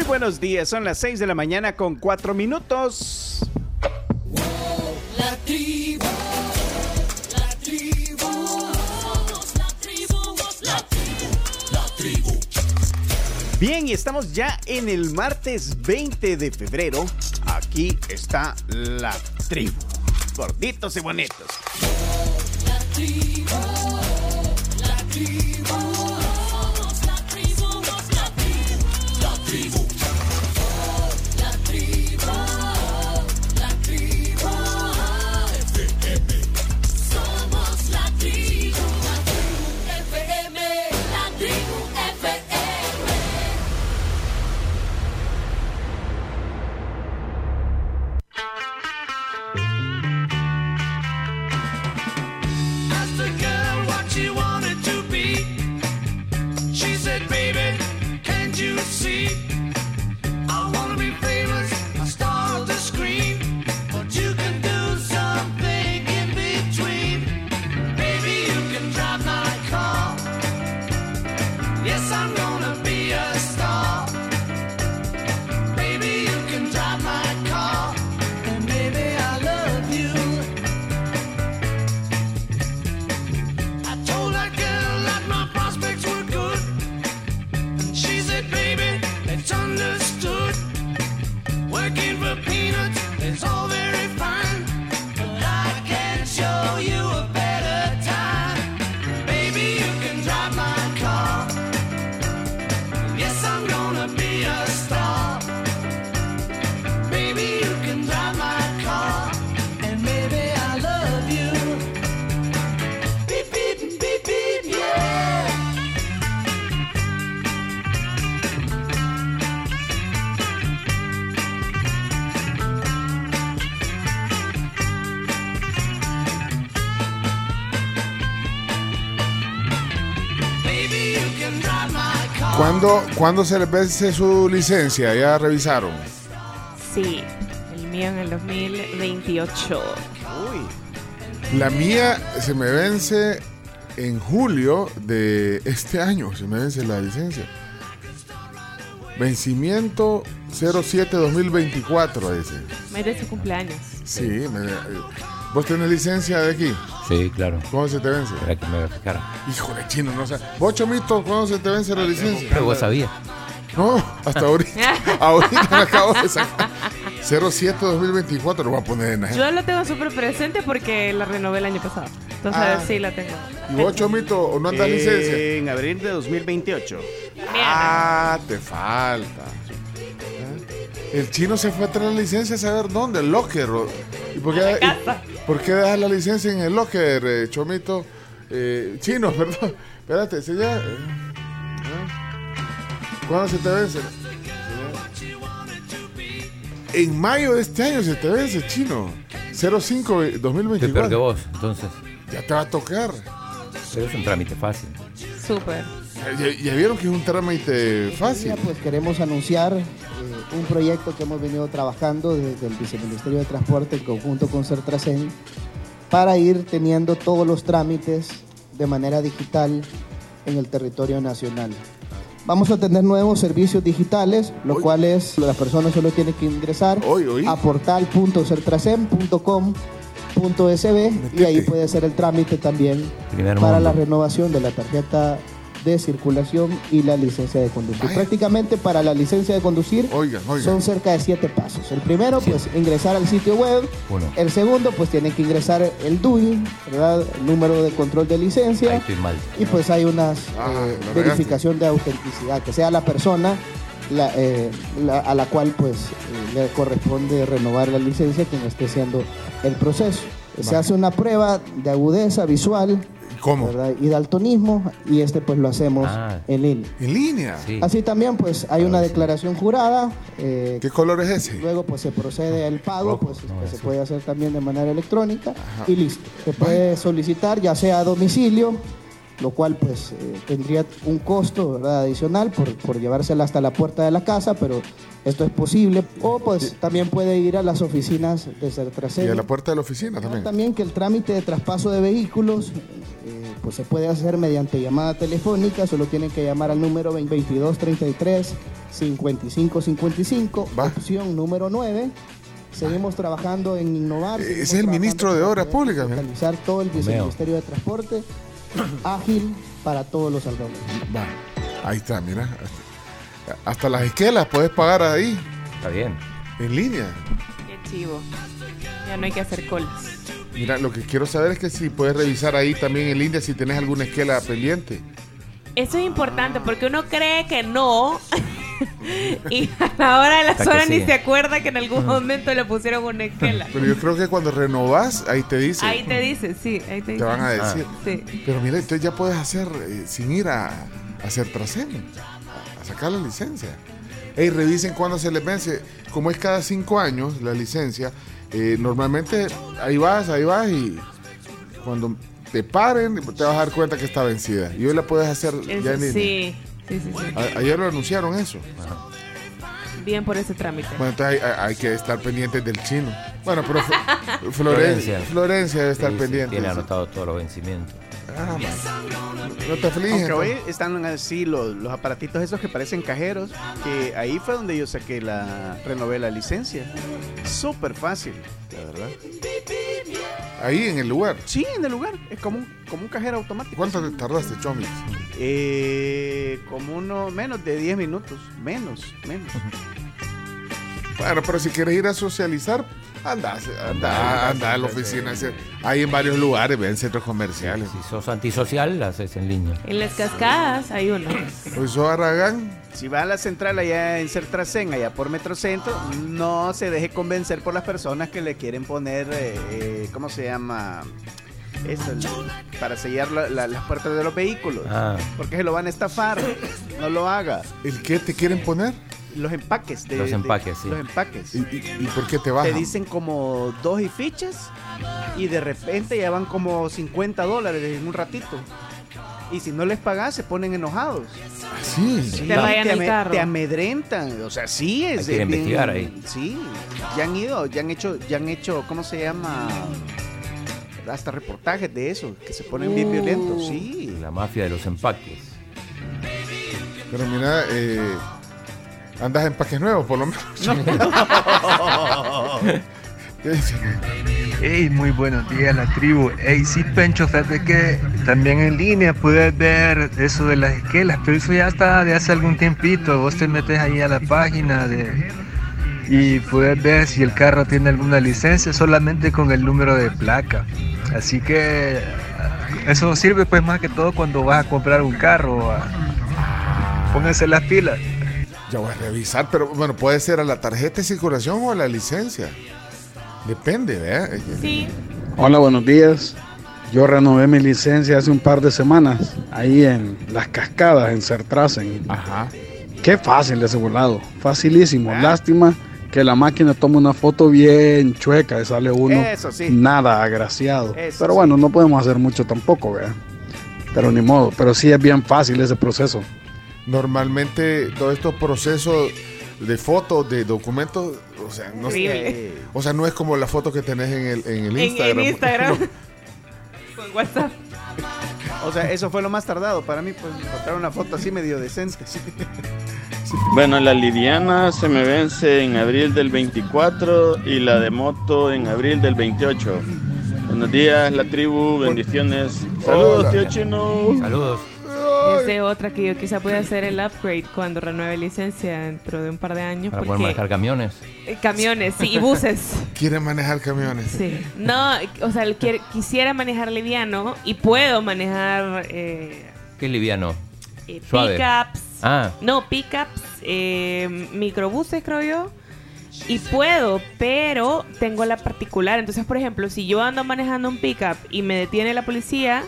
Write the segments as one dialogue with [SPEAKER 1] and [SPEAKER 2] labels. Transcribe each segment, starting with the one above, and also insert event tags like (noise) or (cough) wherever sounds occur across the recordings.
[SPEAKER 1] Muy buenos días, son las 6 de la mañana con 4 minutos.
[SPEAKER 2] La tribu.
[SPEAKER 1] Bien, y estamos ya en el martes 20 de febrero. Aquí está la tribu. Gorditos y bonitos.
[SPEAKER 2] La tribu,
[SPEAKER 3] ¿Cuándo, ¿Cuándo se les vence su licencia? ¿Ya revisaron?
[SPEAKER 4] Sí, el mío en el 2028.
[SPEAKER 1] Uy,
[SPEAKER 3] La mía se me vence en julio de este año. Se me vence la licencia. Vencimiento 07-2024, dice.
[SPEAKER 4] Mes de su cumpleaños.
[SPEAKER 3] Sí, me- ¿vos tenés licencia de aquí?
[SPEAKER 5] Sí, claro.
[SPEAKER 3] ¿Cómo se te vence?
[SPEAKER 5] Era que me voy a fijar.
[SPEAKER 3] Híjole, chino, no sé. ¿Vos, Chomito, cuándo se te vence la licencia?
[SPEAKER 5] Pero vos sabías.
[SPEAKER 3] No, hasta ahorita. (laughs) ahorita me acabo de sacar. 07-2024 lo voy a poner en la
[SPEAKER 4] Yo lo tengo súper presente porque la renové el año pasado. Entonces
[SPEAKER 3] Ah.
[SPEAKER 4] sí la tengo.
[SPEAKER 3] ¿Y vos, Chomito, o no andas licencia?
[SPEAKER 1] en abril de 2028.
[SPEAKER 3] Ah, te falta. ¿Eh? El chino se fue a traer la licencia a saber dónde, el locker. ¿Y por qué,
[SPEAKER 4] casa.
[SPEAKER 3] Por qué dejas la licencia en el locker, eh, Chomito? Eh, chino, (laughs) perdón. Espérate, ¿se ya? eh, ¿eh? ¿Cuándo se te vence? En mayo de este año se te vence, chino. 05
[SPEAKER 5] Estoy peor que
[SPEAKER 3] 2024.
[SPEAKER 5] vos, entonces.
[SPEAKER 3] Ya te va a tocar.
[SPEAKER 5] Pero es un trámite fácil.
[SPEAKER 4] Súper.
[SPEAKER 3] Ya, ya vieron que es un trámite fácil.
[SPEAKER 6] día, pues queremos anunciar un proyecto que hemos venido trabajando desde el Viceministerio de Transporte en conjunto con Certracen para ir teniendo todos los trámites de manera digital en el territorio nacional. Vamos a tener nuevos servicios digitales, lo
[SPEAKER 3] Hoy-
[SPEAKER 6] cual es las personas solo tienen que ingresar
[SPEAKER 3] Hoy, hoy.
[SPEAKER 6] a portal.certracen.com.sb y ahí puede hacer el trámite también
[SPEAKER 5] Primer
[SPEAKER 6] para
[SPEAKER 5] mundo.
[SPEAKER 6] la renovación de la tarjeta de circulación y la licencia de conducir.
[SPEAKER 3] Vaya.
[SPEAKER 6] Prácticamente para la licencia de conducir son cerca de siete pasos. El primero, pues ingresar al sitio web. El segundo, pues tienen que ingresar el DUI, ¿verdad? El número de control de licencia.
[SPEAKER 5] mal.
[SPEAKER 6] Y pues hay una
[SPEAKER 3] Ah, regaste.
[SPEAKER 6] verificación de autenticidad, que sea la persona la, eh, la- a la cual pues eh, le corresponde renovar la licencia quien esté haciendo el proceso. Se hace una prueba de agudeza visual
[SPEAKER 3] ¿Cómo?
[SPEAKER 6] ¿verdad? y daltonismo y este pues lo hacemos
[SPEAKER 5] Ah.
[SPEAKER 6] en línea.
[SPEAKER 3] En línea.
[SPEAKER 5] Sí.
[SPEAKER 6] Así también pues hay una declaración jurada, eh,
[SPEAKER 3] ¿Qué color es ese?
[SPEAKER 6] luego pues se procede al pago,
[SPEAKER 5] Rojo,
[SPEAKER 6] pues
[SPEAKER 5] no,
[SPEAKER 6] que se puede hacer también de manera electrónica y listo. Se puede solicitar ya sea a domicilio, lo cual pues eh, tendría un costo ¿verdad? adicional por, por llevársela hasta la puerta de la casa, pero esto es posible. O pues también puede ir a las oficinas de
[SPEAKER 3] Y
[SPEAKER 6] Certracel.
[SPEAKER 3] a la puerta de la oficina también.
[SPEAKER 6] También que el trámite de traspaso de vehículos eh, pues se puede hacer mediante llamada telefónica, solo tienen que llamar al número 2233 5555,
[SPEAKER 3] Va.
[SPEAKER 6] opción número 9. Seguimos trabajando en innovar.
[SPEAKER 3] Es el ministro de Obras Públicas.
[SPEAKER 6] Realizar todo el viceministerio de Transporte ágil para todos los salvadoreños.
[SPEAKER 3] Va, Ahí está, mira. Hasta, las esquelas puedes pagar ahí,
[SPEAKER 5] Está bien.
[SPEAKER 3] en línea.
[SPEAKER 4] Qué chivo. Ya no hay que hacer colas.
[SPEAKER 3] Mira, lo que quiero saber es que si puedes revisar ahí también en línea si tenés alguna esquela pendiente.
[SPEAKER 4] Eso es importante porque uno cree que no. (laughs) y a la hora de las horas ni se acuerda que en algún momento le pusieron una esquela.
[SPEAKER 3] Pero yo creo que cuando renovás, ahí te dice.
[SPEAKER 4] Ahí te dice, sí, ahí te
[SPEAKER 3] te van a decir.
[SPEAKER 4] Sí.
[SPEAKER 3] Pero mira, entonces ya puedes hacer eh, sin ir a, a hacer a sacar la licencia. Ey, revisen cuándo se les vence. Como es cada cinco años la licencia, eh, normalmente ahí vas, ahí vas y cuando te paren te vas a dar cuenta que está vencida. Y hoy la puedes hacer
[SPEAKER 4] Eso-
[SPEAKER 3] ya en línea.
[SPEAKER 4] sí, sí, sí, sí.
[SPEAKER 3] A- ayer lo anunciaron eso.
[SPEAKER 4] Bien por ese trámite.
[SPEAKER 3] Bueno, entonces hay, que estar pendientes del chino. Bueno, pero Flo- (laughs) Florencia,
[SPEAKER 5] Florencia.
[SPEAKER 3] Florencia debe estar
[SPEAKER 5] Sí, sí,
[SPEAKER 3] pendiente.
[SPEAKER 5] Tiene anotado todos los vencimientos.
[SPEAKER 3] Ah. No te afliges.
[SPEAKER 1] Aunque hoy
[SPEAKER 3] entonces.
[SPEAKER 1] están así los, los aparatitos esos que parecen cajeros, que ahí fue donde yo saqué la, renové la licencia. Súper fácil, la verdad.
[SPEAKER 3] Ahí en el lugar.
[SPEAKER 1] Sí, en el lugar, es como un, como un cajero automático.
[SPEAKER 3] ¿Cuánto te tardaste, Chomis?
[SPEAKER 1] Eh, como uno, menos de 10 minutos, menos, menos.
[SPEAKER 3] Bueno, pero si quieres ir a socializar, anda, anda, anda a la oficina. Hay en varios lugares, en centros comerciales.
[SPEAKER 5] Si sos antisocial, la haces en línea.
[SPEAKER 4] En las cascadas hay uno.
[SPEAKER 3] Hoy sos Aragán.
[SPEAKER 1] Si va a la central allá en Certracén, allá por Metrocentro, no se deje convencer por las personas que le quieren poner, eh, eh, ¿cómo se llama? Esto, el- para sellar la- la- las puertas de los vehículos.
[SPEAKER 5] Ah,
[SPEAKER 1] Porque se lo van a estafar. No lo haga.
[SPEAKER 3] ¿El qué te quieren poner?
[SPEAKER 1] Los empaques. De,
[SPEAKER 5] Los
[SPEAKER 1] de-
[SPEAKER 5] empaques, sí.
[SPEAKER 1] Los empaques.
[SPEAKER 3] ¿Y, y- y por qué te
[SPEAKER 1] Te
[SPEAKER 3] bajan?
[SPEAKER 1] dicen como dos y fichas y de repente ya van como 50 dólares en un ratito. Y si no les pagas, se ponen enojados.
[SPEAKER 3] Sí.
[SPEAKER 4] Te rayan el
[SPEAKER 1] ame-
[SPEAKER 4] carro.
[SPEAKER 1] te amedrentan. O sea, sí es.
[SPEAKER 5] Hay que
[SPEAKER 1] bien-
[SPEAKER 5] investigar ahí.
[SPEAKER 1] Sí. Ya han ido, ya han hecho, ya han hecho, ¿cómo se llama? Hasta reportajes de eso, que se ponen bien
[SPEAKER 4] Uh.
[SPEAKER 1] violentos. Sí.
[SPEAKER 5] la mafia de los empaques.
[SPEAKER 3] Pero mira, eh, andas en paques nuevos, por lo menos. (laughs)
[SPEAKER 7] Hey, (laughs) muy buenos días la tribu. Hey, sí, Pencho, fíjate que también en línea puedes ver eso de las esquelas, pero eso ya está de hace algún tiempito. Vos te metes ahí a la página de y puedes ver si el carro tiene alguna licencia solamente con el número de placa. Así que eso sirve pues más que todo cuando vas a comprar un carro. a- Pónganse las pilas.
[SPEAKER 3] Ya voy a revisar, pero bueno, puede ser a la tarjeta de circulación o a la licencia. Depende, ¿verdad?
[SPEAKER 4] Sí,
[SPEAKER 8] Hola, buenos días. Yo renové mi licencia hace un par de semanas, ahí en Las Cascadas, en Certrasen.
[SPEAKER 3] Ajá.
[SPEAKER 8] Qué fácil ese volado, facilísimo. Lástima que la máquina toma una foto bien chueca y sale uno
[SPEAKER 1] Eso sí.
[SPEAKER 8] nada agraciado.
[SPEAKER 1] Eso
[SPEAKER 8] Pero
[SPEAKER 1] sí.
[SPEAKER 8] bueno, no podemos hacer mucho tampoco, ¿verdad? Pero ni modo, pero sí es bien fácil ese proceso.
[SPEAKER 3] Normalmente todos estos procesos de fotos, de documentos, o sea, no, o sea, no es como la foto que tenés en el, en el
[SPEAKER 4] en,
[SPEAKER 3] Instagram.
[SPEAKER 4] en (laughs) Instagram. Con WhatsApp.
[SPEAKER 1] O sea, eso fue lo más tardado para mí, pues encontrar una foto así medio decente. (laughs)
[SPEAKER 9] Bueno, la liviana se me vence en abril del 24 y la de moto en abril del 28. Buenos días, la tribu, bendiciones. Saludos,
[SPEAKER 3] Hola.
[SPEAKER 9] tío Chino.
[SPEAKER 5] Saludos.
[SPEAKER 4] Es de otra que yo quizá pueda hacer el upgrade cuando renueve licencia dentro de un par de años.
[SPEAKER 5] Para poder manejar camiones.
[SPEAKER 4] eh, camiones, sí, y buses. (laughs)
[SPEAKER 3] Quieren manejar camiones.
[SPEAKER 4] Sí. No, o sea, quisiera manejar liviano y puedo manejar eh,
[SPEAKER 5] Qué liviano.
[SPEAKER 4] eh, pickups.
[SPEAKER 5] Ah,
[SPEAKER 4] No, pickups, eh, microbuses, creo yo. Y puedo, pero tengo la particular. Entonces, por ejemplo, si yo ando manejando un pickup y me detiene la policía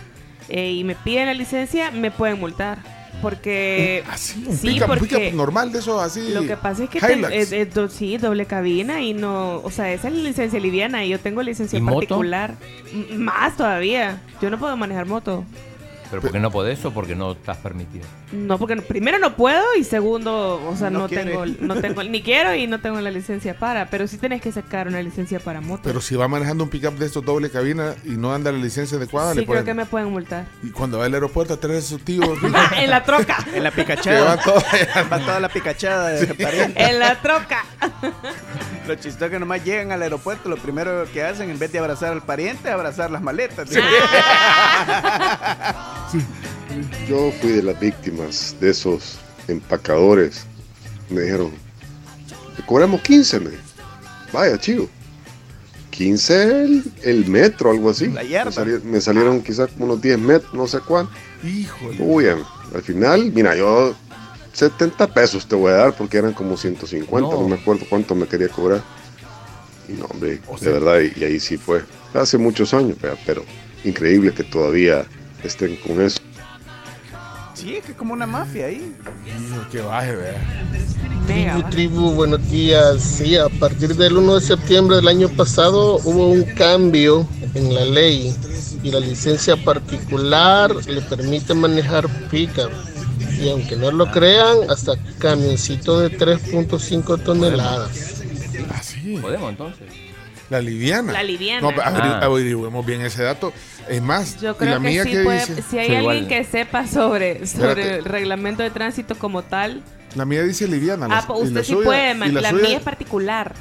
[SPEAKER 4] eh, y me piden la licencia, me pueden multar. Porque.
[SPEAKER 3] Así, un
[SPEAKER 4] sí, porque
[SPEAKER 3] normal de esos así.
[SPEAKER 4] lo que pasa es que ten- es- es do- sí, doble cabina y no. O sea, esa es la licencia liviana y yo tengo licencia
[SPEAKER 5] ¿Y
[SPEAKER 4] particular. Más todavía. Yo no puedo manejar moto.
[SPEAKER 5] ¿Pero por qué no podés o porque no estás permitido?
[SPEAKER 4] No, porque primero no puedo y segundo, o sea,
[SPEAKER 1] No
[SPEAKER 4] tengo, no tengo, ni quiero y no tengo la licencia para, pero sí tenés que sacar una licencia para moto.
[SPEAKER 3] Pero si va manejando un pickup de estos doble cabina y no anda la licencia adecuada,
[SPEAKER 4] sí,
[SPEAKER 3] le
[SPEAKER 4] creo
[SPEAKER 3] pueden...
[SPEAKER 4] que me pueden multar.
[SPEAKER 3] Y cuando va al aeropuerto a traer a sus tíos, (laughs)
[SPEAKER 4] en la troca, (laughs)
[SPEAKER 1] En la picachada.
[SPEAKER 3] van todos
[SPEAKER 1] Va (laughs) toda la picachada de pariente.
[SPEAKER 4] en la troca.
[SPEAKER 1] Lo chistoso es que nomás llegan al aeropuerto, lo primero que hacen, en vez de abrazar al pariente, abrazar las maletas.
[SPEAKER 10] Yo fui de las víctimas de esos empacadores. Me dijeron, te cobramos 15, me. Vaya, chivo. 15 el, el metro, algo así.
[SPEAKER 1] La.
[SPEAKER 10] Me, sali- me salieron quizás como unos 10 metros, no sé cuánto.
[SPEAKER 3] Híjole.
[SPEAKER 10] Uy, al final, mira, yo 70 pesos te voy a dar porque eran como 150, no,
[SPEAKER 5] No.
[SPEAKER 10] me acuerdo cuánto me quería cobrar. Y no, hombre,
[SPEAKER 3] O
[SPEAKER 10] de verdad, y, y ahí sí fue. Hace muchos años, pero increíble que todavía estén con eso.
[SPEAKER 1] Sí, es que es como una mafia ahí.
[SPEAKER 3] Hijo, que baje, vea.
[SPEAKER 11] Tribu, tribu, buenos días. Sí, a partir del 1 de septiembre del año pasado hubo un cambio en la ley y la licencia particular le permite manejar pica. Y aunque no lo crean, hasta camioncito de 3.5 toneladas.
[SPEAKER 3] Ah, sí.
[SPEAKER 5] ¿Podemos entonces?
[SPEAKER 3] La liviana.
[SPEAKER 4] La liviana.
[SPEAKER 3] No,
[SPEAKER 5] Ah.
[SPEAKER 3] averigüemos bien ese dato. Es más,
[SPEAKER 4] Yo
[SPEAKER 3] ¿y
[SPEAKER 4] creo
[SPEAKER 3] la
[SPEAKER 4] que
[SPEAKER 3] mía
[SPEAKER 4] sí
[SPEAKER 3] qué
[SPEAKER 4] puede,
[SPEAKER 3] dice?
[SPEAKER 4] si hay
[SPEAKER 5] Sí,
[SPEAKER 4] alguien
[SPEAKER 5] igual.
[SPEAKER 4] que sepa sobre, sobre
[SPEAKER 3] Espérate.
[SPEAKER 4] el reglamento de tránsito como tal,
[SPEAKER 3] La mía dice liviana. la-
[SPEAKER 4] ah, pues
[SPEAKER 3] y
[SPEAKER 4] usted
[SPEAKER 3] la
[SPEAKER 4] sí
[SPEAKER 3] suya-
[SPEAKER 4] puede, man- la,
[SPEAKER 3] suya-
[SPEAKER 4] mía es particular.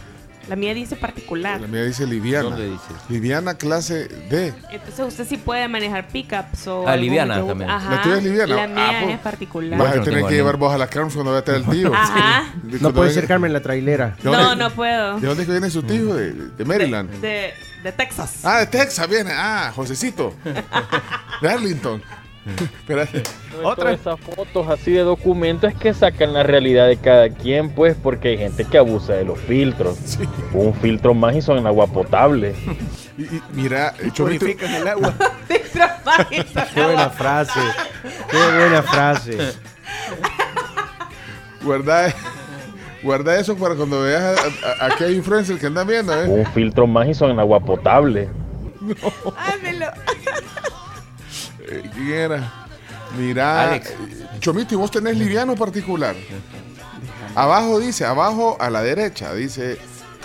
[SPEAKER 4] La mía dice particular.
[SPEAKER 3] La mía dice liviana.
[SPEAKER 5] ¿Dónde dice?
[SPEAKER 3] Liviana clase D.
[SPEAKER 4] Entonces usted sí puede manejar pickups o
[SPEAKER 5] Ah, liviana también.
[SPEAKER 4] Ajá,
[SPEAKER 3] ¿La tuya es liviana?
[SPEAKER 4] La
[SPEAKER 3] Ah,
[SPEAKER 4] mía
[SPEAKER 3] pues.
[SPEAKER 4] es particular.
[SPEAKER 3] Vas a tener que llevar vos a la Carms cuando vaya a traer el tío.
[SPEAKER 4] Ajá.
[SPEAKER 12] No
[SPEAKER 3] cuando
[SPEAKER 12] puede
[SPEAKER 3] venga-
[SPEAKER 12] ser Carmen la trailera.
[SPEAKER 3] ¿De dónde-
[SPEAKER 4] No, no puedo.
[SPEAKER 3] ¿De dónde es que viene su tío? De, de Maryland.
[SPEAKER 4] De, de Texas.
[SPEAKER 3] Ah, de Texas viene. Ah, Josecito. De Arlington. (laughs) Espérate.
[SPEAKER 1] Otra.
[SPEAKER 13] esas fotos así de documentos es que sacan la realidad de cada quien, pues, porque hay gente que abusa de los filtros. Un filtro más y son en agua potable. (laughs)
[SPEAKER 3] Y, y mira,
[SPEAKER 1] Purifican el agua. (laughs)
[SPEAKER 12] Qué buena frase. Qué buena frase.
[SPEAKER 3] guarda, guarda eso para cuando veas a, a, a aquel influencer que andan viendo, ¿eh?
[SPEAKER 13] Un filtro más y son en agua potable.
[SPEAKER 4] Hámelo.
[SPEAKER 3] Eh, ¿Quién era? Mira,
[SPEAKER 5] Alex.
[SPEAKER 3] eh, Chomito, ¿y vos tenés liviano particular? Abajo dice, abajo a la derecha, dice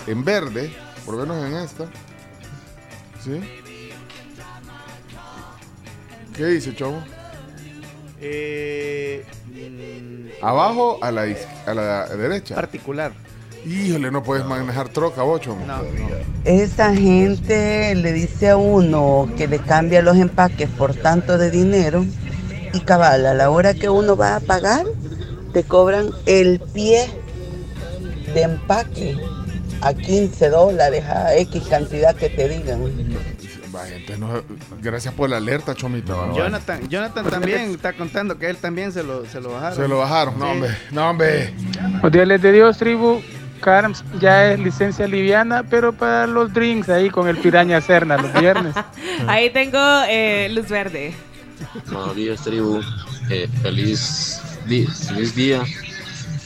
[SPEAKER 3] en verde, por lo menos en esta. ¿Sí? ¿Qué dice, Chomo?
[SPEAKER 1] Eh, mm,
[SPEAKER 3] Abajo a la, iz- a la derecha.
[SPEAKER 1] particular.
[SPEAKER 3] Híjole, no puedes manejar troca, vos, Chomo.
[SPEAKER 1] No, no.
[SPEAKER 14] Esa gente le dice a uno que le cambia los empaques por tanto de dinero y cabal, a la hora que uno va a pagar, te cobran el pie de empaque a 15 dólares, a X cantidad que te digan.
[SPEAKER 3] Vaya, entonces no- gracias por la alerta, Chomito.
[SPEAKER 1] Jonathan, Jonathan también está contando que él también se lo, se lo bajaron.
[SPEAKER 3] Se lo bajaron, no,
[SPEAKER 1] Sí.
[SPEAKER 3] hombre. No, hombre.
[SPEAKER 15] Los días de Dios, tribu. Carms ya es licencia liviana, pero para los drinks ahí con el piraña Serna los viernes. (laughs)
[SPEAKER 4] Ahí tengo eh, luz verde.
[SPEAKER 16] Buenos días, tribu. Eh, feliz, feliz día.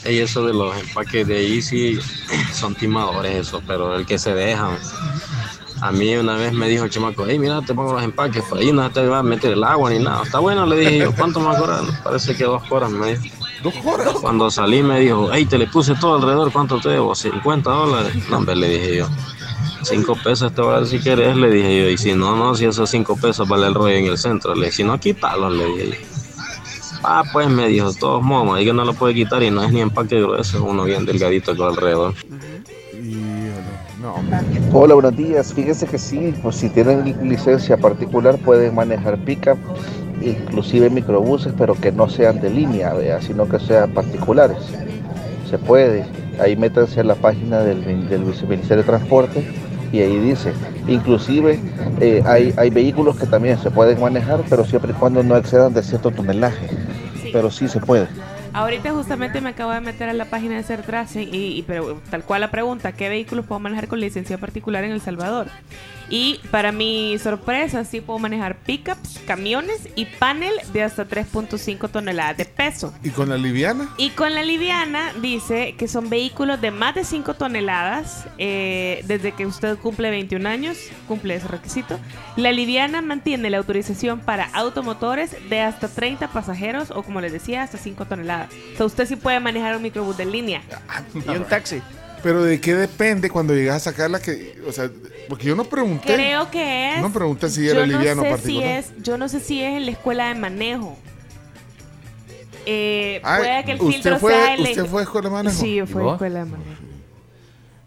[SPEAKER 16] Y eso de los empaques de ahí (clears throat) sí son timadores eso, pero el que se deja. A mí una vez me dijo el chamaco, hey, mira, te pongo los empaques, por ahí no te va a meter el agua ni nada. Está bueno, le dije yo, ¿cuánto a cobrar? Parece que dos horas me dijo.
[SPEAKER 3] ¿Dos horas?
[SPEAKER 16] Cuando salí me dijo, hey, te le puse todo alrededor, ¿cuánto te debo? 50 dólares. No, hombre, le dije yo. Cinco pesos te voy a dar si quieres, le dije yo. Y si no, no, si esos cinco pesos vale el rollo en el centro. Le dije, si no, quítalos, le dije yo. Ah, pues me dijo, todos modos, ahí que no lo puede quitar y no es ni empaque grueso, es uno bien delgadito con alrededor.
[SPEAKER 3] No.
[SPEAKER 17] Hola, buenos días. Fíjense que sí, pues si tienen li- licencia particular pueden manejar pick-up, inclusive microbuses, pero que no sean de línea, ¿vea? sino que sean particulares. Se puede. Ahí métanse en la página del, del Viceministerio de Transporte y ahí dice. Inclusive eh, hay, hay vehículos que también se pueden manejar, pero siempre y cuando no excedan de cierto tonelaje. Pero sí se puede.
[SPEAKER 4] Ahorita justamente me acabo de meter a la página de Sertracen y, y pero tal cual la pregunta, ¿qué vehículos puedo manejar con licencia particular en El Salvador? Y para mi sorpresa, sí puedo manejar pickups, camiones y panel de hasta 3.5 toneladas de peso.
[SPEAKER 3] ¿Y con la liviana?
[SPEAKER 4] Y con la liviana dice que son vehículos de más de 5 toneladas eh, desde que usted cumple 21 años, cumple ese requisito. La liviana mantiene la autorización para automotores de hasta 30 pasajeros o como les decía, hasta 5 toneladas. O sea, usted sí puede manejar un microbús de línea.
[SPEAKER 1] Y un taxi.
[SPEAKER 3] Pero de qué depende cuando llegas a sacarla que, o sea, porque yo no pregunté.
[SPEAKER 4] Creo que es.
[SPEAKER 3] No pregunté si
[SPEAKER 4] yo
[SPEAKER 3] era
[SPEAKER 4] no
[SPEAKER 3] liviano o
[SPEAKER 4] sé
[SPEAKER 3] particular.
[SPEAKER 4] Si es, yo no sé si es en la escuela de manejo. Eh,
[SPEAKER 3] Ah,
[SPEAKER 4] puede que el
[SPEAKER 3] ¿usted
[SPEAKER 4] filtro
[SPEAKER 3] fue-
[SPEAKER 4] sea el
[SPEAKER 3] usted fue a escuela de manejo?
[SPEAKER 4] Sí, yo fui escuela de manejo.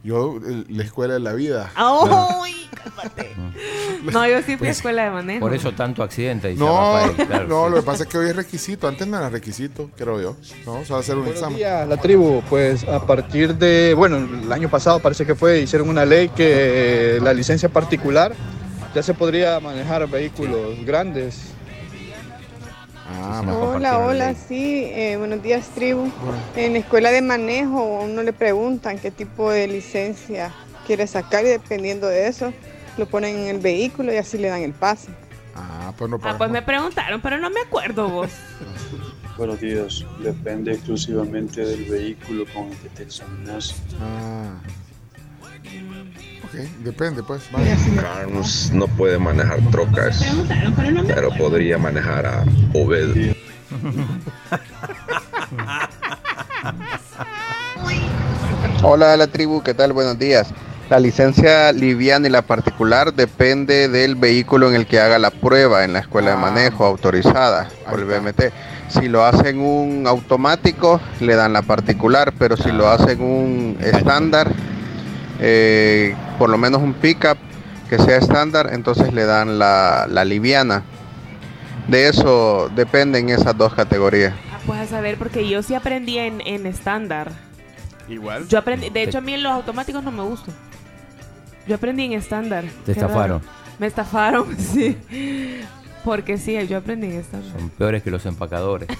[SPEAKER 3] Yo, la escuela de la vida.
[SPEAKER 4] ¡Ay, cálmate! (laughs) No, yo sí fui a
[SPEAKER 3] Pues-
[SPEAKER 4] escuela de manejo.
[SPEAKER 5] Por eso tanto accidente. dice
[SPEAKER 3] No,
[SPEAKER 5] Rafael, claro, (laughs)
[SPEAKER 3] no,
[SPEAKER 5] sí.
[SPEAKER 3] lo que pasa es que hoy es requisito. Antes no era requisito, creo yo. No, se va a hacer un
[SPEAKER 18] Buenos
[SPEAKER 3] examen.
[SPEAKER 18] días, la tribu. Pues a partir de, bueno, el año pasado parece que fue, hicieron una ley que la licencia particular ya se podría manejar vehículos grandes.
[SPEAKER 3] Ah,
[SPEAKER 19] Hola, hola, sí, eh, buenos días tribu. En la escuela de manejo a uno le preguntan qué tipo de licencia quiere sacar y dependiendo de eso lo ponen en el vehículo y así le dan el pase.
[SPEAKER 3] Ah, pues no
[SPEAKER 4] Ah, pues me preguntaron, pero no me acuerdo vos. (laughs)
[SPEAKER 20] Buenos días. Depende exclusivamente del vehículo con el que te examinas.
[SPEAKER 3] Ah. Depende, pues.
[SPEAKER 21] Carlos no puede manejar trocas, pero podría manejar a Obed.
[SPEAKER 22] Hola la tribu, ¿qué tal? Buenos días. La licencia liviana y la particular depende del vehículo en el que haga la prueba en la escuela de manejo autorizada por el BMT. Si lo hacen un automático, le dan la particular, pero si lo hacen un estándar, eh, por lo menos un pickup que sea estándar, entonces le dan la, la liviana. De eso dependen esas dos categorías.
[SPEAKER 4] Ah, pues a saber, porque yo sí aprendí en en estándar.
[SPEAKER 1] Igual.
[SPEAKER 4] Yo aprendí, de hecho a mí los automáticos no me gustan. Yo aprendí en estándar.
[SPEAKER 5] Te
[SPEAKER 4] raro.
[SPEAKER 5] estafaron.
[SPEAKER 4] Me estafaron, (laughs) sí. Porque sí, yo aprendí en estándar.
[SPEAKER 5] Son peores que los empacadores. (laughs)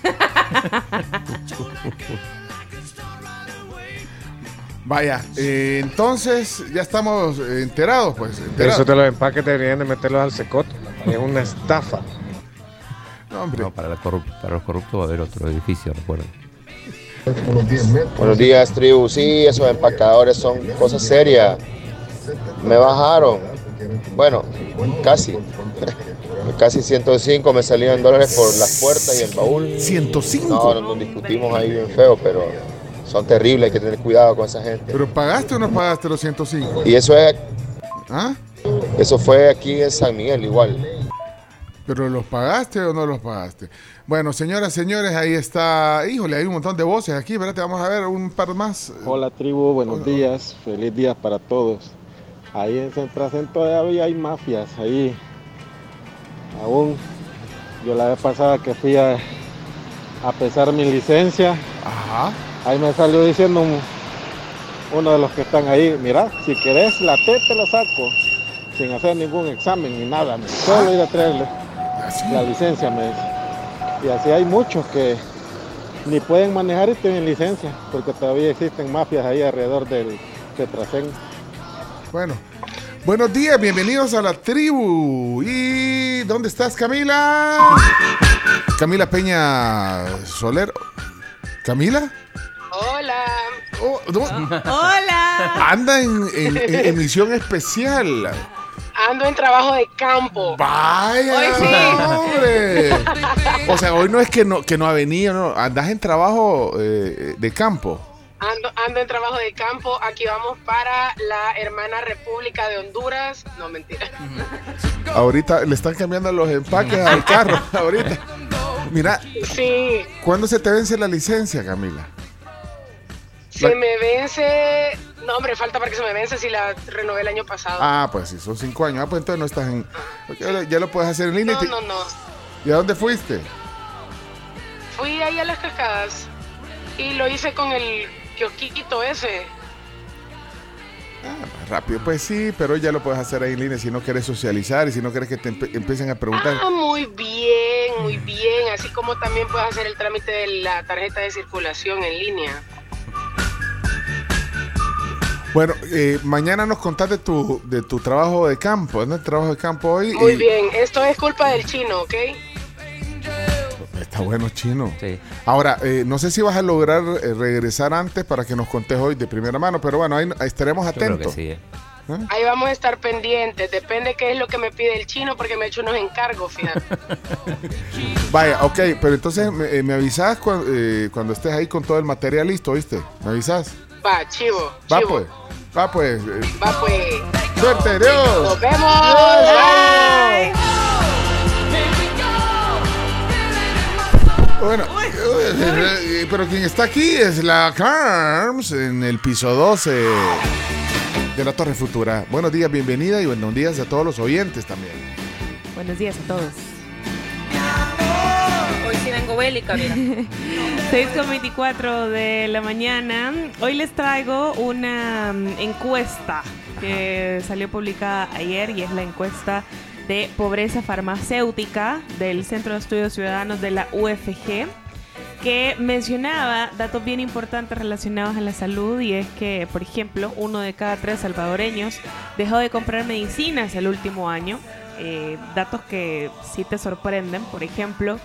[SPEAKER 3] Vaya, eh, entonces ya estamos enterados, pues. enterados.
[SPEAKER 12] Eso de los empaques deberían de meterlos al secote. Es una estafa.
[SPEAKER 5] No, para, la corrup- para los corruptos va a haber otro edificio, recuerda.
[SPEAKER 23] Buenos días, tribu. Sí, esos empacadores son cosas serias. Me bajaron. Bueno, casi. (laughs) Casi 105 me salían dólares por las puertas y el baúl.
[SPEAKER 3] 105.
[SPEAKER 23] No, no, nos discutimos ahí bien feo, pero son terribles, hay que tener cuidado con esa gente.
[SPEAKER 3] ¿Pero pagaste o no pagaste los 105?
[SPEAKER 23] Y eso es.
[SPEAKER 3] ¿Ah?
[SPEAKER 23] Eso fue aquí en San Miguel, igual.
[SPEAKER 3] ¿Pero los pagaste o no los pagaste? Bueno, señoras, señores, ahí está. Híjole, hay un montón de voces aquí. Espérate, vamos a ver un par más.
[SPEAKER 24] Hola tribu, buenos días, feliz día para todos. Ahí en Centracen todavía hay mafias, ahí aún. Yo la vez pasada que fui a, a pesar mi licencia, ahí me salió diciendo un- uno de los que están ahí, mira, si querés la T te la saco, sin hacer ningún examen ni nada, me- solo ir a traerle la licencia, me dice. Y así hay muchos que ni pueden manejar y tienen licencia, porque todavía existen mafias ahí alrededor del Tetracén.
[SPEAKER 3] Bueno, buenos días, bienvenidos a la tribu. ¿Y dónde estás, Camila? Camila Peña Soler. ¿Camila?
[SPEAKER 25] Hola.
[SPEAKER 3] Oh, no,
[SPEAKER 25] Hola.
[SPEAKER 3] anda en, en- en emisión especial.
[SPEAKER 25] Ando en trabajo de campo.
[SPEAKER 3] Vaya,
[SPEAKER 25] Hoy sí.
[SPEAKER 3] hombre. O sea, hoy no es que no, que no ha venido, no. Andas en trabajo eh, de campo.
[SPEAKER 25] Ando, ando en trabajo de campo. Aquí vamos para la hermana República de Honduras. No, mentira.
[SPEAKER 3] Ahorita le están cambiando los empaques al carro. Ahorita. Mira,
[SPEAKER 25] Sí,
[SPEAKER 3] ¿cuándo se te vence la licencia, Camila?
[SPEAKER 25] Se me vence. No, hombre, falta para que se me vence si la renové el año pasado.
[SPEAKER 3] Ah, pues sí, son cinco años. Ah, pues entonces no estás en. Ya lo, ya lo puedes hacer en línea.
[SPEAKER 25] no,
[SPEAKER 3] te-
[SPEAKER 25] no, no.
[SPEAKER 3] ¿Y a dónde fuiste?
[SPEAKER 25] Fui ahí a las cascadas y lo hice con el kiosquito ese.
[SPEAKER 3] Rápido, pues sí, pero ya lo puedes hacer ahí en línea si no quieres socializar y si no quieres que te empiecen a preguntar.
[SPEAKER 25] Ah, muy bien, muy bien. Así como también puedes hacer el trámite de la tarjeta de circulación en línea.
[SPEAKER 3] Bueno, eh, mañana nos contás de tu, de tu trabajo de campo. ¿Es el trabajo de campo hoy?
[SPEAKER 25] Muy
[SPEAKER 3] Y-
[SPEAKER 25] bien, esto es culpa del chino, ¿ok?
[SPEAKER 3] Está bueno, chino. Ahora, eh, no sé si vas a lograr eh, regresar antes para que nos contes hoy de primera mano, pero bueno, ahí, ahí estaremos
[SPEAKER 5] creo
[SPEAKER 3] atentos.
[SPEAKER 5] que sí, eh.
[SPEAKER 25] Ahí vamos a estar pendientes. Depende qué es lo que me pide el chino porque me ha hecho unos encargos, fíjate. (laughs)
[SPEAKER 3] Vaya, ok, pero entonces me, eh, me avisas eh, cuando estés ahí con todo el material listo, ¿viste? ¿Me avisas?
[SPEAKER 25] Va, chivo,
[SPEAKER 3] Va
[SPEAKER 25] chivo.
[SPEAKER 3] pues, va pues.
[SPEAKER 25] Va pues.
[SPEAKER 3] Suerte, Dios.
[SPEAKER 25] Nos vemos.
[SPEAKER 3] Bye. Bueno, eh, pero quien está aquí es la Carms en el piso 12 de la Torre Futura. Buenos días, bienvenida y buenos días a todos los oyentes también.
[SPEAKER 4] Buenos días a todos.
[SPEAKER 26] Hoy sí vengo bélica, mira. (laughs)
[SPEAKER 4] 6.24 de la mañana. Hoy les traigo una mm, encuesta que salió publicada ayer y es la encuesta de pobreza farmacéutica del Centro de Estudios Ciudadanos de la UFG que mencionaba datos bien importantes relacionados a la salud y es que, por ejemplo, uno de cada tres salvadoreños dejó de comprar medicinas el último año. Eh, datos que sí te sorprenden, por ejemplo,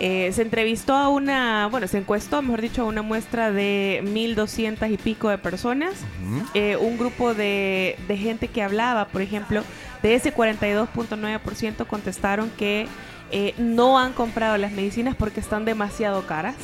[SPEAKER 4] eh, se entrevistó a una, bueno, se encuestó, mejor dicho, a una muestra de 1.200 y pico de personas. Eh, un grupo de, de gente que hablaba, por ejemplo, de ese 42.9% contestaron que eh, no han comprado las medicinas porque están demasiado caras.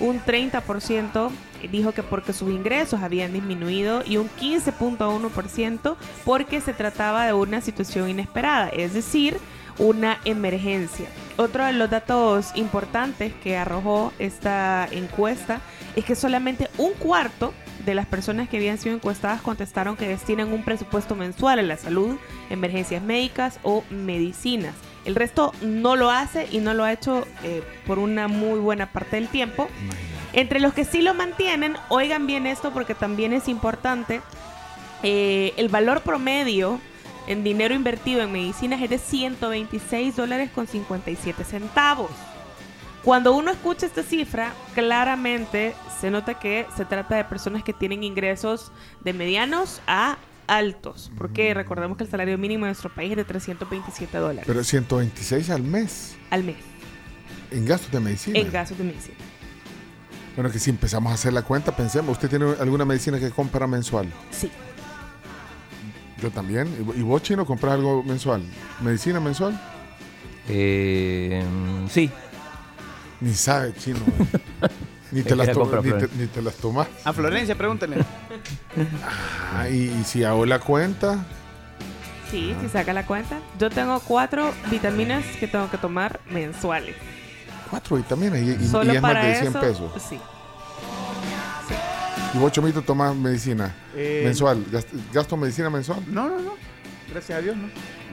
[SPEAKER 4] Un 30% dijo que porque sus ingresos habían disminuido y un 15.1% porque se trataba de una situación inesperada, es decir, una emergencia. Otro de los datos importantes que arrojó esta encuesta es que solamente un cuarto de las personas que habían sido encuestadas contestaron que destinan un presupuesto mensual a la salud, emergencias médicas o medicinas. El resto no lo hace y no lo ha hecho eh, por una muy buena parte del tiempo. Entre los que sí lo mantienen, oigan bien esto porque también es importante, eh, el valor promedio en dinero invertido en medicinas es de 126 dólares con 57 centavos. Cuando uno escucha esta cifra, claramente se nota que se trata de personas que tienen ingresos de medianos a altos, porque recordemos que el salario mínimo en nuestro país es de 327 dólares
[SPEAKER 3] Pero 126 al mes
[SPEAKER 4] al mes
[SPEAKER 3] en gastos de medicina.
[SPEAKER 4] en gastos de medicina.
[SPEAKER 3] Bueno, que si empezamos a hacer la cuenta, pensemos, ¿usted tiene alguna medicina que compra mensual?
[SPEAKER 4] Sí.
[SPEAKER 3] Yo también. ¿Y vos, Chino, compras algo mensual? ¿Medicina mensual?
[SPEAKER 5] Eh, sí.
[SPEAKER 3] Ni sabe, Chino. (laughs) ni, te las
[SPEAKER 5] compra
[SPEAKER 3] ni, te,
[SPEAKER 5] Florencia.
[SPEAKER 3] ni te las tomas.
[SPEAKER 1] A Florencia, pregúntale.
[SPEAKER 3] Ah, y, y si hago la cuenta,
[SPEAKER 4] Sí, si saca la cuenta. Yo tengo cuatro vitaminas que tengo que tomar mensuales.
[SPEAKER 3] cuatro vitaminas y, y-
[SPEAKER 4] Solo
[SPEAKER 3] y es más de 100
[SPEAKER 4] eso,
[SPEAKER 3] pesos.
[SPEAKER 4] Sí.
[SPEAKER 3] ¿Y vos, Chomito, tomas medicina
[SPEAKER 1] Eh,
[SPEAKER 3] mensual? ¿Gast- ¿Gasto medicina mensual?
[SPEAKER 1] No, no, no. Gracias a Dios, no.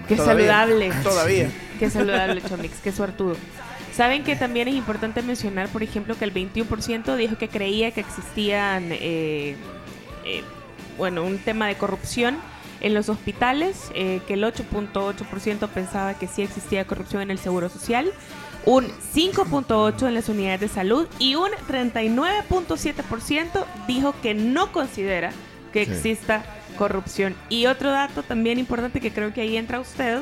[SPEAKER 4] Qué
[SPEAKER 1] Todavía.
[SPEAKER 4] saludable. (laughs)
[SPEAKER 1] Todavía.
[SPEAKER 4] Qué saludable, Chomix. Qué suertudo. Saben que también es importante mencionar, por ejemplo, que el 21% dijo que creía que existían, eh, eh, bueno, un tema de corrupción en los hospitales, eh, que el 8.8% pensaba que sí existía corrupción en el Seguro Social, un 5.8% en las unidades de salud y un 39.7% dijo que no considera que
[SPEAKER 27] Sí.
[SPEAKER 4] exista corrupción. Y otro dato también importante que creo que ahí entra usted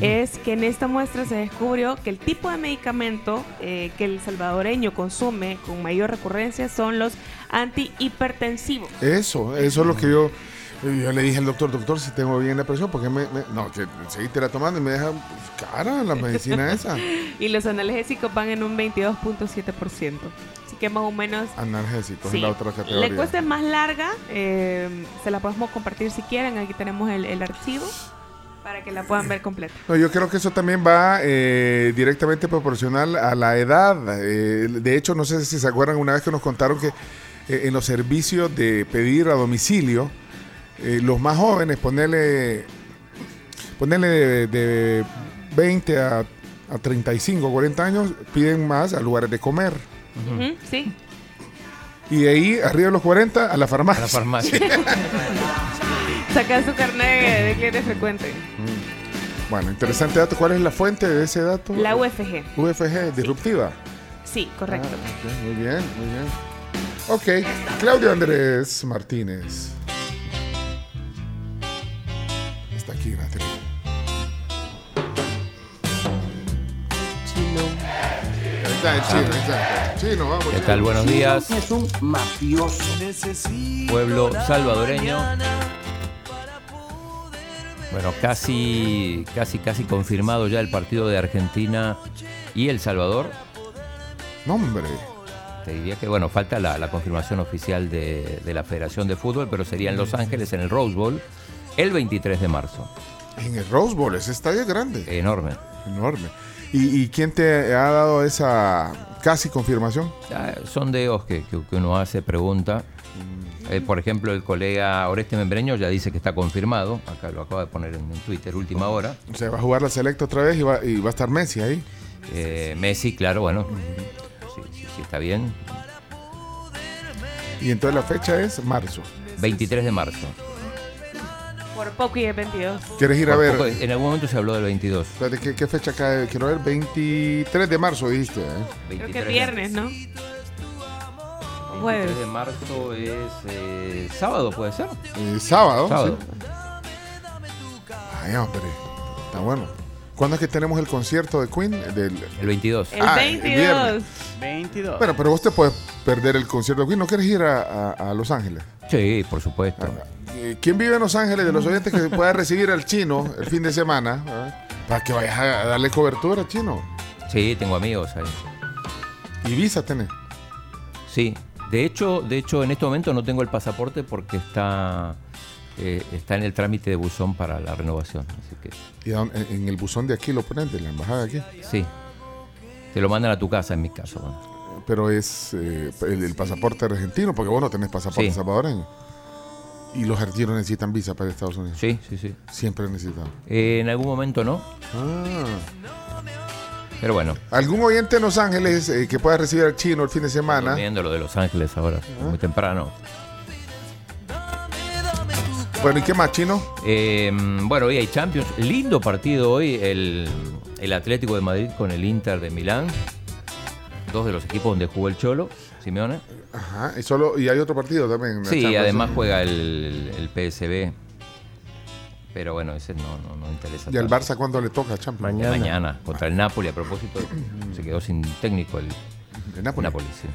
[SPEAKER 4] es que en esta muestra se descubrió que el tipo de medicamento eh, que el salvadoreño consume con mayor recurrencia son los antihipertensivos.
[SPEAKER 3] Eso, eso es lo que yo, yo le dije al doctor, doctor, si tengo bien la presión, porque me, me- no, que seguiste la tomando y me deja cara la medicina esa. (laughs)
[SPEAKER 4] y los analgésicos van en un 22.7%. Así que más o menos...
[SPEAKER 3] Analgésicos
[SPEAKER 4] Sí.
[SPEAKER 3] en la otra
[SPEAKER 4] La
[SPEAKER 3] categoría.
[SPEAKER 4] encuesta es más larga, eh, se la podemos compartir si quieren, aquí tenemos el, el archivo para que la puedan ver completa.
[SPEAKER 3] No, yo creo que eso también va eh, directamente proporcional a la edad. Eh, de hecho, no sé si se acuerdan una vez que nos contaron que eh, en los servicios de pedir a domicilio, eh, los más jóvenes, ponerle, ponerle de, de 20 a, a 35, 40 años, piden más a lugares de comer.
[SPEAKER 4] Sí.
[SPEAKER 3] Y de ahí, arriba de los 40, a la farmacia.
[SPEAKER 5] A la farmacia. (laughs)
[SPEAKER 4] Sacar su carnet de cliente frecuente.
[SPEAKER 3] Bueno, interesante dato. ¿Cuál es la fuente de ese dato?
[SPEAKER 4] La UFG.
[SPEAKER 3] UFG, disruptiva.
[SPEAKER 4] Sí, correcto.
[SPEAKER 3] Ah, muy bien, muy bien. Ok, Claudio Andrés Martínez. Está el chino, ahí está. Chino, vamos.
[SPEAKER 5] ¿Qué tal? Buenos días.
[SPEAKER 26] Es un mafioso.
[SPEAKER 5] Pueblo salvadoreño. Bueno, casi, casi, casi confirmado ya el partido de Argentina y El Salvador.
[SPEAKER 3] No, hombre.
[SPEAKER 5] Te diría que, bueno, falta la, la confirmación oficial de, de la Federación de Fútbol, pero sería en Los Ángeles, en el Rose Bowl, el 23 de marzo.
[SPEAKER 3] En el Rose Bowl, ese estadio es grande.
[SPEAKER 5] Enorme.
[SPEAKER 3] Enorme. ¿Y, y quién te ha dado esa casi confirmación?
[SPEAKER 5] Ya, Sondeos que, que, que uno hace, pregunta. Eh, por ejemplo, el colega Oreste Membreño ya dice que está confirmado. Acá lo acaba de poner en, en Twitter, última hora.
[SPEAKER 3] O sea, va a jugar la selecta otra vez y va, y va a estar Messi ahí.
[SPEAKER 5] Eh, Messi, claro, bueno. Sí, sí, sí, está bien.
[SPEAKER 3] Y entonces la fecha es marzo.
[SPEAKER 5] 23 de marzo.
[SPEAKER 4] Por poco y el 22.
[SPEAKER 3] ¿Quieres ir a
[SPEAKER 5] Por
[SPEAKER 3] ver?
[SPEAKER 5] poco- en algún momento se habló del 22.
[SPEAKER 3] Espérate, ¿qué, qué fecha cae? Quiero ver, 23 de marzo, dijiste. ¿eh?
[SPEAKER 4] Creo que es viernes, ¿no?
[SPEAKER 5] 23
[SPEAKER 4] Jueves.
[SPEAKER 5] de marzo es eh, sábado, ¿puede ser?
[SPEAKER 3] Eh, sábado.
[SPEAKER 5] Sábado.
[SPEAKER 3] sí. Ay, hombre. Está bueno. ¿Cuándo es que tenemos el concierto de Queen? Del...
[SPEAKER 5] El 22.
[SPEAKER 4] El
[SPEAKER 3] Ah,
[SPEAKER 4] 22.
[SPEAKER 3] viernes.
[SPEAKER 1] 22.
[SPEAKER 3] Bueno, pero vos te puedes perder el concierto de Queen. ¿No quieres ir a, a- a Los Ángeles?
[SPEAKER 5] Sí, por supuesto.
[SPEAKER 3] ¿Quién vive en Los Ángeles de los oyentes que pueda recibir al chino el fin de semana? ¿verdad? Para que vayas a darle cobertura al chino.
[SPEAKER 5] Sí, tengo amigos ahí.
[SPEAKER 3] ¿Y visa tenés?
[SPEAKER 5] Sí. De hecho, de hecho, en este momento no tengo el pasaporte porque está, eh, está en el trámite de buzón para la renovación. Así que
[SPEAKER 3] ¿Y en, el buzón de aquí lo ponen, de la embajada de aquí?
[SPEAKER 5] sí. Te lo mandan a tu casa en mi caso. bueno.
[SPEAKER 3] Pero es eh, el, el pasaporte argentino, porque vos no tenés pasaporte
[SPEAKER 5] Sí.
[SPEAKER 3] salvadoreño. Y los argentinos necesitan visa para Estados Unidos.
[SPEAKER 5] Sí, sí, sí.
[SPEAKER 3] Siempre necesitan.
[SPEAKER 5] Eh, en algún momento no,
[SPEAKER 3] Ah.
[SPEAKER 5] pero bueno.
[SPEAKER 3] ¿Algún oyente en Los Ángeles eh, que pueda recibir al chino el fin de semana?
[SPEAKER 5] Durmiendo lo de Los Ángeles ahora, muy temprano.
[SPEAKER 3] Bueno, ¿y qué más, chino?
[SPEAKER 5] Eh, bueno, hoy hay Champions. Lindo partido hoy, el, el Atlético de Madrid con el Inter de Milán. Dos de los equipos donde jugó el Cholo, Simeone.
[SPEAKER 3] Ajá. Y, solo, y hay otro partido también.
[SPEAKER 5] Sí,
[SPEAKER 3] Champions.
[SPEAKER 5] además juega el, el PSB. Pero bueno, ese no, no, no interesa.
[SPEAKER 3] ¿Y al. Barça cuándo le toca Champions?
[SPEAKER 5] Mañana. contra el Napoli. A propósito, se quedó sin técnico el,
[SPEAKER 3] ¿El Napoli?
[SPEAKER 5] sí.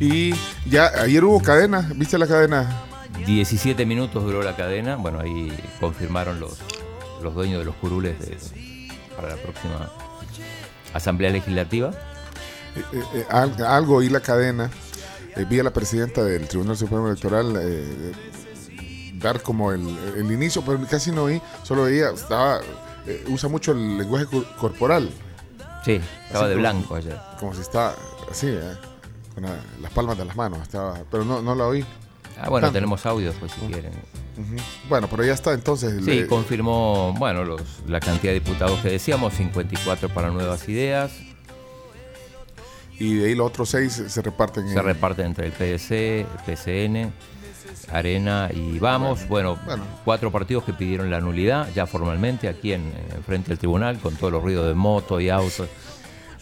[SPEAKER 3] Y ya ayer hubo cadena, ¿viste la cadena?
[SPEAKER 5] 17 minutos duró la cadena. Bueno, ahí confirmaron los, los dueños de los curules de- para la próxima Asamblea Legislativa.
[SPEAKER 3] Eh, eh, eh, al- algo y la cadena. eh, vi a la presidenta del Tribunal Supremo Electoral dar como el, el inicio, pero casi no vi, solo veía, estaba, usa mucho el lenguaje cor- corporal.
[SPEAKER 5] Sí, estaba
[SPEAKER 3] Así
[SPEAKER 5] de
[SPEAKER 3] como-
[SPEAKER 5] blanco ayer.
[SPEAKER 3] Como si estaba así, eh, con la- las palmas de las manos, estaba, pero no, no la oí.
[SPEAKER 5] Ah, bueno,
[SPEAKER 3] Tanto.
[SPEAKER 5] tenemos audios, pues, si quieren.
[SPEAKER 3] Ujú. Bueno, pero ya está entonces.
[SPEAKER 5] Sí,
[SPEAKER 3] le-
[SPEAKER 5] confirmó, bueno, los, la cantidad de diputados que decíamos, 54 para nuevas ideas.
[SPEAKER 3] Y de ahí los otros seis se- reparten.
[SPEAKER 5] Se
[SPEAKER 3] en-
[SPEAKER 5] reparten entre el PDC, el PCN, Arena y Vamos. Bueno,
[SPEAKER 3] bueno.
[SPEAKER 5] cuatro partidos que pidieron la nulidad ya formalmente aquí en, en frente al tribunal con todos los ruidos de moto y autos.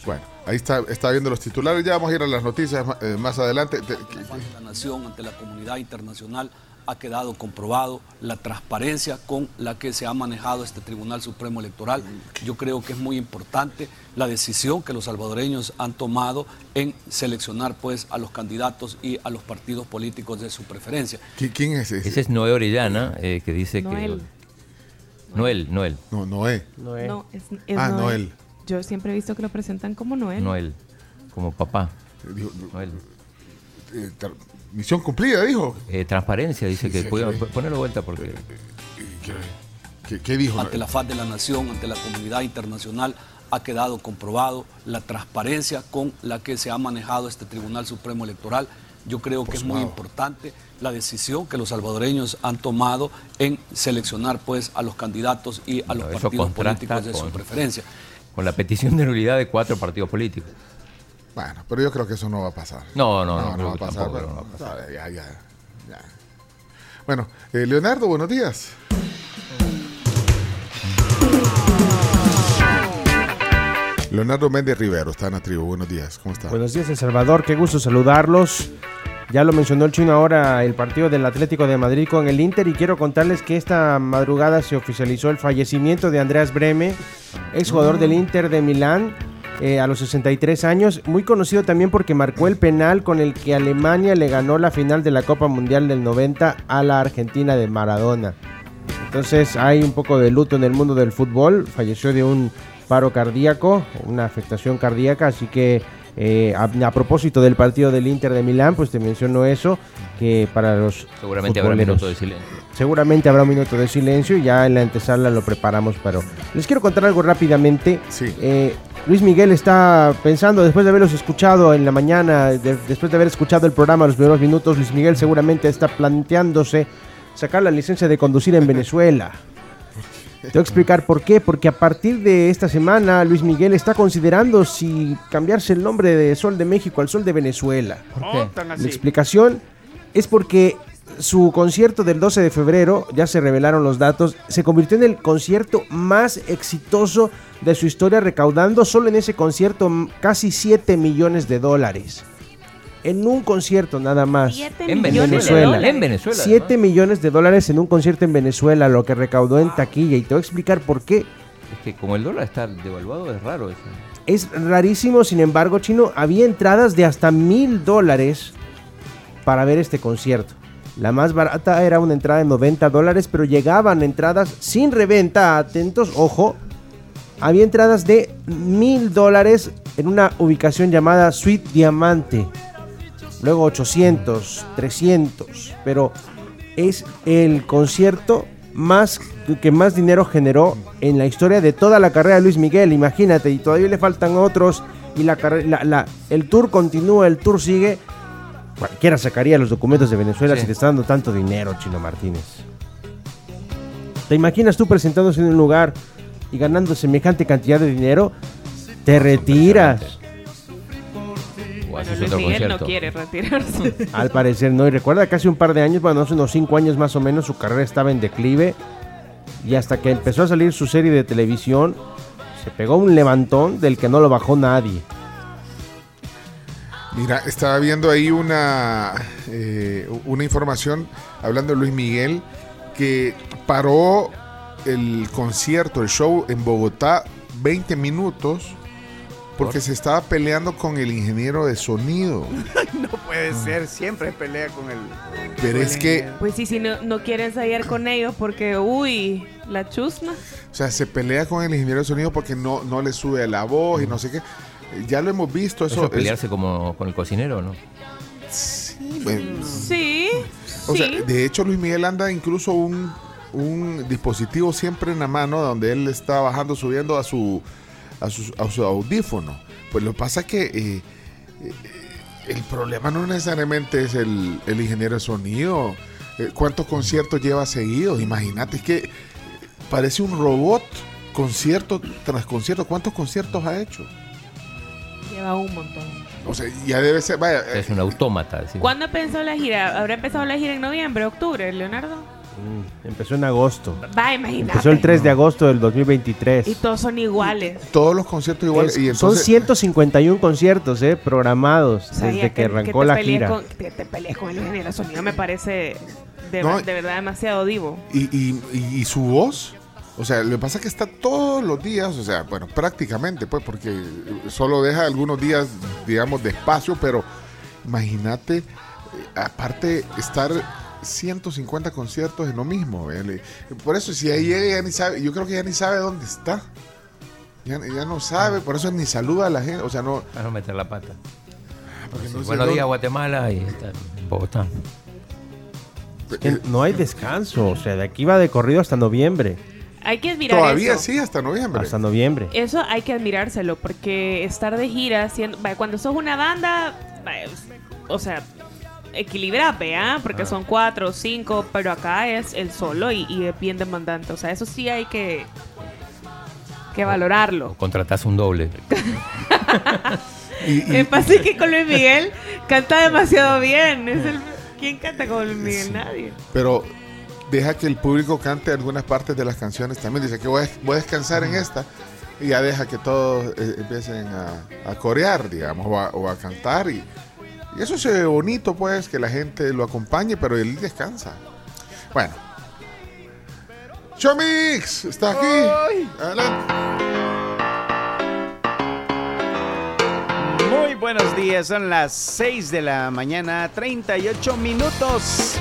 [SPEAKER 3] Bueno, ahí está, está viendo los titulares. Ya vamos a ir a las noticias eh, más adelante. Te-
[SPEAKER 27] ante la nación, ante la comunidad internacional, ha quedado comprobado la transparencia con la que se ha manejado este Tribunal Supremo Electoral. Yo creo que es muy importante la decisión que los salvadoreños han tomado en seleccionar pues a los candidatos y a los partidos políticos de su preferencia.
[SPEAKER 3] ¿Qui- ¿Quién es ese?
[SPEAKER 5] Ese es Noé Orellana, eh, que dice
[SPEAKER 4] Noel.
[SPEAKER 5] que... Noel, Noel.
[SPEAKER 3] No, Noé.
[SPEAKER 4] No, es, es
[SPEAKER 3] Ah,
[SPEAKER 4] Noel.
[SPEAKER 3] Noel.
[SPEAKER 4] Yo siempre he visto que lo presentan como Noel.
[SPEAKER 5] Noel, como papá. Noel.
[SPEAKER 3] Eh, misión cumplida, dijo.
[SPEAKER 5] Eh, transparencia, dice
[SPEAKER 3] Sí,
[SPEAKER 5] que...
[SPEAKER 3] sí,
[SPEAKER 5] puede-
[SPEAKER 3] sí.
[SPEAKER 5] Ponerlo vuelta porque...
[SPEAKER 3] ¿Qué, qué dijo?
[SPEAKER 27] Ante la faz de la nación, ante la comunidad internacional, ha quedado comprobado la transparencia con la que se ha manejado este Tribunal Supremo Electoral. Yo creo que es muy importante la decisión que los salvadoreños han tomado en seleccionar pues a los candidatos y a los partidos políticos de su preferencia.
[SPEAKER 5] Con la petición de nulidad de cuatro partidos políticos.
[SPEAKER 3] Bueno, pero yo creo que eso no va a pasar.
[SPEAKER 5] No, no, no,
[SPEAKER 3] no,
[SPEAKER 5] creo
[SPEAKER 3] va a pasar.
[SPEAKER 5] tampoco,
[SPEAKER 3] pero-
[SPEAKER 5] no va a pasar.
[SPEAKER 3] ya, ya, ya. Bueno, eh, Leonardo, buenos días. Leonardo Méndez Rivero está en la tribu. Buenos días, ¿cómo está?
[SPEAKER 28] Buenos días, El Salvador. Qué gusto saludarlos. Ya lo mencionó el chino ahora, el partido del Atlético de Madrid con el Inter. Y quiero contarles que esta madrugada se oficializó el fallecimiento de Andreas Breme, exjugador del Inter de Milán. Eh, a los 63 años, muy conocido también porque marcó el penal con el que Alemania le ganó la final de la Copa Mundial del 90 a la Argentina de Maradona. Entonces hay un poco de luto en el mundo del fútbol, falleció de un paro cardíaco, una afectación cardíaca, así que eh, a, a propósito del partido del Inter de Milán, pues te menciono eso, que para los
[SPEAKER 5] Seguramente habrá un minuto de silencio.
[SPEAKER 28] Seguramente habrá un minuto de silencio y ya en la antesala lo preparamos, pero les quiero contar algo rápidamente. Eh, Luis Miguel está pensando, después de haberlos escuchado en la mañana, de- después de haber escuchado el programa los primeros minutos, Luis Miguel seguramente está planteándose sacar la licencia de conducir en Venezuela. Te voy a explicar por qué. Porque a partir de esta semana, Luis Miguel está considerando si cambiarse el nombre de Sol de México al Sol de Venezuela.
[SPEAKER 1] Tan así.
[SPEAKER 28] La explicación es porque su concierto del 12 de febrero, ya se revelaron los datos, se convirtió en el concierto más exitoso de su historia, recaudando solo en ese concierto casi 7 millones de dólares. En un concierto nada más.
[SPEAKER 4] Siete
[SPEAKER 5] En
[SPEAKER 4] millones de
[SPEAKER 5] Venezuela.
[SPEAKER 4] dólares.
[SPEAKER 5] En Venezuela.
[SPEAKER 28] 7 millones de dólares en un concierto en Venezuela, lo que recaudó en taquilla. Y te voy a explicar por qué.
[SPEAKER 5] Es que como el dólar está devaluado, es raro eso.
[SPEAKER 28] Es rarísimo, sin embargo, Chino, había entradas de hasta mil dólares para ver este concierto. La más barata era una entrada de 90 dólares, pero llegaban entradas sin reventa, atentos, ojo. Había entradas de mil dólares en una ubicación llamada Suite Diamante. Luego 800, 300, pero es el concierto más que más dinero generó en la historia de toda la carrera de Luis Miguel, imagínate, y todavía le faltan otros y la, la- la- el tour continúa, el tour sigue. Cualquiera sacaría los documentos de Venezuela
[SPEAKER 5] Sí.
[SPEAKER 28] si te está dando tanto dinero, Chino Martínez. ¿Te imaginas tú presentándose en un lugar y ganando semejante cantidad de dinero? Te retiras.
[SPEAKER 5] O
[SPEAKER 4] Bueno,
[SPEAKER 5] haces otro
[SPEAKER 4] Miguel no quiere retirarse. (laughs)
[SPEAKER 28] Al parecer no. Y recuerda que hace un par de años, bueno, hace unos cinco años más o menos, su carrera estaba en declive. Y hasta que empezó a salir su serie de televisión, se pegó un levantón del que no lo bajó nadie.
[SPEAKER 3] Mira, estaba viendo ahí una, eh, una información hablando de Luis Miguel que paró el concierto, el show en Bogotá 20 minutos porque se estaba peleando con el ingeniero de sonido. (laughs)
[SPEAKER 1] no puede ser, siempre pelea con el.
[SPEAKER 3] Pero
[SPEAKER 1] con
[SPEAKER 3] es
[SPEAKER 1] el
[SPEAKER 3] que.
[SPEAKER 4] Pues sí, si no, no quieren ensayar con ellos porque, uy, la chusma.
[SPEAKER 3] o sea, se pelea con el ingeniero de sonido porque no, no le sube la voz y no sé qué. Ya lo hemos visto, eso.
[SPEAKER 5] Eso es
[SPEAKER 3] es-
[SPEAKER 5] pelearse como con el cocinero, ¿no?
[SPEAKER 3] sí, bueno,
[SPEAKER 4] Sí,
[SPEAKER 3] O
[SPEAKER 4] sí.
[SPEAKER 3] sea, de hecho Luis Miguel anda incluso un, un dispositivo siempre en la mano donde él está bajando, subiendo a su, a su, a su audífono. Pues lo que pasa es que eh, eh, el problema no necesariamente es el, el ingeniero de sonido. Eh, ¿Cuántos conciertos lleva seguidos? Imagínate, es que parece un robot, concierto tras concierto. ¿Cuántos conciertos ha hecho?
[SPEAKER 4] Lleva un montón.
[SPEAKER 3] O sea, ya debe ser, vaya, eh,
[SPEAKER 5] Es un autómata. sí.
[SPEAKER 4] ¿Cuándo empezó la gira? ¿Habrá empezado la gira en noviembre, octubre, Leonardo?
[SPEAKER 28] Mm, Empezó en agosto.
[SPEAKER 4] Va, imagínate.
[SPEAKER 28] Empezó el 3 de agosto del 2023.
[SPEAKER 4] Y todos son iguales.
[SPEAKER 3] todos los conciertos iguales.
[SPEAKER 28] Es-
[SPEAKER 3] y
[SPEAKER 28] son
[SPEAKER 3] entonces,
[SPEAKER 28] 151 conciertos eh, programados desde que arrancó la gira.
[SPEAKER 4] Con, que te pelees con el ingeniero de sonido me parece de,
[SPEAKER 3] No.
[SPEAKER 4] de verdad demasiado divo.
[SPEAKER 3] Y, y- y- y su voz, o sea, lo que pasa es que está todos los días, o sea, bueno, prácticamente, pues, porque solo deja algunos días, digamos, de espacio, pero imagínate, eh, aparte, estar 150 conciertos en lo mismo. ¿eh? Le- Por eso, si ahí llega, ya ni sabe, yo creo que ya ni sabe dónde está. Ya, ya no sabe, por eso ni saluda a la gente, o sea, no...
[SPEAKER 5] Para no meter la pata.
[SPEAKER 3] porque
[SPEAKER 5] Sí,
[SPEAKER 3] no sé
[SPEAKER 5] Buenos
[SPEAKER 3] dónde-
[SPEAKER 5] días, Guatemala. Y está en Bogotá.
[SPEAKER 28] Que no hay descanso, o sea, de aquí va de corrido hasta noviembre.
[SPEAKER 4] Hay que admirar
[SPEAKER 3] Todavía
[SPEAKER 4] eso.
[SPEAKER 3] sí, hasta noviembre.
[SPEAKER 28] Hasta noviembre.
[SPEAKER 4] Eso hay que admirárselo porque estar de gira, siendo, cuando sos una banda, o sea, equilibrada, ¿ah? Porque son cuatro o cinco, pero acá es el solo y, y es bien demandante. O sea, eso sí hay que, que valorarlo.
[SPEAKER 5] Contratás un doble.
[SPEAKER 4] Me pasa que con Luis Miguel canta demasiado (laughs) bien. Es el, ¿Quién canta con Luis Miguel? Nadie.
[SPEAKER 3] pero deja que el público cante algunas partes de las canciones también. Dice que voy a, voy a descansar en esta y ya deja que todos eh, empiecen a, a corear, digamos, o a, o a cantar. Y, y eso se ve bonito, pues, que la gente lo acompañe, pero él descansa. Bueno. Showmix está aquí. Adelante.
[SPEAKER 1] Muy buenos días, son las 6 de la mañana, 38 minutos.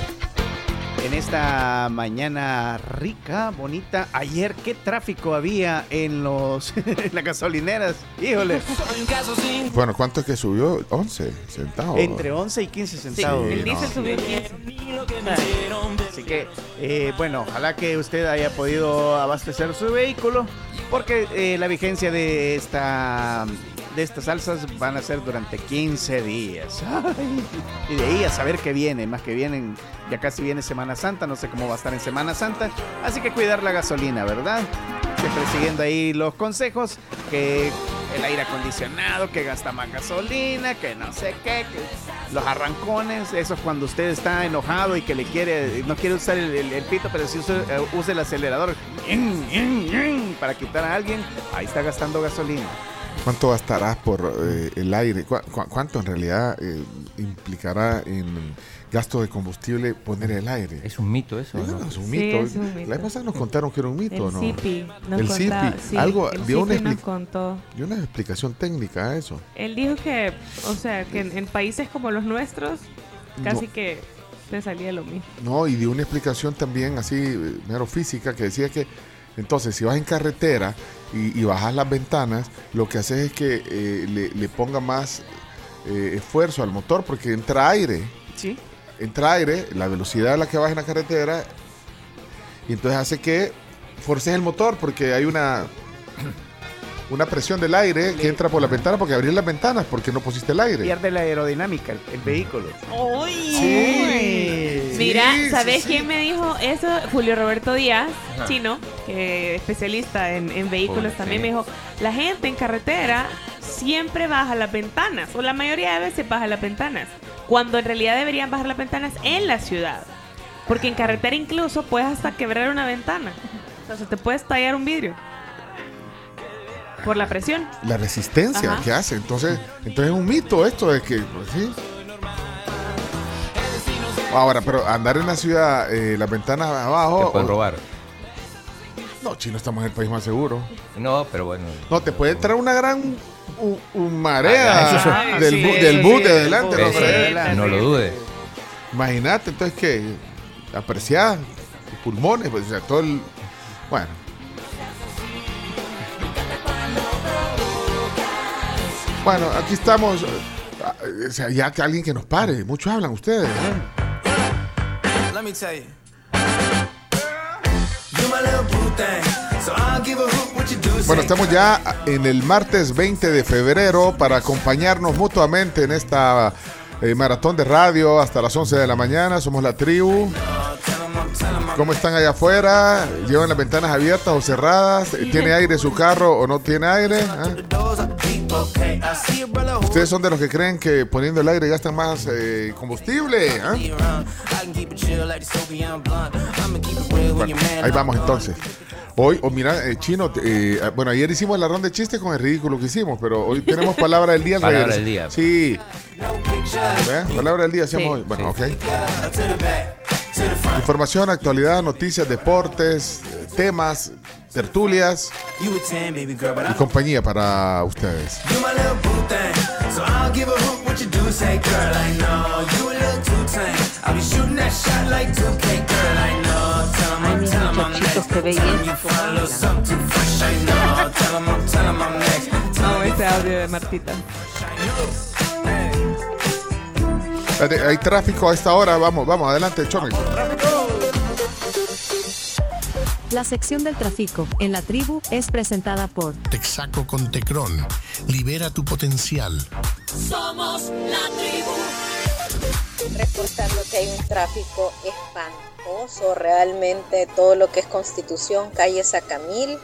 [SPEAKER 1] En esta mañana rica, bonita. Ayer, ¿qué tráfico había en los (laughs) en las gasolineras? Híjole.
[SPEAKER 3] Bueno, ¿cuánto es que subió? 11 centavos.
[SPEAKER 1] Entre 11 y 15 centavos.
[SPEAKER 4] el
[SPEAKER 3] no.
[SPEAKER 4] diésel subió 15.
[SPEAKER 1] Así que, eh, bueno, ojalá que usted haya podido abastecer su vehículo, porque eh, la vigencia de esta de estas salsas van a ser durante 15 días. (laughs) Y de ahí a saber qué viene, más que vienen, ya casi viene Semana Santa, no sé cómo va a estar en Semana Santa, así que cuidar la gasolina, ¿verdad? Siempre siguiendo ahí los consejos, que el aire acondicionado, que gasta más gasolina, que no sé qué, que los arrancones, eso es cuando usted está enojado y que le quiere, no quiere usar el, el- el pito, pero si usa, eh, usa el acelerador para quitar a alguien, ahí está gastando gasolina.
[SPEAKER 3] ¿Cuánto gastarás por eh, el aire? ¿Cu- cu- ¿Cuánto en realidad eh, implicará en gasto de combustible poner el aire?
[SPEAKER 5] Es un mito eso, ¿no?
[SPEAKER 3] Es un
[SPEAKER 4] Sí,
[SPEAKER 3] mito.
[SPEAKER 4] es un mito.
[SPEAKER 3] La vez pasada nos contaron que era un mito,
[SPEAKER 4] El
[SPEAKER 3] ¿no?
[SPEAKER 4] CIPI nos
[SPEAKER 3] el
[SPEAKER 4] contaba,
[SPEAKER 3] CIPI.
[SPEAKER 4] sí,
[SPEAKER 3] Algo
[SPEAKER 4] el
[SPEAKER 3] dio una,
[SPEAKER 4] CIPI nos
[SPEAKER 3] expli-
[SPEAKER 4] contó.
[SPEAKER 3] dio una explicación técnica a eso.
[SPEAKER 4] Él dijo que, o sea, que en, en países como los nuestros, casi
[SPEAKER 3] No.
[SPEAKER 4] que te salía lo mismo.
[SPEAKER 3] No, y dio una explicación también así, eh, mero física, que decía que entonces si vas en carretera y, y bajas las ventanas, lo que haces es que eh, le, le ponga más eh, esfuerzo al motor porque entra aire.
[SPEAKER 1] Sí.
[SPEAKER 3] Entra aire, la velocidad a la que vas en la carretera, y entonces hace que forces el motor porque hay una una presión del aire que entra por las ventanas porque abrir las ventanas porque no pusiste el aire.
[SPEAKER 1] Pierde la aerodinámica el, el vehículo.
[SPEAKER 3] Sí.
[SPEAKER 4] Mira,
[SPEAKER 3] Sí,
[SPEAKER 4] ¿sabes
[SPEAKER 3] sí, sí.
[SPEAKER 4] quién me dijo eso? Julio Roberto Díaz,
[SPEAKER 1] Ajá.
[SPEAKER 4] chino, que especialista en, en vehículos también
[SPEAKER 5] sí.
[SPEAKER 4] me dijo, la gente en carretera siempre baja las ventanas, o la mayoría de veces baja las ventanas, cuando en realidad deberían bajar las ventanas en la ciudad. Porque en carretera incluso puedes hasta quebrar una ventana. O sea, se te puede estallar un vidrio. Por la presión.
[SPEAKER 3] la resistencia
[SPEAKER 4] Ajá.
[SPEAKER 3] que hace. Entonces, entonces es un mito esto de que, pues, sí. Ahora, pero andar en la ciudad, eh, las ventanas abajo.
[SPEAKER 5] Te pueden robar.
[SPEAKER 3] No, chino, estamos en el país más seguro.
[SPEAKER 5] No, pero bueno.
[SPEAKER 3] No, te puede entrar una gran u- u- marea
[SPEAKER 5] Ah, eso
[SPEAKER 1] sí.
[SPEAKER 3] del,
[SPEAKER 1] Sí,
[SPEAKER 3] bu- del
[SPEAKER 1] sí,
[SPEAKER 3] bus de
[SPEAKER 1] del
[SPEAKER 3] adelante.
[SPEAKER 1] bus
[SPEAKER 3] no
[SPEAKER 1] adelante.
[SPEAKER 5] No lo dude.
[SPEAKER 3] Imagínate, entonces que apreciar pulmones, pues, o sea, todo el. Bueno. Bueno, aquí estamos. ah, O sea, ya que alguien que nos pare. Muchos hablan ustedes. ¿eh?
[SPEAKER 26] Let me tell you.
[SPEAKER 3] Bueno, estamos ya en el martes 20 de febrero para acompañarnos mutuamente en esta eh, maratón de radio hasta las 11 de la mañana. Somos la tribu. ¿Cómo están allá afuera? ¿Llevan las ventanas abiertas o cerradas? ¿Tiene aire su carro o no tiene aire? ¿Ah? ¿Ustedes son de los que creen que poniendo el aire gastan más eh, combustible? ¿Ah? Bueno, ahí vamos entonces. Hoy, o mira, eh, Chino, eh, bueno, ayer hicimos la ronda de chistes con el ridículo que hicimos, pero hoy tenemos palabra del día. al
[SPEAKER 5] Palabra del día.
[SPEAKER 3] Sí. ¿Ve? Palabra del día hacemos
[SPEAKER 4] Sí.
[SPEAKER 3] hoy. Bueno, ok. Información, actualidad, noticias, deportes, temas, tertulias
[SPEAKER 26] You a 10, baby girl, but
[SPEAKER 3] y
[SPEAKER 26] I'm
[SPEAKER 3] compañía para ustedes.
[SPEAKER 26] you my little boo thing. So I'll give a hoot what you do. Say, girl, I know you a little too tame. I'll be shooting that shot like 2K, girl, I know. Tell 'em
[SPEAKER 29] Ay,
[SPEAKER 26] I'm,
[SPEAKER 29] mis
[SPEAKER 26] tell 'em I'm
[SPEAKER 29] muchachitos,
[SPEAKER 26] next.
[SPEAKER 29] qué belleza.
[SPEAKER 26] You find a little something
[SPEAKER 3] Hay tráfico a esta hora. Vamos, vamos, adelante, Chomix.
[SPEAKER 30] La sección del tráfico en la tribu es presentada por
[SPEAKER 31] Texaco con Tecron. Libera tu potencial.
[SPEAKER 30] Somos la tribu.
[SPEAKER 32] reportando que hay un tráfico espantoso realmente todo lo que es Constitución, calle Sacamil,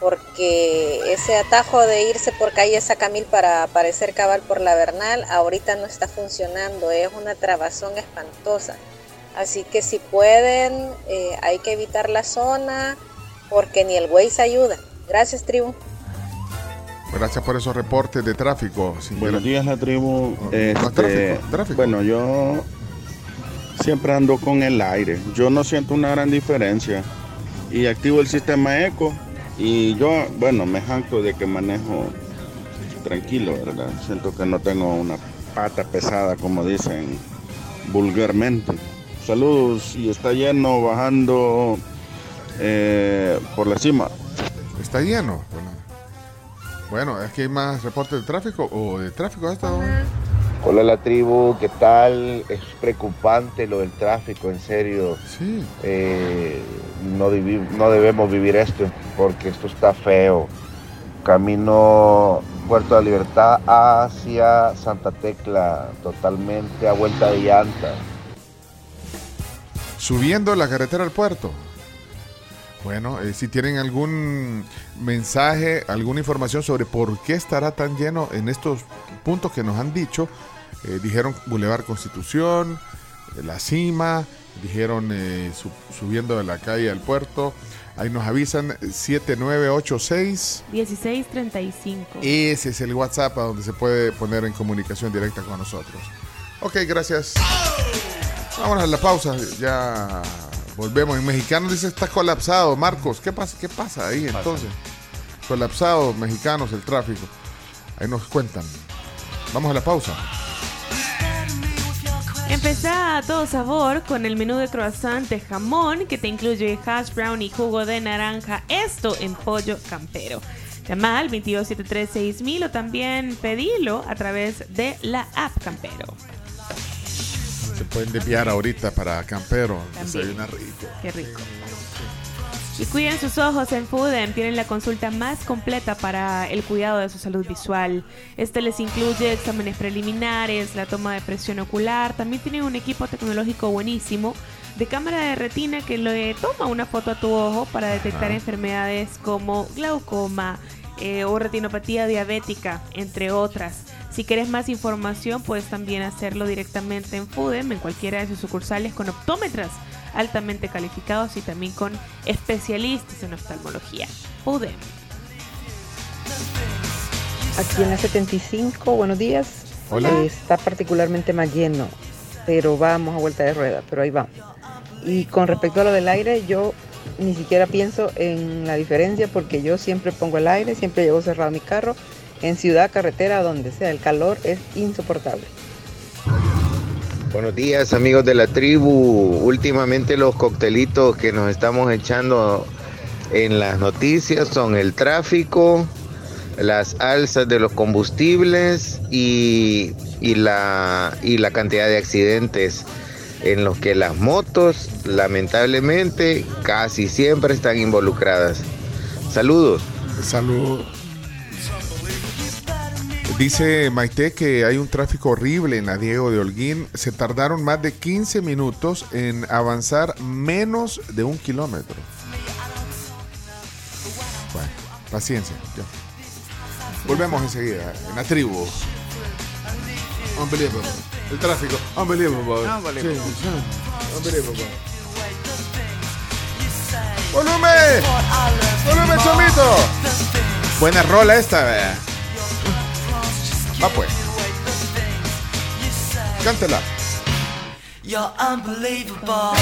[SPEAKER 32] porque ese atajo de irse por calle Sacamil para aparecer cabal por la Bernal ahorita no está funcionando, es una trabazón espantosa. Así que si pueden, eh, hay que evitar la zona porque ni el Waze ayuda. Gracias, tribu.
[SPEAKER 3] Gracias por esos reportes de tráfico. sin
[SPEAKER 33] Buenos días, la tribu. Este,
[SPEAKER 3] tráfico, tráfico.
[SPEAKER 33] Bueno, yo siempre ando con el aire. Yo no siento una gran diferencia. Y activo el sistema eco. Y yo, bueno, me jacto de que manejo tranquilo, ¿verdad? Siento que no tengo una pata pesada, como dicen vulgarmente. Saludos y está lleno bajando eh, por la cima.
[SPEAKER 3] Está lleno. Bueno, es que hay más reportes de tráfico o de tráfico a esta hora.
[SPEAKER 29] Hola la tribu, ¿qué tal? Es preocupante lo del tráfico, en serio.
[SPEAKER 3] Sí.
[SPEAKER 29] Eh, no, no debemos vivir esto porque esto está feo. Camino Puerto de Libertad hacia Santa Tecla, totalmente a vuelta de llanta.
[SPEAKER 3] Subiendo la carretera al puerto. Bueno, eh, si tienen algún mensaje, alguna información sobre por qué estará tan lleno en estos puntos que nos han dicho, eh, dijeron Boulevard Constitución, eh, La Cima, dijeron eh, su- subiendo de la calle al puerto, ahí nos avisan 7986.
[SPEAKER 4] 1635.
[SPEAKER 3] Ese es el WhatsApp a donde se puede poner en comunicación directa con nosotros. Ok, gracias. Vámonos a la pausa. Ya volvemos. En mexicano dice está colapsado. Marcos, ¿qué pasa? ¿Qué pasa ahí entonces? Colapsado, mexicanos, el tráfico. Ahí nos cuentan. Vamos a la pausa.
[SPEAKER 4] Empezá a todo sabor con el menú de croissant de jamón que te incluye hash brown y jugo de naranja. Esto en pollo campero. Llama al 22736000 o también pedilo a través de la app Campero.
[SPEAKER 3] Se pueden desviar ahorita para Campero.
[SPEAKER 4] También.
[SPEAKER 3] Desayunar rico.
[SPEAKER 4] Qué rico. Y cuiden sus ojos en Foodem. Tienen la consulta más completa para el cuidado de su salud visual. Este les incluye exámenes preliminares, la toma de presión ocular. También tienen un equipo tecnológico buenísimo de cámara de retina que le toma una foto a tu ojo para detectar enfermedades como glaucoma eh, o retinopatía diabética, entre otras. Si quieres más información, puedes también hacerlo directamente en Foodem, en cualquiera de sus sucursales con optómetras altamente calificados y también con especialistas en oftalmología. Foodem.
[SPEAKER 34] Aquí en la 75, buenos días.
[SPEAKER 3] Hola.
[SPEAKER 34] Eh, está particularmente más lleno, pero vamos a vuelta de rueda, pero ahí vamos. Y con respecto a lo del aire, yo ni siquiera pienso en la diferencia porque yo siempre pongo el aire, siempre llevo cerrado mi carro, en ciudad, carretera, donde sea. El calor es insoportable.
[SPEAKER 29] Buenos días amigos de la tribu. Últimamente los coctelitos que nos estamos echando en las noticias son el tráfico, las alzas de los combustibles y, y la, y la cantidad de accidentes en los que las motos lamentablemente casi siempre están involucradas. Saludos.
[SPEAKER 3] Salud. Dice Maite que hay un tráfico horrible en la Diego de Holguín. Se tardaron más de 15 minutos en avanzar menos de un kilómetro. Bueno, paciencia. ya. Volvemos enseguida en la tribu. Unbelievable. El tráfico. Unbelievable.
[SPEAKER 1] Unbelievable.
[SPEAKER 3] Sí, sí. Unbelievable. ¡Volumen! ¡Volumen, chomito! Buena rola esta, vea. Va pues. Cántela.
[SPEAKER 26] You're unbelievable.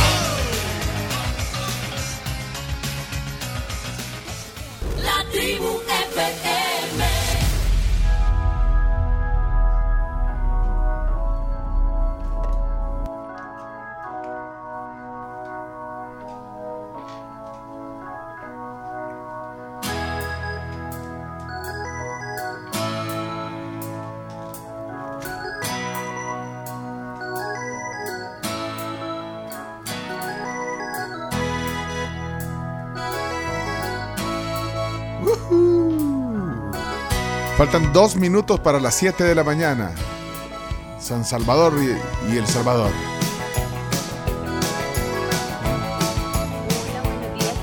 [SPEAKER 35] La tribu FM.
[SPEAKER 3] Faltan dos minutos para las 7 de la mañana. San Salvador y, El Salvador.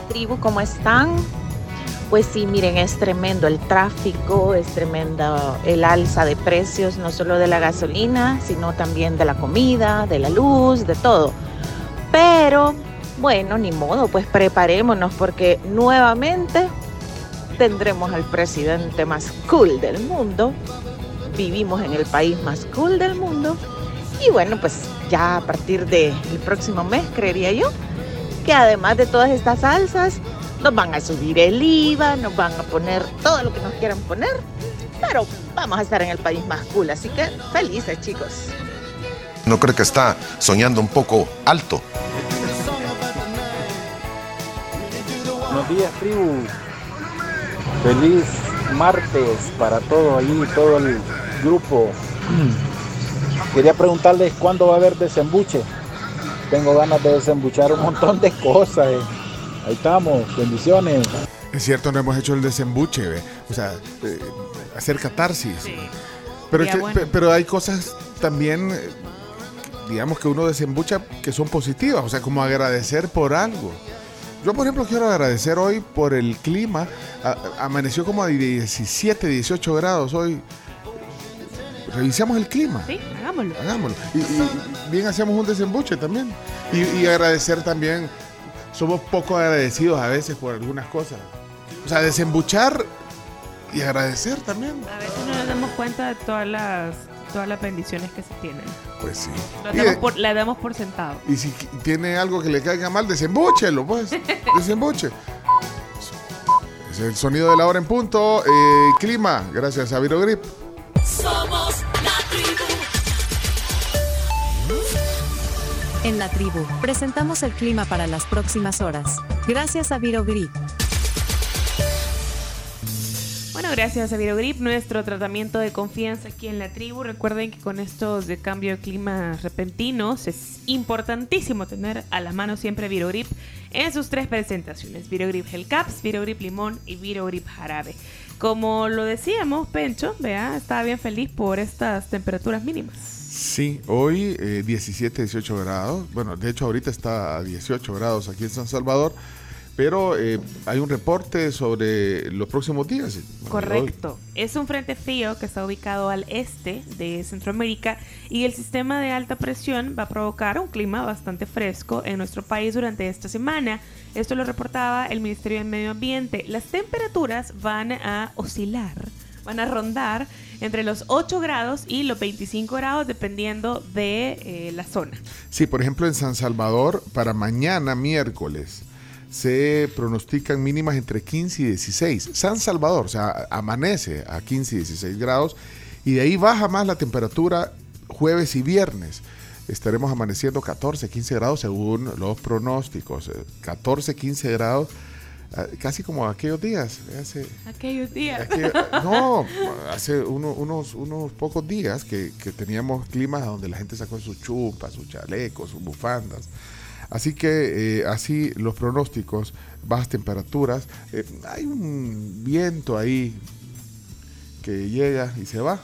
[SPEAKER 36] tribu, ¿cómo están? Pues sí, miren, es tremendo el tráfico, es tremendo el alza de precios, no solo de la gasolina, sino también de la comida, de la luz, de todo. Pero, bueno, ni modo, pues preparémonos porque nuevamente tendremos al presidente más cool del mundo. Vivimos en el país más cool del mundo. Y bueno, pues ya a partir del próximo mes, creería yo, que además de todas estas alzas, nos van a subir el IVA, nos van a poner todo lo que nos quieran poner. pero vamos a estar en el país más cool, así que felices chicos.
[SPEAKER 31] ¿No cree que está soñando un poco alto?
[SPEAKER 37] Buenos días, tribu. Feliz martes para todo ahí, todo el grupo. Quería preguntarles cuándo va a haber desembuche. Tengo ganas de desembuchar un montón de cosas. eh. Ahí estamos, bendiciones.
[SPEAKER 3] Es cierto, no hemos hecho el desembuche, ¿ve? o sea, eh, hacer catarsis. Pero,
[SPEAKER 4] Sería
[SPEAKER 3] que-
[SPEAKER 4] bueno.
[SPEAKER 3] pe- pero hay cosas también, eh, digamos, que uno desembucha que son positivas, o sea, como agradecer por algo. Yo, por ejemplo, quiero agradecer hoy por el clima. A- amaneció como a 17, 18 grados hoy. Revisamos el clima.
[SPEAKER 4] Sí, hagámoslo.
[SPEAKER 3] Hagámoslo. Y, y bien hacemos un desembuche también. Y, y agradecer también. Somos poco agradecidos a veces por algunas cosas. O sea, desembuchar y agradecer también.
[SPEAKER 4] A veces no nos damos cuenta de todas las, todas las bendiciones que se tienen.
[SPEAKER 3] Pues sí.
[SPEAKER 4] Las
[SPEAKER 3] Y,
[SPEAKER 4] damos por, las damos por sentado.
[SPEAKER 3] y si tiene algo que le caiga mal, desembúchelo, pues. (laughs) Desembuche. Es el sonido de la hora en punto. Eh, clima, gracias a Virogrip.
[SPEAKER 35] Somos la tribu.
[SPEAKER 30] En la tribu, presentamos el clima para las próximas horas. Gracias a Virogrip.
[SPEAKER 4] Gracias a Virogrip, nuestro tratamiento de confianza aquí en la tribu. Recuerden que con estos de cambio de clima repentinos es importantísimo tener a la mano siempre Virogrip en sus tres presentaciones: Virogrip Gel Caps, Virogrip Limón y Virogrip Jarabe. Como lo decíamos, Pencho, vea, estaba bien feliz por estas temperaturas mínimas.
[SPEAKER 3] Sí, hoy eh, 17, 18 grados. Bueno, de hecho ahorita está a 18 grados aquí en San Salvador. Pero eh, hay un reporte sobre los próximos días.
[SPEAKER 4] Correcto. Es un frente frío que está ubicado al este de Centroamérica y el sistema de alta presión va a provocar un clima bastante fresco en nuestro país durante esta semana. Esto lo reportaba el Ministerio del Medio Ambiente. Las temperaturas van a oscilar, van a rondar entre los 8 grados y los 25 grados dependiendo de eh, la zona.
[SPEAKER 3] Sí, por ejemplo, en San Salvador, para mañana, miércoles, se pronostican mínimas entre 15 y 16. San Salvador, o sea, amanece a 15 y 16 grados y de ahí baja más la temperatura jueves y viernes. Estaremos amaneciendo 14, 15 grados según los pronósticos. Eh, 14, 15 grados, ah, casi como aquellos días. Hace,
[SPEAKER 4] Aquellos días.
[SPEAKER 3] Aquello- (laughs) no, hace uno- unos, unos pocos días que, que teníamos climas donde la gente sacó sus chupas, sus chalecos, sus bufandas. Así que eh, así los pronósticos, bajas temperaturas, eh, hay un viento ahí que llega y se va.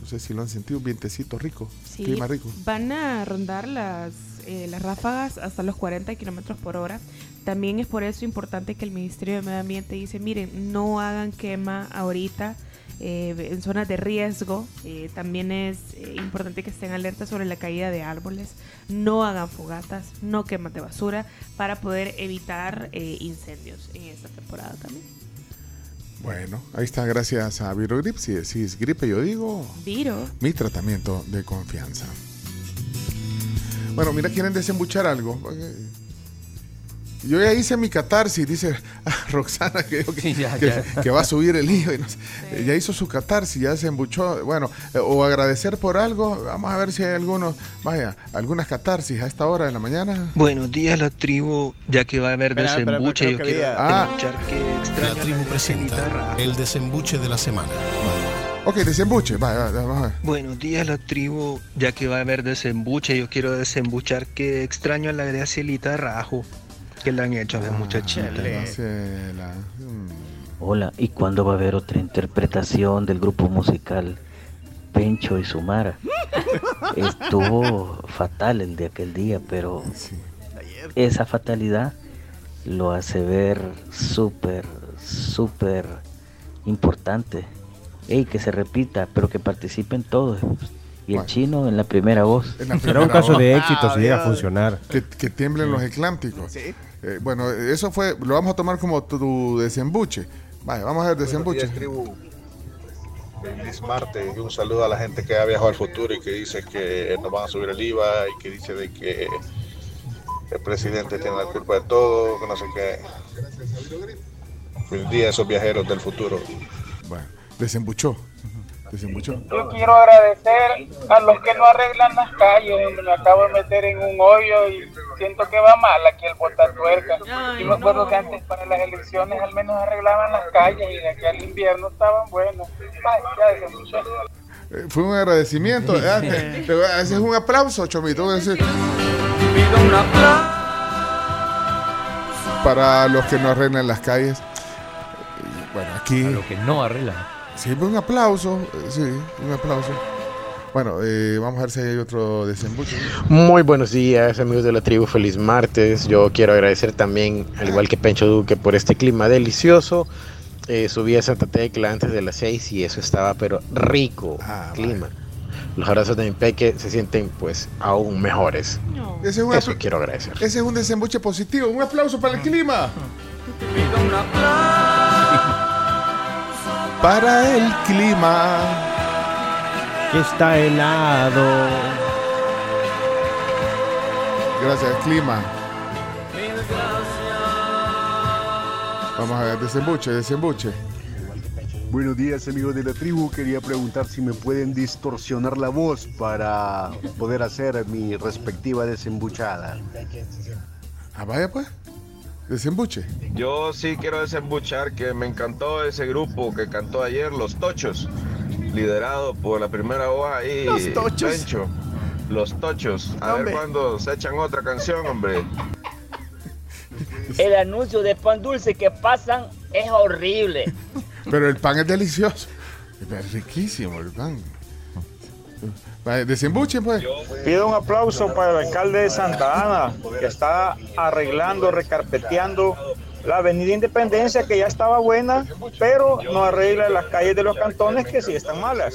[SPEAKER 3] No sé si lo han sentido, un vientecito rico,
[SPEAKER 4] Sí,
[SPEAKER 3] clima rico.
[SPEAKER 4] Van a rondar las, eh, las ráfagas hasta los 40 kilómetros por hora. También es por eso importante que el Ministerio de Medio Ambiente dice, miren, no hagan quema ahorita eh, en zonas de riesgo. Eh, también es eh, importante que estén alertas sobre la caída de árboles. No hagan fogatas, no queman de basura para poder evitar eh, incendios en esta temporada también.
[SPEAKER 3] Bueno, ahí está, gracias a Virogrip. Si decís gripe, yo digo
[SPEAKER 4] Viro.
[SPEAKER 3] mi tratamiento de confianza. Bueno, mira, quieren desembuchar algo. Yo ya hice mi catarsis, dice (laughs) Roxana que, que,
[SPEAKER 5] ya,
[SPEAKER 3] que-
[SPEAKER 5] ya.
[SPEAKER 3] que va a subir el hijo. y no sé. Ya hizo su catarsis, ya se embuchó. Bueno, eh, o agradecer por algo. Vamos a ver si hay algunos, vaya, algunas catarsis a esta hora de la mañana.
[SPEAKER 38] Buenos días, la tribu. Ya que va a haber desembuche,
[SPEAKER 3] creo
[SPEAKER 38] yo
[SPEAKER 3] que
[SPEAKER 38] quiero
[SPEAKER 3] había- Ah.
[SPEAKER 38] desembuchar que extraño
[SPEAKER 31] La tribu presenta el desembuche de la semana.
[SPEAKER 3] Ok, desembuche, vaya, vaya, vamos a ver.
[SPEAKER 38] Buenos días, la tribu. Ya que va a haber desembuche, yo quiero desembuchar que extraño a la Gracielita Rajo que le han hecho a la muchachita.
[SPEAKER 3] Mm.
[SPEAKER 39] Hola, ¿y cuándo va a haber otra interpretación del grupo musical Pencho y Sumara? (laughs) Estuvo fatal el de aquel día, pero esa fatalidad lo hace ver súper, súper importante. Ey, que se repita, pero que participen todos. Y el chino en la primera voz.
[SPEAKER 28] Será un caso de éxito si llega a funcionar.
[SPEAKER 3] Que, que tiemblen los eclánticos. Eh, bueno, eso fue, lo vamos a tomar como tu desembuche. Vaya, vamos a ver desembuche.
[SPEAKER 40] tribu. Feliz martes y un saludo a la gente que ha viajado al futuro y que dice que nos van a subir el IVA y que dice de que el presidente tiene la culpa de todo, que no sé qué. Feliz día a esos viajeros del futuro.
[SPEAKER 3] Bueno, desembuchó. Desembuchó.
[SPEAKER 41] Yo quiero agradecer a los que no arreglan las calles, me acabo de meter en un hoyo y siento que va mal aquí el tuerca. Yo me acuerdo que antes para las elecciones al menos arreglaban las calles y de aquí al invierno estaban buenas. Ay, ya desembuché.
[SPEAKER 3] Eh, Fue un agradecimiento. (laughs) eh, Ese es un aplauso, Chomito. ese- Para los que no arreglan las calles. Y, Bueno, aquí.
[SPEAKER 5] Para los que no arreglan.
[SPEAKER 3] Sí, pues un aplauso. eh, Sí, un aplauso. Bueno, eh, vamos a ver si hay otro desembuche.
[SPEAKER 42] Muy buenos días, amigos de la tribu. Feliz martes. Yo quiero agradecer también, al igual que Pencho Duque, por este clima delicioso. Eh, subí a Santa Tecla antes de las 6 y eso estaba, pero rico clima. Los abrazos de mi peque se sienten, pues, aún mejores.
[SPEAKER 3] Ese es un
[SPEAKER 42] Eso quiero agradecer.
[SPEAKER 3] Ese es un desembuche positivo. Un aplauso para el clima. Para el clima.
[SPEAKER 28] Que está helado.
[SPEAKER 3] Gracias, clima. Vamos a ver, desembuche, desembuche.
[SPEAKER 43] Buenos días amigos de la tribu, quería preguntar si me pueden distorsionar la voz para poder hacer mi respectiva desembuchada.
[SPEAKER 3] Ah, vaya pues. Desembuche.
[SPEAKER 44] Yo sí quiero desembuchar que me encantó ese grupo que cantó ayer, Los Tochos, liderado por la primera voz ahí,
[SPEAKER 1] Los Tochos.
[SPEAKER 44] Pencho. Los Tochos. A
[SPEAKER 1] Hombre.
[SPEAKER 44] ver cuándo se echan otra canción, hombre.
[SPEAKER 45] El anuncio de pan dulce que pasan es horrible. (laughs)
[SPEAKER 3] Pero el pan es delicioso. Es riquísimo el pan. Vaya, desembuche pues.
[SPEAKER 37] Pido un aplauso para el alcalde de Santa Ana, que está arreglando, recarpeteando la avenida Independencia, que ya estaba buena, pero no arregla las calles de los cantones que sí están malas.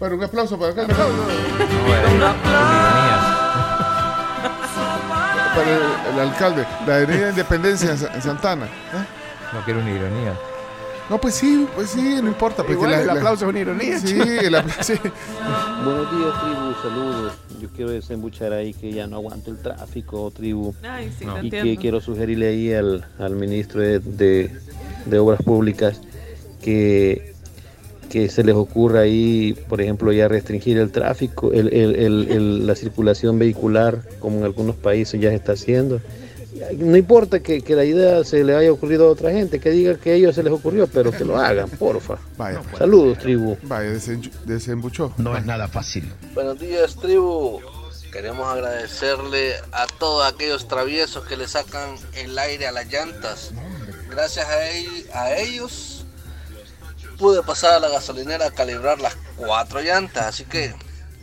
[SPEAKER 3] Bueno, un aplauso para el alcalde. Para el, el alcalde. La avenida Independencia en Santana. ¿eh?
[SPEAKER 5] No quiero una ironía.
[SPEAKER 3] No, pues sí, pues sí, no importa. Porque
[SPEAKER 1] Igual el aplauso es una ironía,
[SPEAKER 3] Sí,
[SPEAKER 1] chico.
[SPEAKER 3] el aplauso. sí. (laughs)
[SPEAKER 46] Buenos días, tribu, saludos. Yo quiero desembuchar ahí que ya no aguanto el tráfico, tribu.
[SPEAKER 4] Ay, sí,
[SPEAKER 46] y
[SPEAKER 4] te
[SPEAKER 46] que quiero sugerirle ahí al, al ministro de, de- de Obras Públicas que, que se les ocurra ahí, por ejemplo, ya restringir el tráfico, el- el- el- el- la circulación vehicular, como en algunos países ya se está haciendo. No importa que, que la idea se le haya ocurrido a otra gente, que diga que a ellos se les ocurrió, pero que lo hagan, porfa.
[SPEAKER 3] Vaya, pues.
[SPEAKER 46] Saludos, tribu.
[SPEAKER 3] Vaya, desenchu- desembuchó.
[SPEAKER 46] No es nada fácil.
[SPEAKER 47] Buenos días, tribu. Queremos agradecerle a todos aquellos traviesos que le sacan el aire a las llantas. Gracias a, a ellos pude pasar a la gasolinera a calibrar las cuatro llantas. Así que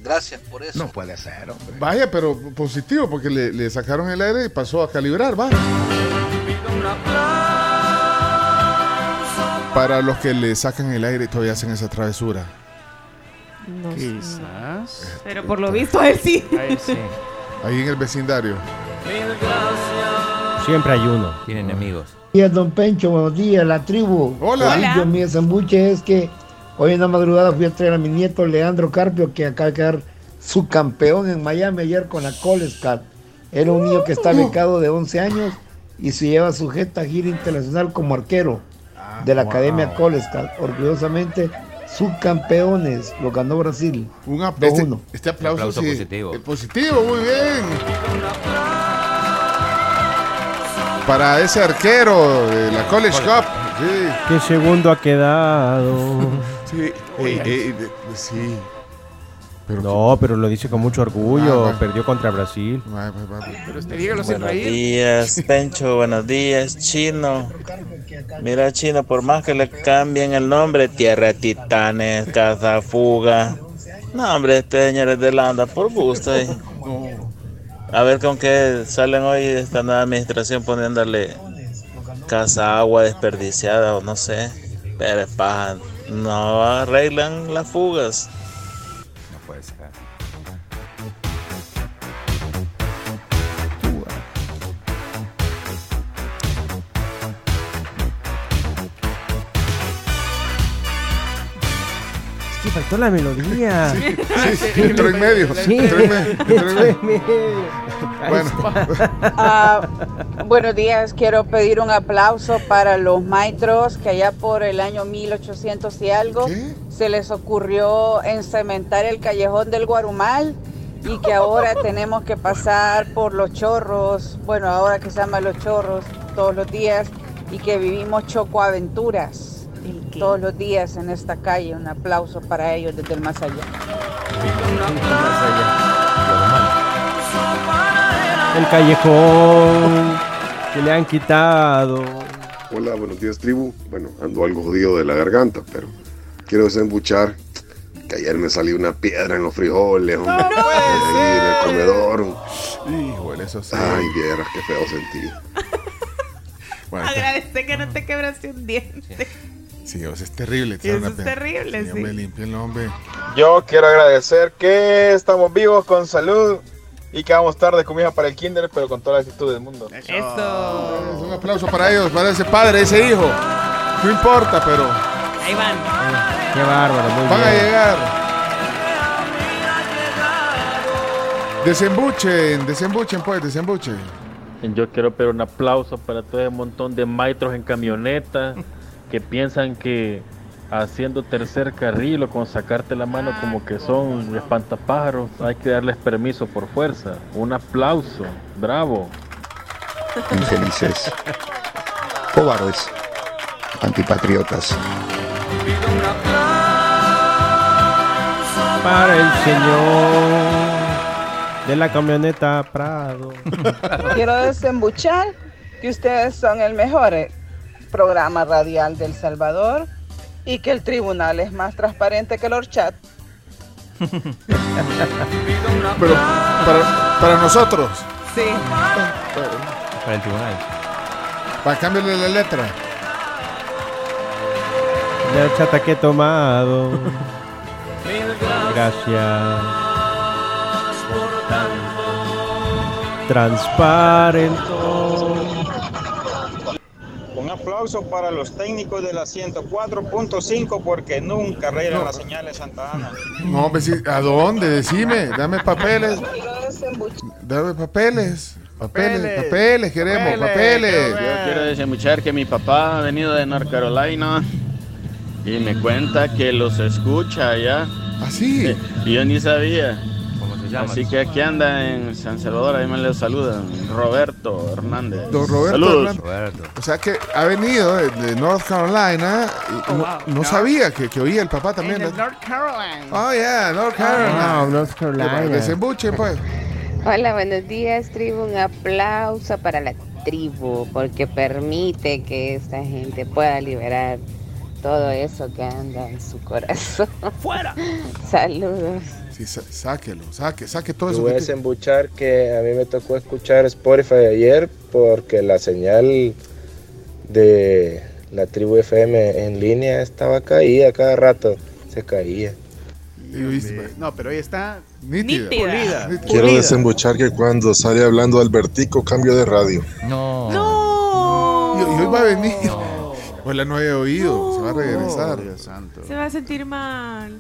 [SPEAKER 47] gracias por eso.
[SPEAKER 3] puede ser, hombre. Vaya, pero positivo, porque le, le sacaron el aire y pasó a calibrar, va. Para los que le sacan el aire y todavía hacen esa travesura.
[SPEAKER 4] No sé.
[SPEAKER 1] Quizás.
[SPEAKER 4] Pero por lo visto él sí.
[SPEAKER 3] Ahí en el vecindario.
[SPEAKER 28] Siempre hay uno.
[SPEAKER 5] Tienen enemigos.
[SPEAKER 48] Buenos días, don Pencho. Buenos días, la tribu.
[SPEAKER 3] Hola.
[SPEAKER 48] Yo, mi desembuche es que hoy en la madrugada fui a traer a mi nieto Leandro Carpio, que acaba de quedar subcampeón en Miami ayer con la College Cup. Era un niño que está becado de 11 años y se lleva sujeta a gira internacional como arquero de la Academia College Cup. Orgullosamente subcampeones, lo ganó Brasil.
[SPEAKER 3] Un este,
[SPEAKER 48] 2-1.
[SPEAKER 3] este aplauso,
[SPEAKER 5] Aplauso
[SPEAKER 3] sí.
[SPEAKER 5] positivo.
[SPEAKER 3] Positivo, muy bien. Para ese arquero de la College Cup. Sí.
[SPEAKER 28] ¿Qué segundo ha quedado?
[SPEAKER 3] Sí, ey, ey, de- sí.
[SPEAKER 28] no, pero lo dice con mucho orgullo.
[SPEAKER 3] Ah.
[SPEAKER 28] Perdió contra Brasil.
[SPEAKER 1] Pero usted dígalo sin
[SPEAKER 49] Buenos
[SPEAKER 1] reír.
[SPEAKER 49] días, Pencho. Buenos días, Chino. Mira, Chino, por más que le cambien el nombre, Tierra de Titanes, Casa Fuga. No, hombre, este señores de Landa, por gusto. eh. A ver con qué salen hoy esta nueva administración poniéndole casa agua desperdiciada o no sé. Pero es paja. No arreglan las fugas.
[SPEAKER 5] No puede ser.
[SPEAKER 48] Es que
[SPEAKER 28] faltó la melodía.
[SPEAKER 3] Sí, sí, entró en medio.
[SPEAKER 28] Sí,
[SPEAKER 3] entró en medio, entró en medio.
[SPEAKER 28] entró en medio.
[SPEAKER 3] Bueno. (laughs)
[SPEAKER 50] Ah, buenos días, quiero pedir un aplauso para los maestros que allá por el año 1800 y algo se les ocurrió encementar el callejón del Guarumal y que ahora (laughs) tenemos que pasar por los chorros, bueno, ahora que se llama los chorros todos los días y que vivimos chocoaventuras todos los días en esta calle. Un aplauso para ellos desde el más allá.
[SPEAKER 28] El callejón que le han quitado.
[SPEAKER 51] Hola, buenos días, tribu. Bueno, ando algo jodido de la garganta, pero quiero desembuchar que ayer me salió una piedra en los frijoles, hombre. Ahí en el comedor.
[SPEAKER 3] Híjole, eso sí.
[SPEAKER 51] Ay, vieras, qué feo sentí. (laughs)
[SPEAKER 3] Bueno, está-
[SPEAKER 4] Agradece que no te quebraste un diente.
[SPEAKER 3] sí, o sea, es terrible.
[SPEAKER 4] Eso
[SPEAKER 3] una
[SPEAKER 4] es terrible,
[SPEAKER 3] Sí, hombre,
[SPEAKER 4] sí.
[SPEAKER 3] límpienlo, hombre.
[SPEAKER 44] Yo quiero agradecer que estamos vivos con salud y que vamos tarde con mi hija para el kinder, pero con toda la actitud del mundo.
[SPEAKER 4] Eso.
[SPEAKER 3] Un aplauso para ellos, para ese padre, ese hijo. No importa, pero
[SPEAKER 4] Ahí van.
[SPEAKER 28] Qué bárbaro, muy
[SPEAKER 3] van a llegar. Desembuchen, desembuchen, pues, desembuchen.
[SPEAKER 46] Yo quiero pedir un aplauso para todo ese montón de maestros en camioneta que piensan que haciendo tercer carril o con sacarte la mano como que son espantapájaros, hay que darles permiso por fuerza. Un aplauso, bravo.
[SPEAKER 52] infelices, cobardes, antipatriotas.
[SPEAKER 28] Para el señor de la camioneta Prado. (laughs)
[SPEAKER 50] Quiero desembuchar que ustedes son el mejor eh, programa radial del Salvador y que el tribunal es más transparente que el Orchat. (laughs)
[SPEAKER 3] Pero para, para nosotros,
[SPEAKER 50] Sí.
[SPEAKER 5] Para el tribunal.
[SPEAKER 3] para cambiarle la letra.
[SPEAKER 28] La chata que he tomado. Gracias. Transparento.
[SPEAKER 37] Aplauso para los técnicos de la 104.5 porque nunca arreglan las señales Santa Ana.
[SPEAKER 3] No, hombre, ¿a dónde? Decime, dame papeles. Dame papeles. Papeles, papeles, queremos, papeles.
[SPEAKER 16] Yo quiero desembuchar que mi papá ha venido de North Carolina y me cuenta que los escucha allá.
[SPEAKER 3] ¿Ah, sí?
[SPEAKER 16] Y yo ni sabía. Así que aquí anda en San Salvador, ahí me le saludan. Roberto Hernández.
[SPEAKER 3] Don Roberto
[SPEAKER 16] Saludos.
[SPEAKER 3] Hernández. O sea que ha venido de, North Carolina y no, no sabía que, que oía el papá también.
[SPEAKER 50] North Carolina.
[SPEAKER 3] Oh, yeah, North Carolina.
[SPEAKER 28] Wow, North Carolina.
[SPEAKER 3] Desembuchen, pues.
[SPEAKER 53] Hola, buenos días, tribu. Un aplauso para la tribu porque permite que esta gente pueda liberar todo eso que anda en su corazón.
[SPEAKER 4] ¡Fuera! (laughs)
[SPEAKER 53] Saludos.
[SPEAKER 3] Sí, sáquelo, saque, saque todo
[SPEAKER 54] Yo
[SPEAKER 3] eso.
[SPEAKER 54] voy a
[SPEAKER 3] te-
[SPEAKER 54] desembuchar que a mí me tocó escuchar Spotify ayer porque la señal de la tribu FM en línea estaba caída cada rato, se caía.
[SPEAKER 1] No, pero hoy está
[SPEAKER 3] nítida.
[SPEAKER 1] Pulida.
[SPEAKER 55] Quiero
[SPEAKER 1] pulida.
[SPEAKER 55] desembuchar que cuando sale hablando Albertico cambio de radio.
[SPEAKER 5] No.
[SPEAKER 3] Y, y hoy va a venir. Pues la no (laughs) había oído, se va a regresar.
[SPEAKER 4] Se va a sentir mal.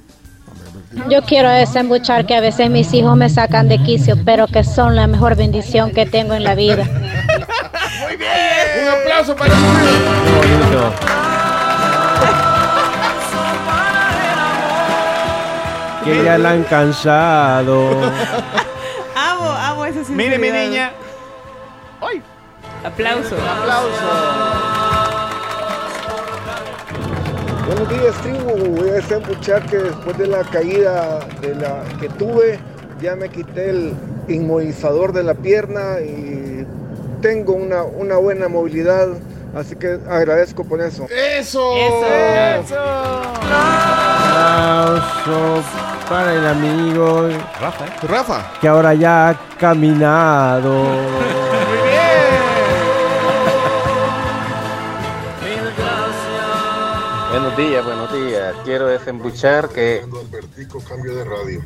[SPEAKER 41] Yo quiero desembuchar que a veces mis hijos me sacan de quicio, pero que son la mejor bendición que tengo en la vida.
[SPEAKER 3] Muy bien. Un aplauso para
[SPEAKER 28] Qué bonito. Que ya la han cansado.
[SPEAKER 4] Amo, amo esa
[SPEAKER 1] Mire, mi niña. ¡Ay!
[SPEAKER 4] Aplauso.
[SPEAKER 56] Buenos días, tribu. Voy a desembuchar que después de la caída de la que tuve, ya me quité el inmovilizador de la pierna y tengo una, una buena movilidad. Así que agradezco por eso.
[SPEAKER 3] ¡Eso!
[SPEAKER 28] Aplauso para el amigo
[SPEAKER 5] Rafa, ¿eh?
[SPEAKER 3] Rafa.
[SPEAKER 28] que ahora ya ha caminado. (laughs)
[SPEAKER 53] días, buenos días. Quiero desembuchar que
[SPEAKER 55] Albertico cambio de radio.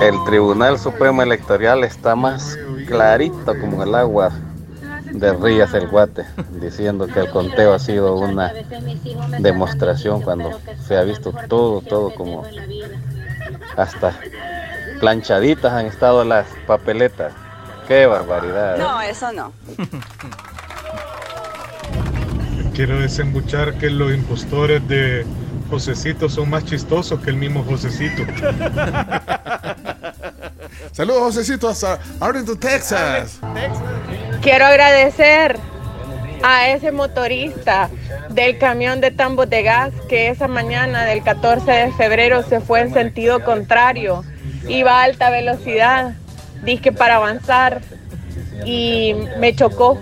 [SPEAKER 53] el Tribunal Supremo Electoral está más clarito como el agua
[SPEAKER 46] de Rías el Guate, diciendo que el conteo ha sido una demostración cuando se ha visto todo, todo como hasta planchaditas han estado las papeletas. Qué barbaridad.
[SPEAKER 50] No, eso no. (laughs)
[SPEAKER 57] Quiero desembuchar que los impostores de Josecito son más chistosos que el mismo Josecito. (laughs)
[SPEAKER 3] Saludos, Josecito, hasta Arlington, Texas.
[SPEAKER 58] Quiero agradecer a ese motorista del camión de tambos de gas que esa mañana del 14 de febrero se fue en sentido contrario. Iba a alta velocidad, dije para avanzar y me chocó.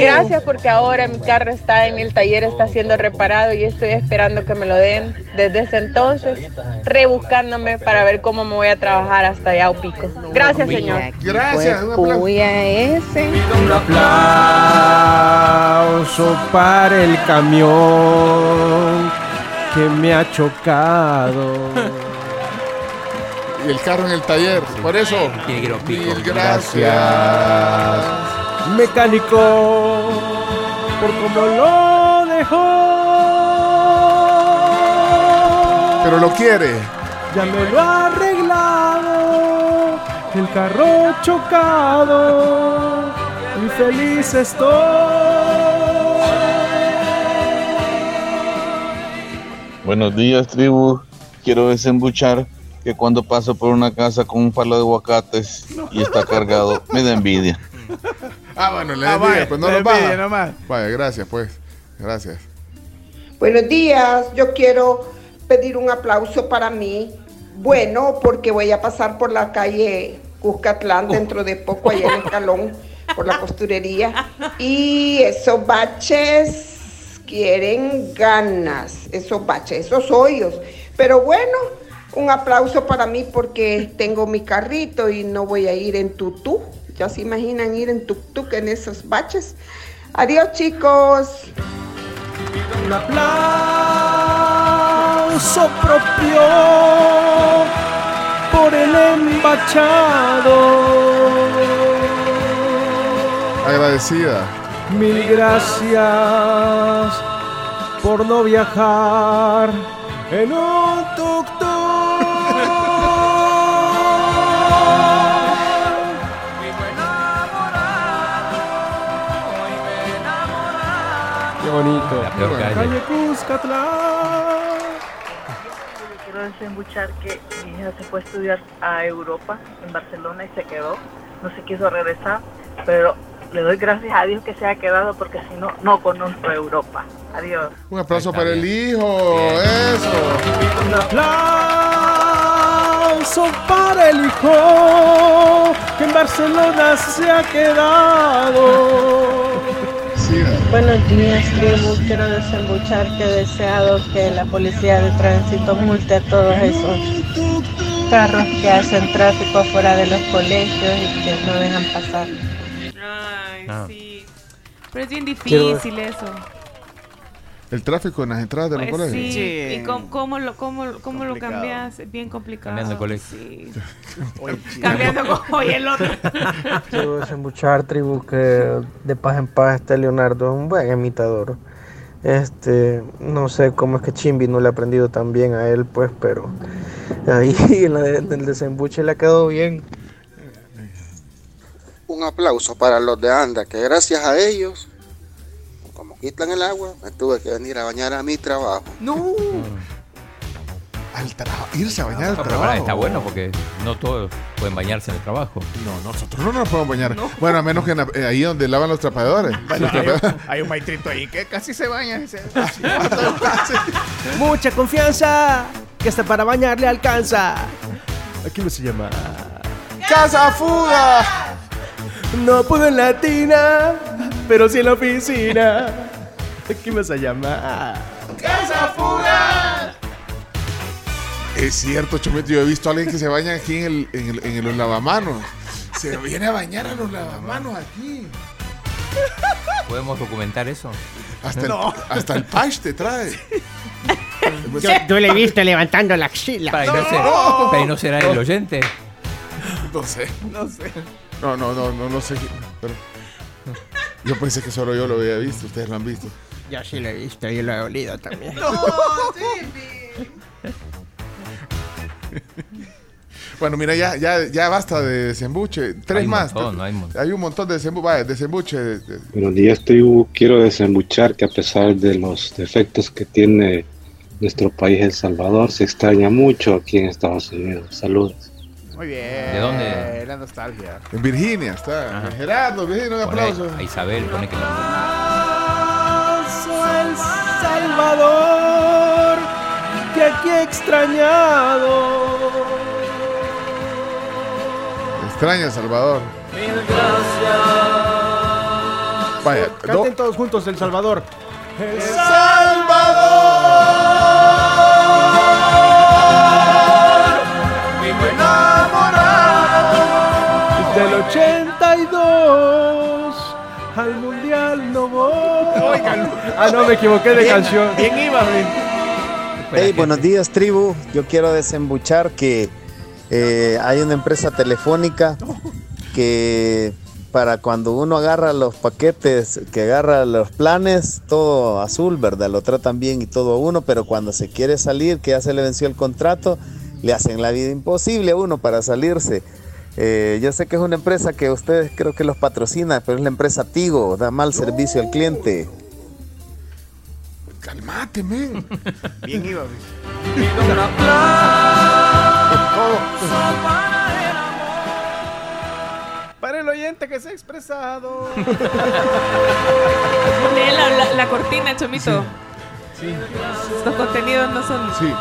[SPEAKER 58] Gracias porque ahora mi carro está en el taller, está siendo reparado y estoy esperando que me lo den. Desde ese entonces, rebuscándome para ver cómo me voy a trabajar hasta allá o pico. Gracias, señor.
[SPEAKER 3] Gracias.
[SPEAKER 58] Voy a ese.
[SPEAKER 59] Un aplauso para el camión que me ha chocado.
[SPEAKER 3] Y el carro en el taller. Por eso,
[SPEAKER 5] Tiene que ir a un pico.
[SPEAKER 3] mil gracias.
[SPEAKER 59] Mecánico, por cómo lo dejó.
[SPEAKER 3] Pero lo quiere.
[SPEAKER 59] Ya me lo ha arreglado. El carro chocado. Y feliz estoy.
[SPEAKER 44] Buenos días, tribu. Quiero desembuchar que cuando paso por una casa con un palo de aguacates y está cargado, me da envidia. (laughs)
[SPEAKER 3] Ah, bueno, le
[SPEAKER 1] Ah,
[SPEAKER 3] envidia,
[SPEAKER 1] vaya,
[SPEAKER 3] pues no lo baja.
[SPEAKER 1] envidia nomás.
[SPEAKER 3] Vaya, gracias, pues. Gracias.
[SPEAKER 60] Buenos días, yo quiero pedir un aplauso para mí. Bueno, porque voy a pasar por la calle Cuscatlán dentro de poco, allá en Escalón, por la costurería. (laughs) Y esos baches quieren ganas, esos baches, esos hoyos. Pero bueno, un aplauso para mí porque tengo mi carrito y no voy a ir en tutú. Ya se imaginan ir en tuk-tuk en esos baches. Adiós, chicos.
[SPEAKER 59] Un aplauso propio por el embachado.
[SPEAKER 3] Agradecida.
[SPEAKER 59] Mil gracias por no viajar en un bonito.
[SPEAKER 5] La peor calle.
[SPEAKER 59] Calle Cuscatlán.
[SPEAKER 61] Quiero desembuchar que mi hija se fue a estudiar a Europa, en Barcelona, y se quedó. No se quiso regresar, pero le doy gracias a Dios que se ha quedado porque si no, no conozco Europa. Adiós.
[SPEAKER 3] Un aplauso para el hijo. Eso.
[SPEAKER 59] Un aplauso para el hijo que en Barcelona se ha quedado.
[SPEAKER 58] Buenos días, tribu. Quiero desembuchar que he deseado que la policía de tránsito multe a todos esos carros que hacen tráfico fuera de los colegios y que no dejan pasar.
[SPEAKER 4] Ay,
[SPEAKER 3] Ah.
[SPEAKER 4] sí. Pero es bien
[SPEAKER 3] Quiero-
[SPEAKER 4] difícil eso.
[SPEAKER 3] El tráfico en las entradas de los
[SPEAKER 4] Pues
[SPEAKER 3] colegios.
[SPEAKER 4] sí. ¿Y cómo, cómo lo, cómo, cómo lo cambias? Es bien complicado.
[SPEAKER 5] Cambiando colegio.
[SPEAKER 4] Sí. (laughs)
[SPEAKER 1] Oye, (laughs)
[SPEAKER 4] Cambiando con hoy el otro. (laughs)
[SPEAKER 62] Quiero desembuchar, tribu, que de paz en paz está Leonardo, un buen imitador. Este, no sé cómo es que Chimbi no le ha aprendido tan bien a él, pues, pero ahí en, la- en el desembuche le ha quedado bien.
[SPEAKER 37] Un aplauso para los de Anda, que gracias a ellos, como quitan el agua, me tuve que venir a bañar a mi trabajo.
[SPEAKER 3] No. Al trabajo. Irse a bañar al
[SPEAKER 5] No, pero
[SPEAKER 3] trabajo.
[SPEAKER 5] está bueno porque no todos pueden bañarse en el trabajo.
[SPEAKER 3] No, nosotros no nos podemos bañar. Bueno, a menos que en la- eh, ahí donde lavan los trapeadores.
[SPEAKER 1] Bueno,
[SPEAKER 3] Los
[SPEAKER 1] hay,
[SPEAKER 3] trapeadores.
[SPEAKER 1] un, hay un maestrito ahí que casi se baña. (laughs)
[SPEAKER 59] Mucha confianza que hasta para bañar le alcanza. Aquí me se llama.
[SPEAKER 3] ¡Casa Fuga!
[SPEAKER 59] No puedo en la tina, pero sí en la oficina. (laughs) Aquí me se llama.
[SPEAKER 3] ¡Casa Fuga! Es cierto, Chomito, yo he visto a alguien que se baña aquí en, el, en, el- en los lavamanos. Se viene a bañar a los lavamanos aquí.
[SPEAKER 5] ¿Podemos documentar eso?
[SPEAKER 3] Hasta, el, hasta el patch te trae.
[SPEAKER 59] Yo, yo le he visto levantando la axila.
[SPEAKER 5] Para no, ser- para no será el oyente.
[SPEAKER 3] No sé.
[SPEAKER 1] No sé.
[SPEAKER 3] No, no, no, no, no sé. Pero... Yo pensé que solo yo lo había visto, ustedes lo han visto.
[SPEAKER 28] Ya sí lo he visto y lo he olido también. (laughs)
[SPEAKER 3] Bueno, mira, ya, ya, ya basta de desembuche. Tres
[SPEAKER 5] Hay
[SPEAKER 3] más.
[SPEAKER 5] montón, hay un montón.
[SPEAKER 3] Hay un montón de desembuche. Vaya, desembuche. de- de-
[SPEAKER 63] Buenos días, tribu. Quiero desembuchar que a pesar de los defectos que tiene nuestro país, El Salvador, se extraña mucho aquí en Estados Unidos. Saludos.
[SPEAKER 1] Muy bien.
[SPEAKER 5] ¿De dónde?
[SPEAKER 1] La nostalgia.
[SPEAKER 3] En Virginia está. Gerardo, Virginia, un
[SPEAKER 5] ahí-
[SPEAKER 3] aplauso.
[SPEAKER 5] a Isabel, pone que
[SPEAKER 28] El Salvador, que aquí he extrañado.
[SPEAKER 3] Extraña Salvador. Vaya, do-
[SPEAKER 28] Canten todos juntos El Salvador.
[SPEAKER 3] El
[SPEAKER 28] Vivo enamorado. Del 82 Ah, no, me equivoqué de
[SPEAKER 1] Bien-
[SPEAKER 28] canción.
[SPEAKER 1] bien iba.
[SPEAKER 64] Hey, buenos días, tribu. Yo quiero desembuchar que eh, hay una empresa telefónica que para cuando uno agarra los paquetes, que agarra los planes, todo azul, ¿verdad? Lo tratan bien y todo a uno, pero cuando se quiere salir, que ya se le venció el contrato, le hacen la vida imposible a uno para salirse. Eh, yo sé que es una empresa que ustedes creo que los patrocina, pero es la empresa Tigo, da mal servicio al cliente.
[SPEAKER 3] Calmate, men. (laughs)
[SPEAKER 1] Bien iba. (laughs) Para el oyente que se ha expresado.
[SPEAKER 4] Lee la, la- la cortina, Chomito. Estos contenidos no son.
[SPEAKER 3] Sí,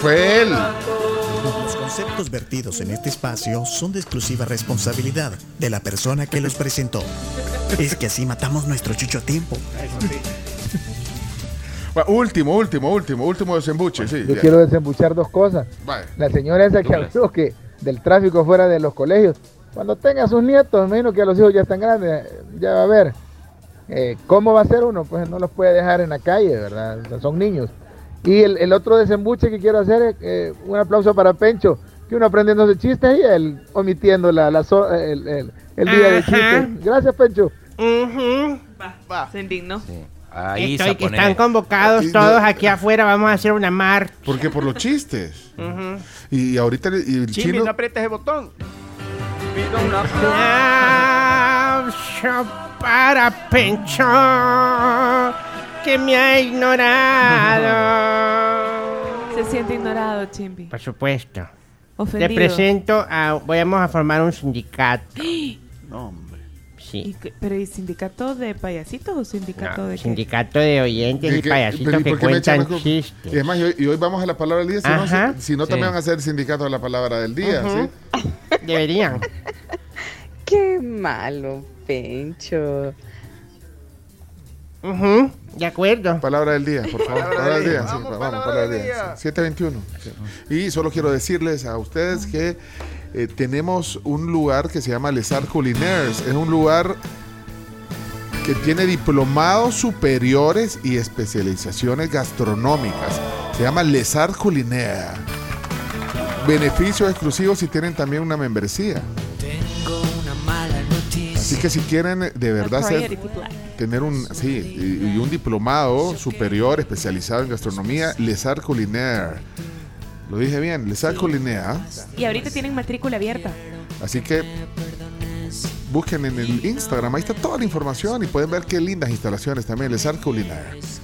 [SPEAKER 3] fue él.
[SPEAKER 65] Los conceptos vertidos en este espacio son de exclusiva responsabilidad de la persona que los presentó. Es que así matamos nuestro chucho a tiempo.
[SPEAKER 3] Bueno, último, último, último, último desembuche, sí.
[SPEAKER 48] Yo
[SPEAKER 3] ya.
[SPEAKER 48] quiero desembuchar dos cosas.
[SPEAKER 3] Vaya.
[SPEAKER 48] La señora esa que habló que del tráfico fuera de los colegios. Cuando tenga sus nietos, menos que los hijos ya están grandes, ya va a ver. Eh, ¿Cómo va a ser uno? Pues no los puede dejar en la calle, ¿verdad? O sea, son niños. Y el, el otro desembuche que quiero hacer es eh, un aplauso para Pencho, que uno aprendiéndose chistes y él omitiendo la, la so- el, el- el día de chistes. Gracias, Pencho.
[SPEAKER 4] Va, se indignó.
[SPEAKER 5] Ahí
[SPEAKER 28] Estoy
[SPEAKER 5] se
[SPEAKER 28] que
[SPEAKER 5] pone-
[SPEAKER 28] están convocados
[SPEAKER 3] Y no-
[SPEAKER 28] todos aquí afuera. Vamos a hacer una mar.
[SPEAKER 3] ¿Por qué? Por los chistes. (laughs) Y ahorita el- y el
[SPEAKER 1] Chimi,
[SPEAKER 3] chino.
[SPEAKER 1] no aprietes el botón.
[SPEAKER 28] Aplauso para Pencho, que me ha ignorado. (laughs)
[SPEAKER 4] Se siente ignorado, Chimbi.
[SPEAKER 28] Por supuesto.
[SPEAKER 4] Ofendido.
[SPEAKER 28] presento a. Vamos a formar un sindicato. (gasps)
[SPEAKER 1] No,
[SPEAKER 4] ¿Y
[SPEAKER 28] Sí.
[SPEAKER 4] qué- ¿Pero y sindicato de payasitos o sindicato
[SPEAKER 28] No,
[SPEAKER 4] de qué?
[SPEAKER 28] sindicato de oyentes
[SPEAKER 3] ¿Qué-
[SPEAKER 28] y payasitos
[SPEAKER 3] ¿y
[SPEAKER 28] que cuentan chistes.
[SPEAKER 3] Y además, y hoy, y hoy vamos a la palabra del día. Si no,
[SPEAKER 28] Ajá.
[SPEAKER 3] si, si no
[SPEAKER 28] Sí.
[SPEAKER 3] también van a ser sindicato de la palabra del día.
[SPEAKER 28] Ujú.
[SPEAKER 3] ¿sí?
[SPEAKER 28] Deberían. (laughs)
[SPEAKER 66] Qué malo, Pencho.
[SPEAKER 28] Ujú, De acuerdo.
[SPEAKER 3] Palabra del día, por favor.
[SPEAKER 1] Palabra
[SPEAKER 3] Palabra
[SPEAKER 1] del día.
[SPEAKER 3] día. sí,
[SPEAKER 1] Vamos, palabra
[SPEAKER 3] palabra del día.
[SPEAKER 1] día.
[SPEAKER 3] sí, 721. sí. Y solo quiero decirles a ustedes que eh, tenemos un lugar que se llama Les Arts Culinaires. Es un lugar que tiene diplomados superiores y especializaciones gastronómicas. Se llama Les Arts Culinaires. Beneficios exclusivos si tienen también una membresía. Así que si quieren de verdad ser, tener un sí y, y un diplomado superior especializado en gastronomía, Les Arts Culinaires. Lo dije bien, Les Arts Culinaires.
[SPEAKER 4] Y ahorita tienen matrícula abierta.
[SPEAKER 3] Así que busquen en el Instagram, ahí está toda la información y pueden ver qué lindas instalaciones también, Les Arts Culinaires.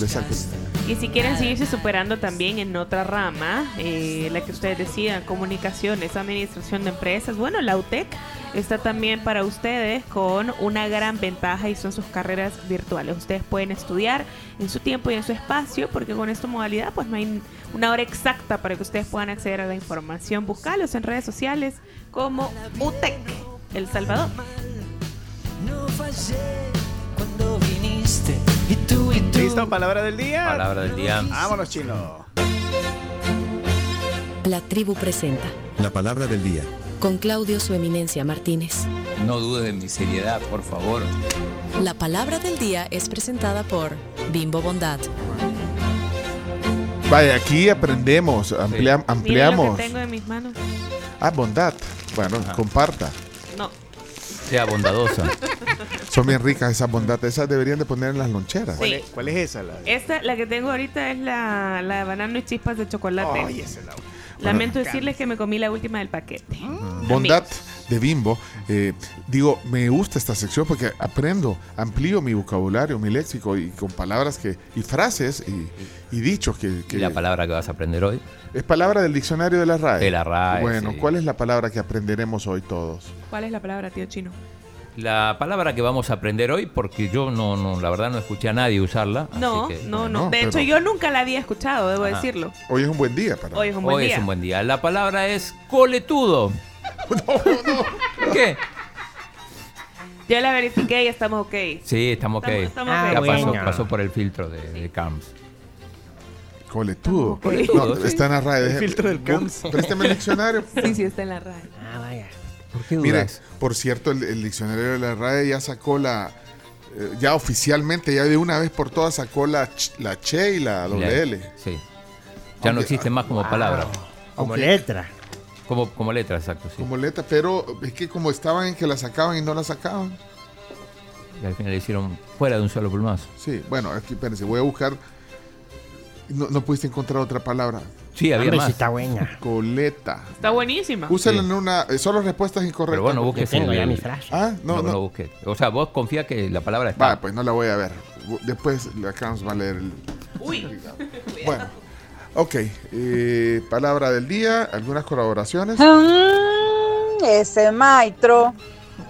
[SPEAKER 3] Les Arts Culinaires.
[SPEAKER 4] Y si quieren seguirse superando también en otra rama, eh, la que ustedes decían, comunicaciones, administración de empresas, bueno, la UTEC está también para ustedes con una gran ventaja y son sus carreras virtuales. Ustedes pueden estudiar en su tiempo y en su espacio, porque con esta modalidad pues no hay una hora exacta para que ustedes puedan acceder a la información. Buscalos en redes sociales como UTEC El Salvador.
[SPEAKER 67] No fallé cuando viniste y tú y tú.
[SPEAKER 1] ¿Listo? Palabra del día.
[SPEAKER 5] Palabra del día.
[SPEAKER 1] Vámonos, chino.
[SPEAKER 68] La tribu presenta
[SPEAKER 65] La palabra del día.
[SPEAKER 68] con Claudio Su Eminencia Martínez.
[SPEAKER 5] No dudes de mi seriedad, por favor.
[SPEAKER 68] La palabra del día es presentada por Bimbo Bondad.
[SPEAKER 3] Vaya, aquí aprendemos, amplia-
[SPEAKER 4] lo
[SPEAKER 3] ampliamos.
[SPEAKER 4] que tengo en mis manos.
[SPEAKER 3] Ah, bondad. Bueno, comparta.
[SPEAKER 4] No.
[SPEAKER 5] Sea bondadosa. (laughs)
[SPEAKER 3] Son bien ricas esas bondatas. Esas deberían de poner en las loncheras.
[SPEAKER 4] Sí.
[SPEAKER 1] ¿Cuál es esa? La-
[SPEAKER 4] Esta, la que tengo ahorita es la, la de banano y chispas de chocolate.
[SPEAKER 1] Es la-
[SPEAKER 4] Lamento
[SPEAKER 1] Bueno.
[SPEAKER 4] decirles que me comí la última del paquete.
[SPEAKER 3] Bondad de Bimbo. Eh, digo, me gusta esta sección porque aprendo, amplío mi vocabulario, mi léxico y con palabras que y frases y, y dichos que, que-
[SPEAKER 5] ¿Y la palabra que vas a aprender hoy?
[SPEAKER 3] es palabra del diccionario de la RAE.
[SPEAKER 5] De la RAE,
[SPEAKER 3] Bueno,
[SPEAKER 5] sí.
[SPEAKER 3] ¿cuál es la palabra que aprenderemos hoy todos?
[SPEAKER 4] ¿Cuál es la palabra, tío chino?
[SPEAKER 5] La palabra que vamos a aprender hoy, porque yo no, no la verdad no escuché a nadie usarla. así
[SPEAKER 4] No,
[SPEAKER 5] que-
[SPEAKER 4] no, no.
[SPEAKER 3] no,
[SPEAKER 4] De hecho, yo nunca la había escuchado, debo
[SPEAKER 5] Ajá.
[SPEAKER 4] decirlo.
[SPEAKER 3] Hoy es un buen día para.
[SPEAKER 4] Hoy es un buen
[SPEAKER 5] Hoy
[SPEAKER 4] día.
[SPEAKER 5] es un buen día. La palabra es coletudo. (laughs) ¿Qué?
[SPEAKER 4] Ya la verifiqué y estamos ok.
[SPEAKER 5] Sí, estamos ok.
[SPEAKER 4] Estamos- estamos
[SPEAKER 28] Ah,
[SPEAKER 5] ya pasó,
[SPEAKER 28] bueno.
[SPEAKER 5] pasó por el filtro de, de CAMS.
[SPEAKER 3] Coletudo. No, está en la RAE.
[SPEAKER 1] El filtro del CAMS.
[SPEAKER 3] Présteme el diccionario. (laughs)
[SPEAKER 4] Sí, sí, está en la RAE.
[SPEAKER 28] Ah, vaya.
[SPEAKER 5] ¿Por qué dudas?
[SPEAKER 3] por cierto, el, el diccionario de la RAE ya sacó la. eh, ya oficialmente, ya de una vez por todas sacó la, ch- la che y la doble L.
[SPEAKER 5] Sí. Ya no
[SPEAKER 3] Aunque-
[SPEAKER 5] existe más como palabra.
[SPEAKER 28] Como
[SPEAKER 3] Aunque-
[SPEAKER 28] letra.
[SPEAKER 5] Como, como letra, exacto, sí.
[SPEAKER 3] Como letra, pero es que como estaban en que la sacaban y no la sacaban.
[SPEAKER 5] Y al final le hicieron fuera de un solo plumazo.
[SPEAKER 3] Sí, bueno, aquí espérense, voy a buscar. No, no pudiste encontrar otra palabra.
[SPEAKER 5] Sí, había
[SPEAKER 28] Hombre,
[SPEAKER 5] más.
[SPEAKER 28] sí está buena.
[SPEAKER 3] Coleta.
[SPEAKER 4] Está buenísima.
[SPEAKER 3] Úsala
[SPEAKER 5] Sí.
[SPEAKER 3] en una. eh, solo respuestas incorrectas.
[SPEAKER 5] Pero bueno,
[SPEAKER 28] Yo
[SPEAKER 5] busques
[SPEAKER 28] tengo
[SPEAKER 5] el-
[SPEAKER 28] ya
[SPEAKER 5] el-
[SPEAKER 28] mi frase.
[SPEAKER 3] Ah,
[SPEAKER 5] No,
[SPEAKER 3] no,
[SPEAKER 5] no,
[SPEAKER 3] no.
[SPEAKER 5] busques. O sea, vos confía que la palabra está.
[SPEAKER 3] Va, pues no la voy a ver. Después la Carms va a leer el.
[SPEAKER 4] Uy.
[SPEAKER 3] Bueno, ok. eh, palabra del día, algunas colaboraciones.
[SPEAKER 69] Mm, ese maestro,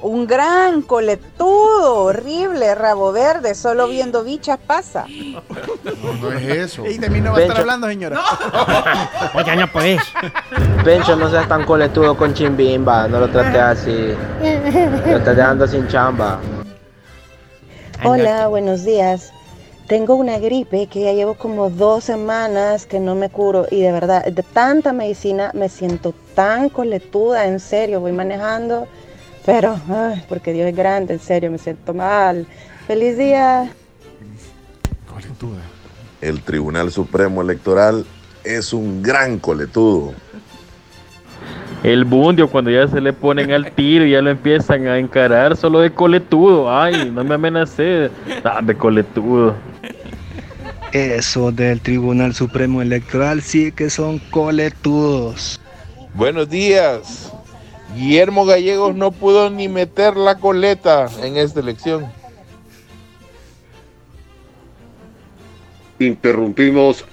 [SPEAKER 69] un gran coletudo, horrible, rabo verde, solo viendo bichas pasa.
[SPEAKER 3] No, no es eso.
[SPEAKER 1] Y de mí no va a estar hablando, señora. (laughs)
[SPEAKER 28] Pues ya no podés.
[SPEAKER 46] Pencho, no seas tan coletudo con Chimbimba, no lo trates así. Lo estás dejando sin chamba.
[SPEAKER 69] Hola, buenos días. Tengo una gripe que ya llevo como dos semanas que no me curo y de verdad, de tanta medicina me siento tan coletuda, en serio, voy manejando, pero ay, porque Dios es grande, en serio, me siento mal. Feliz día.
[SPEAKER 3] Coletuda.
[SPEAKER 37] El Tribunal Supremo Electoral es un gran coletudo.
[SPEAKER 46] El bundio, cuando ya se le ponen al tiro y ya lo empiezan a encarar, solo de coletudo. Ay, no me amenacé. Ah, de coletudo.
[SPEAKER 7] Eso del Tribunal Supremo Electoral sí que son coletudos.
[SPEAKER 70] Buenos días. Guillermo Gallegos no pudo ni meter la coleta en esta elección.
[SPEAKER 51] Interrumpimos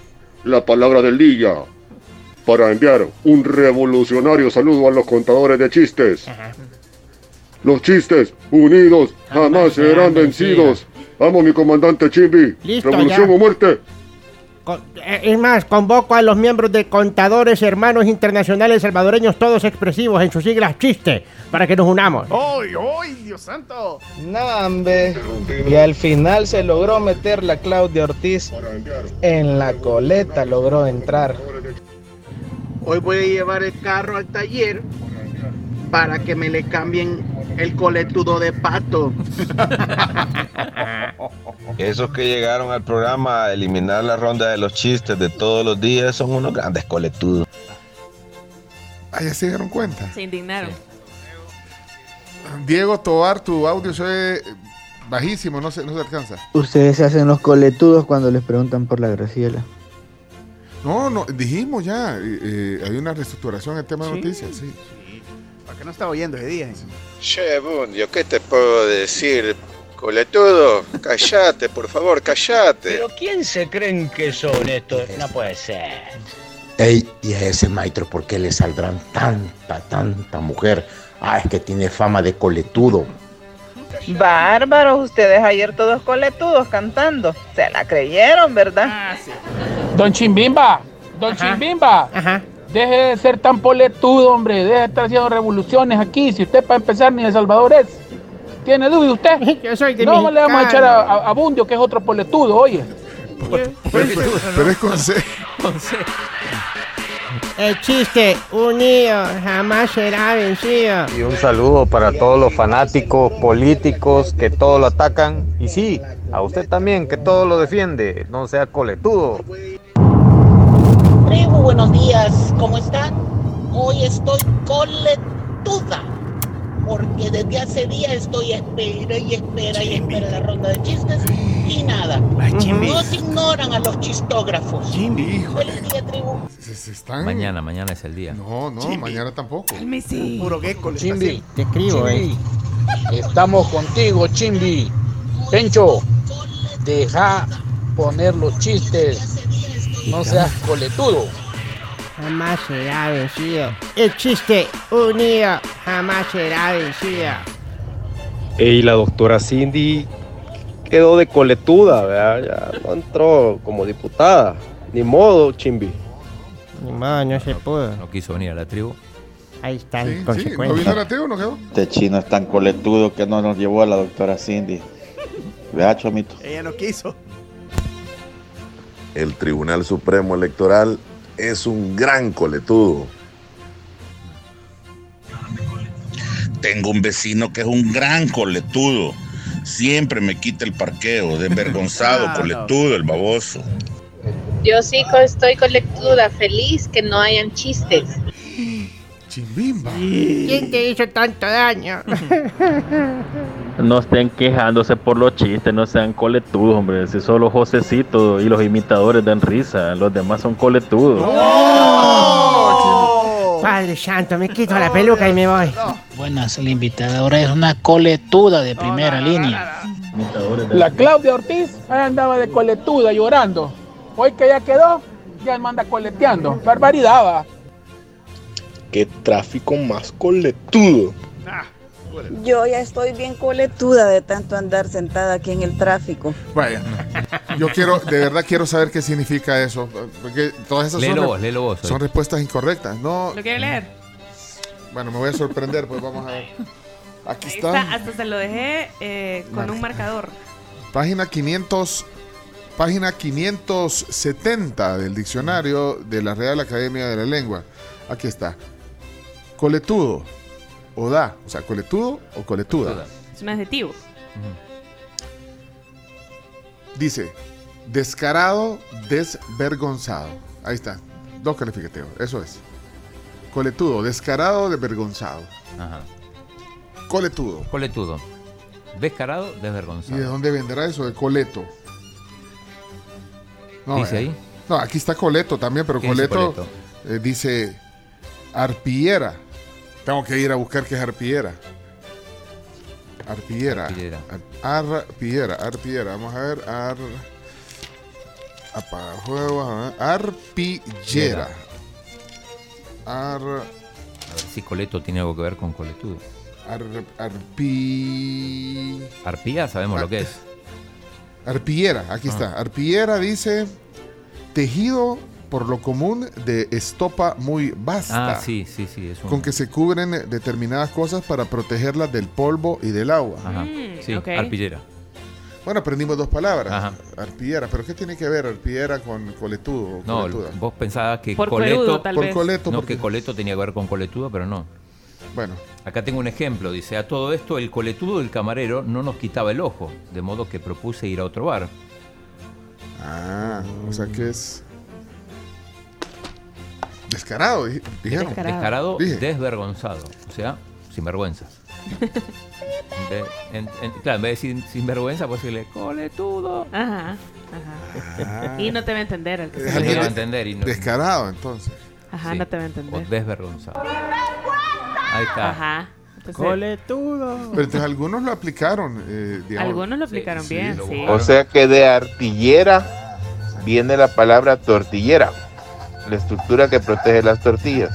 [SPEAKER 51] la palabra del día para enviar un revolucionario saludo a los contadores de chistes. Los chistes unidos jamás serán vencidos. Vamos, mi comandante Chimbi.
[SPEAKER 28] Listo,
[SPEAKER 51] Revolución
[SPEAKER 28] ya.
[SPEAKER 51] o muerte.
[SPEAKER 28] Eh, Es más, convoco a los miembros de Contadores Hermanos Internacionales Salvadoreños, todos expresivos en sus siglas chiste, para que nos unamos.
[SPEAKER 1] ¡Ay, ay, Dios santo!
[SPEAKER 46] Nambe. Y al final se logró meter la Claudia Ortiz en la coleta, logró entrar.
[SPEAKER 2] Hoy voy a llevar el carro al taller para que me le cambien el coletudo de pato. (laughs)
[SPEAKER 44] Esos que llegaron al programa a eliminar la ronda de los chistes de todos los días son unos grandes coletudos.
[SPEAKER 3] Ah, ya se dieron cuenta.
[SPEAKER 4] Se indignaron.
[SPEAKER 3] Diego Tobar, tu audio se bajísimo, no se, no se alcanza.
[SPEAKER 7] Ustedes se hacen los coletudos cuando les preguntan por la Graciela.
[SPEAKER 3] No, no, dijimos ya. eh, eh, hay una reestructuración en tema de
[SPEAKER 1] Sí.
[SPEAKER 3] noticias, sí.
[SPEAKER 1] ¿Para qué no estaba oyendo ese día?
[SPEAKER 71] Che, Bundio, ¿qué te puedo decir? Coletudo, callate, por favor, callate.
[SPEAKER 49] Pero ¿quién se creen que son estos? No puede ser.
[SPEAKER 50] Ey, y a ese maestro, ¿por qué le saldrán tanta, tanta mujer? Ah, es que tiene fama de coletudo.
[SPEAKER 69] Bárbaros, ustedes ayer todos coletudos cantando. Se la creyeron, ¿verdad?
[SPEAKER 72] Don Chimbimba, don Chimbimba, deje de ser tan poletudo, hombre, deje de estar haciendo revoluciones aquí. Si usted para empezar ni de Salvador es, ¿tiene duda usted? (laughs)
[SPEAKER 28] Yo soy de
[SPEAKER 72] No le vamos a echar a,
[SPEAKER 28] mexicano.
[SPEAKER 72] a- a Bundio, que es otro poletudo, oye.
[SPEAKER 3] Pero es con C. (laughs)
[SPEAKER 28] El chiste unido jamás será vencido.
[SPEAKER 62] Y un saludo para todos los fanáticos políticos que todo lo atacan. Y sí, a usted también que todo lo defiende. No sea coletudo.
[SPEAKER 73] Tribu, buenos días, ¿cómo están? Hoy estoy coletuda, porque desde
[SPEAKER 74] hace días estoy espera y espera y espera la ronda de chistes y nada. No se ignoran a los chistógrafos. Feliz día, tribu.
[SPEAKER 3] Se, se están...
[SPEAKER 5] Mañana, mañana es el día.
[SPEAKER 3] No, no, mañana tampoco.
[SPEAKER 1] Puro gecko.
[SPEAKER 72] Chimbi,
[SPEAKER 28] Te escribo, eh.
[SPEAKER 72] Estamos contigo, Chimbi. Pencho, deja poner los chistes. No seas coletudo.
[SPEAKER 28] Jamás será vencido. El chiste unido jamás será vencido.
[SPEAKER 75] Y la doctora Cindy quedó de coletuda, ¿verdad? Ya no entró como diputada. Ni modo, chimbi.
[SPEAKER 28] Ni modo, no se pudo.
[SPEAKER 5] No quiso venir a la tribu.
[SPEAKER 28] Ahí está
[SPEAKER 3] Sí,
[SPEAKER 28] el
[SPEAKER 3] sí, ¿no vino la tribu, no quedó?
[SPEAKER 76] Este chino es tan coletudo que no nos llevó a la doctora Cindy. Vea, Chomito.
[SPEAKER 1] Ella no quiso.
[SPEAKER 77] El Tribunal Supremo Electoral es un gran coletudo.
[SPEAKER 78] Tengo un vecino que es un gran coletudo. Siempre me quita el parqueo, desvergonzado,
[SPEAKER 79] Ah, (laughs)
[SPEAKER 78] coletudo, el baboso.
[SPEAKER 79] Yo sí estoy colectuda, feliz que no hayan chistes.
[SPEAKER 3] Chimbimba.
[SPEAKER 28] ¿Quién te hizo tanto daño? (laughs)
[SPEAKER 80] No estén quejándose por los chistes, no sean coletudos, hombre. Si solo Josecito y los imitadores dan risa, los demás son coletudos.
[SPEAKER 28] Padre santo, me quito la peluca y me voy.
[SPEAKER 74] Buenas, la invitada ahora es una coletuda de primera línea.
[SPEAKER 72] La Claudia Ortiz ahí andaba de coletuda llorando. Hoy que ya quedó, ya me anda coleteando. Barbaridad, va.
[SPEAKER 81] Qué tráfico más coletudo.
[SPEAKER 82] Yo ya estoy bien coletuda de tanto andar sentada aquí en el tráfico.
[SPEAKER 3] Vaya. Yo quiero, de verdad quiero saber qué significa eso. Porque todas esas
[SPEAKER 5] Léelo
[SPEAKER 3] son,
[SPEAKER 5] vos, léelo vos,
[SPEAKER 3] son respuestas incorrectas. No,
[SPEAKER 4] ¿Lo quiere leer?
[SPEAKER 3] bueno, me voy a sorprender, pues vamos a ver. Aquí está.
[SPEAKER 4] está, hasta se lo dejé eh, con
[SPEAKER 3] Vale.
[SPEAKER 4] un marcador.
[SPEAKER 3] Página 500, página 570 del diccionario de la Real Academia de la Lengua. Aquí está. Coletudo o da, o sea, coletudo o coletuda.
[SPEAKER 4] Es un adjetivo.
[SPEAKER 3] Dice, descarado, desvergonzado. Ahí está, dos calificativos, eso es. Coletudo, descarado, desvergonzado.
[SPEAKER 5] Ajá.
[SPEAKER 3] Coletudo.
[SPEAKER 5] Coletudo. Descarado,
[SPEAKER 3] ¿Y
[SPEAKER 5] desvergonzado.
[SPEAKER 3] de dónde vendrá eso? De coleto.
[SPEAKER 5] ¿Dice
[SPEAKER 3] eh,
[SPEAKER 5] ahí?
[SPEAKER 3] No, aquí está coleto también, pero
[SPEAKER 5] ¿Qué dice
[SPEAKER 3] coleto,
[SPEAKER 5] coleto?
[SPEAKER 3] eh, dice arpillera. Tengo que ir a buscar qué es arpillera. Arpillera.
[SPEAKER 5] Arpillera.
[SPEAKER 3] Ar- Arpillera, arpillera. Vamos a ver. Ar. Apaga juegos. Arpillera. Ar.
[SPEAKER 5] A ver si coleto tiene algo que ver con coletudo.
[SPEAKER 3] Ar, arpi.
[SPEAKER 5] Arpía, sabemos lo que es.
[SPEAKER 3] Arpillera, aquí
[SPEAKER 5] Ah.
[SPEAKER 3] está. Arpillera dice tejido por lo común de estopa muy vasta.
[SPEAKER 5] Ah, sí, sí, sí. Es un...
[SPEAKER 3] Con que se cubren determinadas cosas para protegerlas del polvo y del agua.
[SPEAKER 5] Ajá. Sí,
[SPEAKER 4] ok.
[SPEAKER 5] arpillera.
[SPEAKER 3] Bueno, aprendimos dos palabras.
[SPEAKER 5] Ajá.
[SPEAKER 3] Arpillera, pero ¿qué tiene que ver arpillera con coletudo?
[SPEAKER 5] No,
[SPEAKER 3] coletuda?
[SPEAKER 5] vos pensabas que
[SPEAKER 4] Por
[SPEAKER 5] coleto...
[SPEAKER 4] cuerudo, tal
[SPEAKER 3] Por
[SPEAKER 4] vez.
[SPEAKER 3] coleto,
[SPEAKER 5] No,
[SPEAKER 3] porque-
[SPEAKER 5] que coleto tenía que ver con coletudo, pero no.
[SPEAKER 3] Bueno,
[SPEAKER 5] Acá tengo un ejemplo. Dice, a todo esto, el coletudo del camarero no nos quitaba el ojo, de modo que propuse ir a otro bar.
[SPEAKER 3] ah, o sea que es descarado, di- dijeron.
[SPEAKER 4] Descarado.
[SPEAKER 5] Descarado,
[SPEAKER 3] Dije.
[SPEAKER 5] desvergonzado. O sea, sin vergüenza. De- en- en- claro, en vez de sin, sin vergüenza, pues decirle coletudo.
[SPEAKER 4] Ajá, ajá. Y no te va a entender el que se
[SPEAKER 5] No va a entender y no-
[SPEAKER 3] Descarado, entonces.
[SPEAKER 4] Ajá,
[SPEAKER 5] sí.
[SPEAKER 4] no te va a
[SPEAKER 5] O
[SPEAKER 4] entender.
[SPEAKER 5] desvergonzado. Ahí está.
[SPEAKER 4] Ajá. Entonces,
[SPEAKER 28] Coletudo.
[SPEAKER 3] Pero entonces algunos lo aplicaron. eh, digamos.
[SPEAKER 4] algunos lo aplicaron
[SPEAKER 5] sí,
[SPEAKER 4] bien,
[SPEAKER 5] lo
[SPEAKER 4] sí.
[SPEAKER 81] O sea que de artillera viene la palabra tortillera, la estructura que protege las tortillas.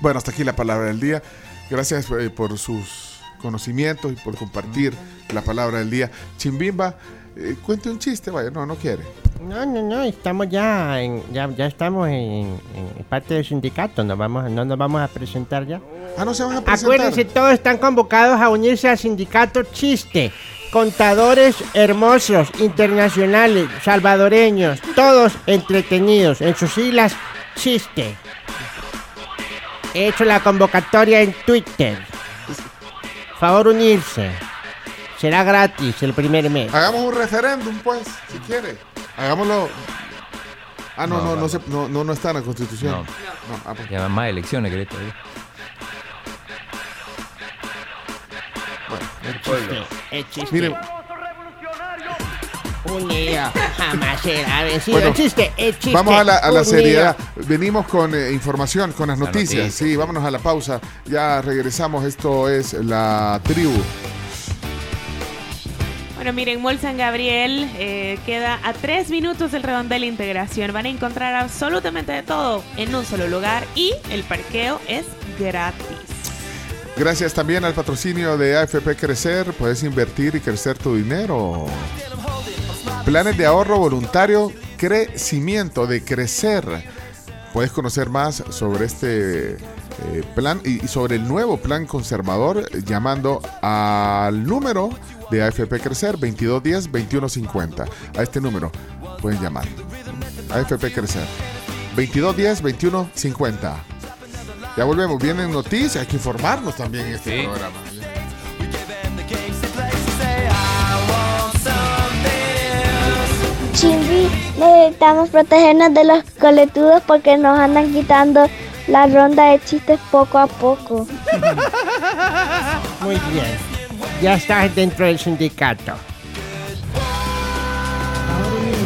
[SPEAKER 3] Bueno, hasta aquí la palabra del día. Gracias eh, por sus conocimientos y por compartir la palabra del día. Chimbimba, eh, cuente un chiste, vaya, no, no quiere.
[SPEAKER 28] No, no, no, estamos ya en, ya, ya estamos en, en parte del sindicato, nos vamos, no nos vamos a presentar ya.
[SPEAKER 3] Ah, no se van a presentar.
[SPEAKER 28] Acuérdense, todos están convocados a unirse al sindicato Chiste. Contadores hermosos, internacionales, salvadoreños, todos entretenidos, en sus siglas Chiste. He hecho la convocatoria en Twitter. Favor unirse. Será gratis el primer mes.
[SPEAKER 3] Hagamos un referéndum, pues, si quiere. Hagámoslo. Ah, no,
[SPEAKER 5] No,
[SPEAKER 3] no, no,
[SPEAKER 5] no,
[SPEAKER 3] se- no, no, no está en la Constitución.
[SPEAKER 5] No.
[SPEAKER 3] No, ah, pues.
[SPEAKER 5] Y además más elecciones esto. ¿eh?
[SPEAKER 28] El chiste.
[SPEAKER 3] Miren.
[SPEAKER 28] Unido jamás será vencido.
[SPEAKER 3] Bueno,
[SPEAKER 28] el chiste, el chiste.
[SPEAKER 3] Vamos a la, a la
[SPEAKER 28] unido.
[SPEAKER 3] seriedad. Venimos con eh, información, con las
[SPEAKER 5] La
[SPEAKER 3] noticias.
[SPEAKER 5] noticia.
[SPEAKER 3] Sí, vámonos a la pausa. Ya regresamos. Esto es la tribu.
[SPEAKER 4] Bueno, miren, Mall San Gabriel eh, queda a tres minutos del redondel de integración. Van a encontrar absolutamente de todo en un solo lugar y el parqueo es gratis.
[SPEAKER 3] Gracias también al patrocinio de AFP Crecer. Puedes invertir y crecer tu dinero. Planes de ahorro voluntario, crecimiento de crecer. Puedes conocer más sobre este eh, plan y, sobre el nuevo plan conservador llamando al número de AFP Crecer 2210-2150. A este número pueden llamar. AFP Crecer 2210-2150. Ya volvemos, vienen noticias, hay que informarnos también en este programa.
[SPEAKER 83] Chimbi, necesitamos protegernos de los coletudos porque nos andan quitando la ronda de chistes poco a poco.
[SPEAKER 28] Muy bien. Ya estás dentro del sindicato.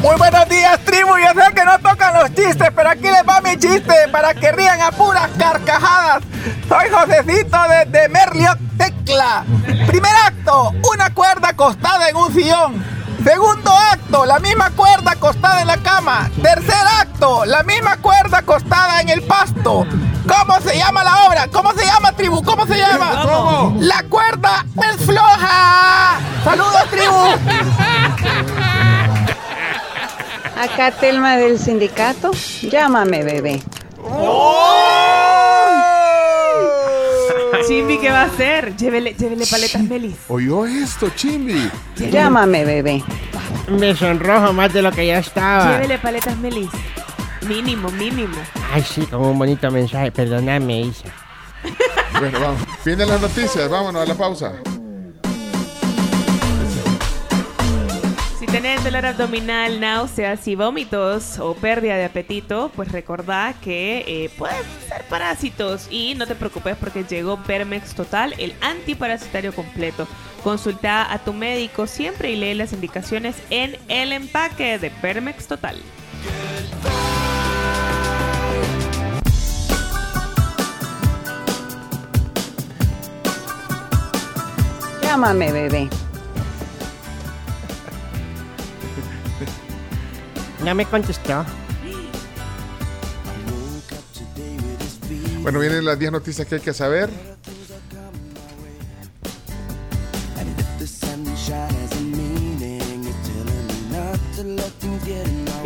[SPEAKER 84] Muy buenos días, tribu. Yo sé que no tocan los chistes, pero aquí les va mi chiste para que rían a puras carcajadas. Soy Josecito desde Merliot Tecla. Primer acto, una cuerda acostada en un sillón. Segundo acto, la misma cuerda acostada en la cama. Tercer acto, la misma cuerda acostada en el pasto. ¿Cómo se llama la obra? ¿Cómo se llama, tribu? ¿Cómo se llama?
[SPEAKER 3] ¿Cómo?
[SPEAKER 84] La cuerda es floja. Saludos, tribu.
[SPEAKER 82] Acá Telma del sindicato. Llámame, bebé.
[SPEAKER 4] Chimbi, ¿qué va a hacer? Llévele, llévele paletas Melis.
[SPEAKER 3] ¿Oyó esto, Chimbi?
[SPEAKER 82] Llámame, bebé.
[SPEAKER 28] Me sonrojo más de lo que ya estaba.
[SPEAKER 4] Llévele paletas Melis. Mínimo, mínimo.
[SPEAKER 28] Ay, sí, como un bonito mensaje. Perdóname, Isa. (laughs)
[SPEAKER 3] Bueno, vamos. Vienen las noticias, vámonos a la pausa.
[SPEAKER 4] Si tenés dolor abdominal, náuseas y vómitos o pérdida de apetito, pues recordá que eh, pueden ser parásitos y no te preocupes porque llegó Permex Total, el antiparasitario completo. Consulta a tu médico siempre y lee las indicaciones en el empaque de Permex Total.
[SPEAKER 82] Llámame, bebé.
[SPEAKER 28] No me contestó.
[SPEAKER 3] Bueno, vienen las 10 noticias que hay que saber.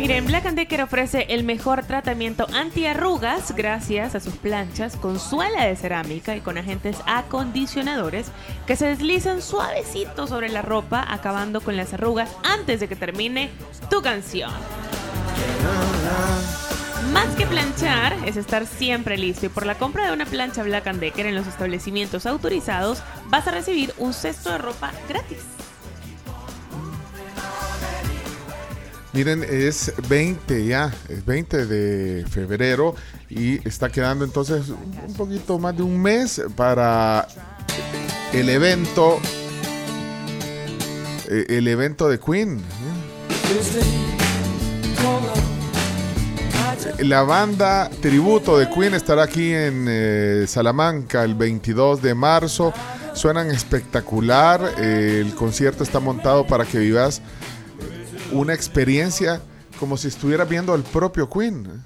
[SPEAKER 4] Miren, Black Decker ofrece el mejor tratamiento antiarrugas gracias a sus planchas con suela de cerámica y con agentes acondicionadores que se deslizan suavecito sobre la ropa, acabando con las arrugas antes de que termine tu canción. Más que planchar es estar siempre listo y por la compra de una plancha Black Decker en los establecimientos autorizados vas a recibir un cesto de ropa gratis.
[SPEAKER 3] Miren, es 20 ya, es 20 de febrero y está quedando entonces un poquito más de un mes para el evento, eh, el evento de Queen. La banda tributo de Queen estará aquí en eh, Salamanca el 22 de marzo. Suenan espectacular. eh, el concierto está montado para que vivas una experiencia como si estuvieras viendo al propio Queen.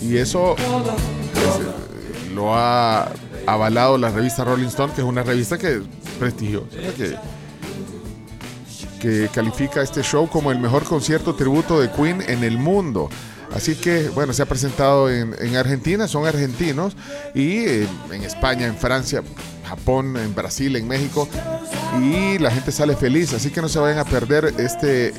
[SPEAKER 3] Y eso eh, lo ha avalado la revista Rolling Stone, que es una revista que es prestigiosa, que, que califica este show como el mejor concierto tributo de Queen en el mundo. Así que, bueno, se ha presentado en, en Argentina, son argentinos, y eh, en España, en Francia, Japón, en Brasil, en México, y la gente sale feliz. Así que no se vayan a perder este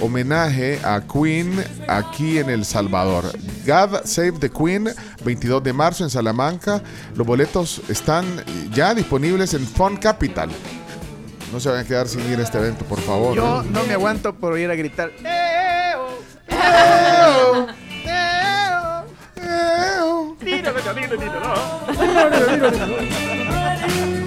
[SPEAKER 3] homenaje a Queen aquí en El Salvador. God Save the Queen, 22 de marzo en Salamanca. Los boletos están ya disponibles en Fun Capital. No se vayan a quedar sin ir a este evento, por favor.
[SPEAKER 1] Yo no me aguanto por ir a gritar.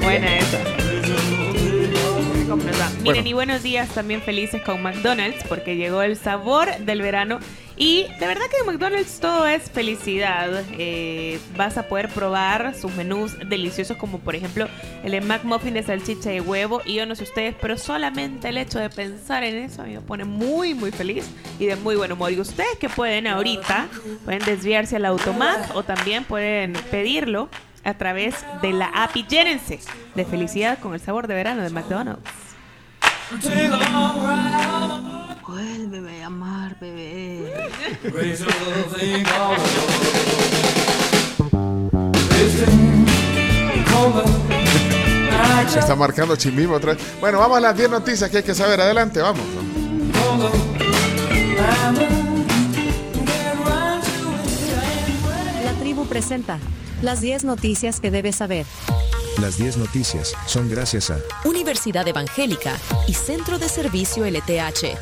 [SPEAKER 4] Buena esa. va. Miren,
[SPEAKER 3] Bueno.
[SPEAKER 4] y buenos días también felices con McDonald's porque llegó el sabor del verano. Y de verdad que en McDonald's todo es felicidad. Eh, vas a poder probar sus menús deliciosos como por ejemplo el McMuffin de salchicha y huevo. Y yo no sé ustedes, pero solamente el hecho de pensar en eso a mí me pone muy muy feliz y de muy buen humor. Y ustedes que pueden ahorita, pueden desviarse al automac o también pueden pedirlo a través de la app y llénense de felicidad con el sabor de verano de McDonald's.
[SPEAKER 85] Vuélveme a llamar, bebé.
[SPEAKER 3] Se está marcando Chimbimba otra vez. Bueno, vamos a las 10 noticias que hay que saber. Adelante, vamos.
[SPEAKER 86] La tribu presenta las 10 noticias que debes saber.
[SPEAKER 52] Las 10 noticias son gracias a
[SPEAKER 86] Universidad Evangélica y Centro de Servicio LTH.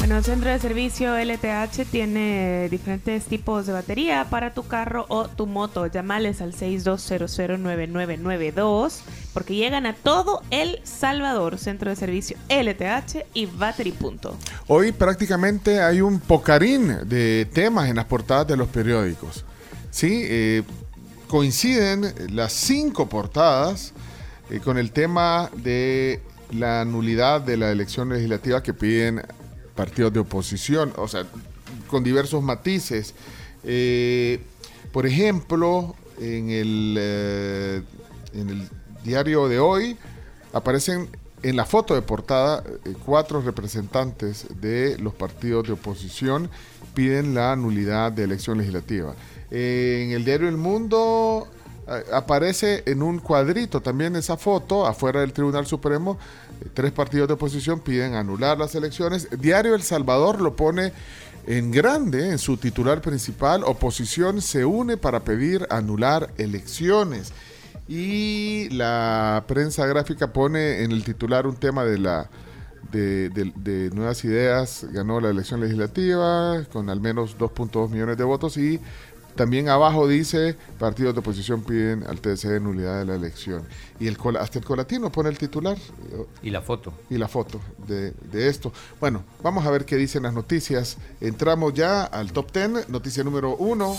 [SPEAKER 4] Bueno, el centro de servicio LTH tiene diferentes tipos de batería para tu carro o tu moto. Llámales al 62009992 porque llegan a todo El Salvador, centro de servicio LTH y Battery Punto.
[SPEAKER 3] Hoy prácticamente hay un pocarín de temas en las portadas de los periódicos. Sí, Eh, coinciden las cinco portadas eh, con el tema de la nulidad de la elección legislativa que piden partidos de oposición, o sea, con diversos matices. Eh, por ejemplo, en el, en el diario de hoy aparecen en la foto de portada cuatro representantes de los partidos de oposición piden la nulidad de elección legislativa. En el diario El Mundo eh, aparece en un cuadrito también esa foto afuera del Tribunal Supremo. eh, Tres partidos de oposición piden anular las elecciones. Diario El Salvador lo pone en grande en su titular principal. Oposición se une para pedir anular elecciones. Y la prensa gráfica pone en el titular un tema de la de Nuevas Ideas, ganó la elección legislativa con al menos 2.2 millones de votos y también abajo dice, partidos de oposición piden al TSE nulidad de la elección. Y el hasta el colatino pone el titular
[SPEAKER 5] Y la foto.
[SPEAKER 3] y la foto de, de esto. Bueno, vamos a ver qué dicen las noticias. Entramos ya al top 10, noticia número 1.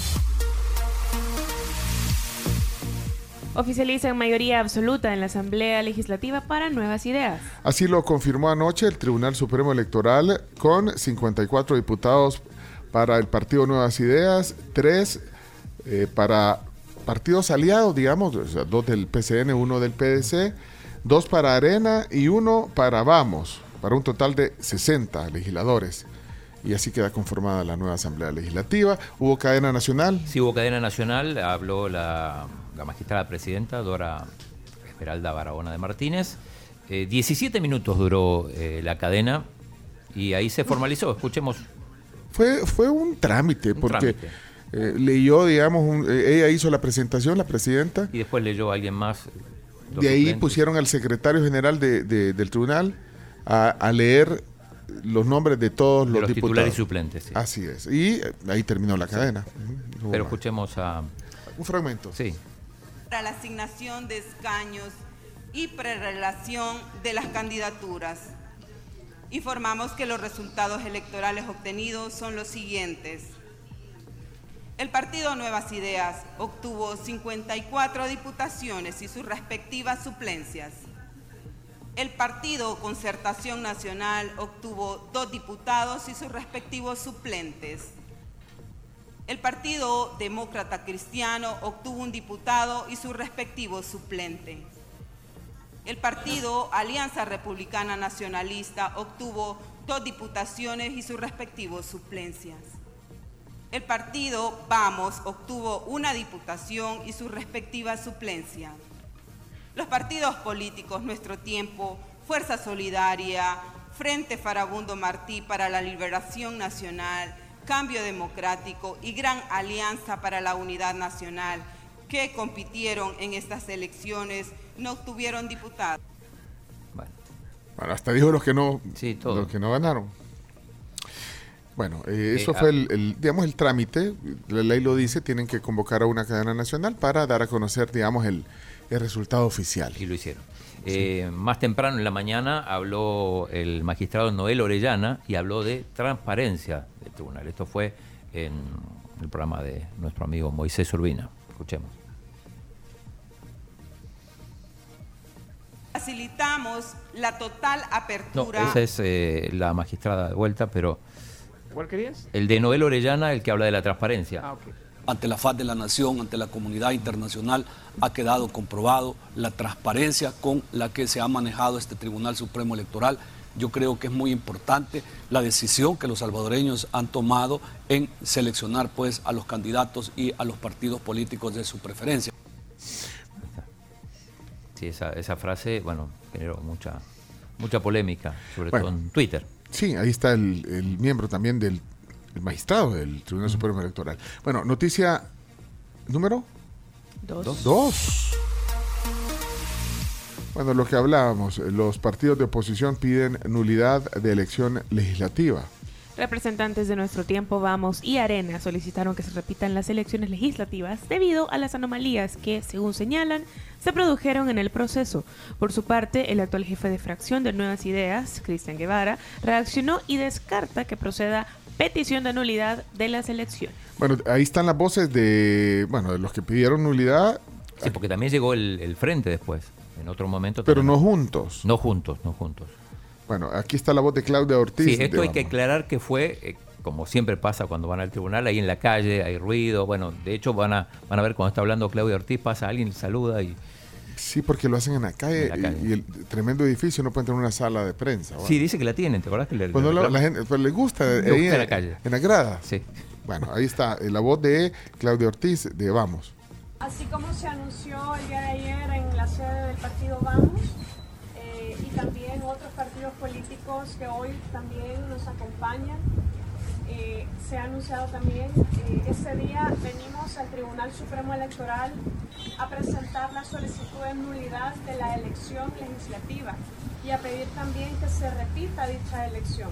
[SPEAKER 4] Oficializan mayoría absoluta en la Asamblea Legislativa para nuevas ideas.
[SPEAKER 3] Así lo confirmó anoche el Tribunal Supremo Electoral con 54 diputados para el Partido Nuevas Ideas, 3 para partidos aliados, digamos, dos del PCN, uno del PDC, dos para Arena y uno para Vamos, para un total de 60 legisladores. Y así queda conformada la nueva Asamblea Legislativa. Hubo cadena nacional.
[SPEAKER 5] Sí, hubo cadena nacional, habló la, la magistrada presidenta, Dora Esmeralda Barahona de Martínez. Eh, 17 minutos duró eh, la cadena y ahí se formalizó. Escuchemos.
[SPEAKER 3] Fue, fue un trámite, porque
[SPEAKER 5] trámite.
[SPEAKER 3] eh, leyó, digamos, un- eh, ella hizo la presentación, la presidenta.
[SPEAKER 5] Y después leyó a alguien más.
[SPEAKER 3] De ahí
[SPEAKER 5] suplentes.
[SPEAKER 3] pusieron al secretario general de- de- del tribunal a, a leer los nombres de todos
[SPEAKER 5] De
[SPEAKER 3] los,
[SPEAKER 5] los
[SPEAKER 3] diputados.
[SPEAKER 5] titulares y suplentes, sí.
[SPEAKER 3] Así es. Y eh, ahí terminó la cadena. Hubo
[SPEAKER 5] Pero escuchemos a.
[SPEAKER 3] Un fragmento.
[SPEAKER 5] Sí.
[SPEAKER 87] para la asignación de escaños y prerelación de las candidaturas. Informamos que los resultados electorales obtenidos son los siguientes. El partido Nuevas Ideas obtuvo 54 diputaciones y sus respectivas suplencias. El partido Concertación Nacional obtuvo dos diputados y sus respectivos suplentes. El Partido Demócrata Cristiano obtuvo un diputado y su respectivo suplente. El Partido Alianza Republicana Nacionalista obtuvo dos diputaciones y sus respectivos suplencias. El Partido Vamos obtuvo una diputación y su respectiva suplencia. Los partidos políticos Nuestro Tiempo, Fuerza Solidaria, Frente Farabundo Martí para la Liberación Nacional, Cambio Democrático y Gran Alianza para la Unidad Nacional, que compitieron en estas elecciones, no obtuvieron diputados.
[SPEAKER 3] Bueno, hasta dijo los que no,
[SPEAKER 5] Sí,
[SPEAKER 3] los que no ganaron. Bueno, eh, eso
[SPEAKER 5] Eh,
[SPEAKER 3] fue
[SPEAKER 5] ah.
[SPEAKER 3] el, el, digamos, el trámite. La ley lo dice, tienen que convocar a una cadena nacional para dar a conocer, digamos, el, el resultado oficial.
[SPEAKER 5] Y lo hicieron. Eh, más temprano en la mañana habló el magistrado Noel Orellana y habló de transparencia del tribunal. Esto fue en el programa de nuestro amigo Moisés Urbina. Escuchemos.
[SPEAKER 87] Facilitamos la total
[SPEAKER 5] No,
[SPEAKER 87] apertura.
[SPEAKER 5] esa es eh, la magistrada de vuelta, pero
[SPEAKER 88] ¿Cuál querías?
[SPEAKER 5] el de Noel Orellana, el que habla de la transparencia.
[SPEAKER 88] Ah,
[SPEAKER 89] ante la faz de la nación, ante la comunidad internacional, ha quedado comprobado la transparencia con la que se ha manejado este Tribunal Supremo Electoral. Yo creo que es muy importante la decisión que los salvadoreños han tomado en seleccionar pues a los candidatos y a los partidos políticos de su preferencia.
[SPEAKER 5] Sí, esa, esa frase, bueno, generó mucha, mucha polémica, sobre
[SPEAKER 3] Bueno.
[SPEAKER 5] todo en Twitter.
[SPEAKER 3] Sí, ahí está el, el miembro también del el magistrado del Tribunal Supremo Electoral. Bueno, noticia número
[SPEAKER 4] Dos.
[SPEAKER 3] dos. Bueno, lo que hablábamos, los partidos de oposición piden nulidad de elección legislativa.
[SPEAKER 4] Representantes de Nuestro Tiempo Vamos y Arena solicitaron que se repitan las elecciones legislativas debido a las anomalías que, según señalan, se produjeron en el proceso. Por su parte, el actual jefe de fracción de Nuevas Ideas, Cristian Guevara, reaccionó y descarta que proceda petición de nulidad de las elecciones.
[SPEAKER 3] Bueno, ahí están las voces de, bueno, de los que pidieron nulidad,
[SPEAKER 5] Sí, porque también llegó el, el frente después, en otro momento.
[SPEAKER 3] pero
[SPEAKER 5] también.
[SPEAKER 3] no juntos.
[SPEAKER 5] No juntos, no juntos.
[SPEAKER 3] Bueno, aquí está la voz de Claudia Ortiz.
[SPEAKER 5] Sí, esto hay que aclarar que fue, eh, como siempre pasa cuando van al tribunal, ahí en la calle hay ruido. Bueno, de hecho van a, van a ver cuando está hablando Claudia Ortiz, pasa alguien, saluda y...
[SPEAKER 3] Sí, porque lo hacen en la calle,
[SPEAKER 5] En la calle.
[SPEAKER 3] Y, y el tremendo edificio no puede tener una sala de prensa.
[SPEAKER 5] Sí, dice que la tienen, ¿te acordás que le
[SPEAKER 3] Pues no, la, la gente pues le gusta,
[SPEAKER 5] Le
[SPEAKER 3] ahí
[SPEAKER 5] gusta
[SPEAKER 3] en,
[SPEAKER 5] la calle.
[SPEAKER 3] en la grada.
[SPEAKER 5] Sí.
[SPEAKER 3] Bueno, ahí está eh, la voz de Claudia Ortiz de Vamos.
[SPEAKER 90] Así como se anunció el día de ayer en la sede del partido Vamos también otros partidos políticos que hoy también nos acompañan, eh, se ha anunciado también, eh, ese día venimos al Tribunal Supremo Electoral a presentar la solicitud de nulidad de la elección legislativa y a pedir también que se repita dicha elección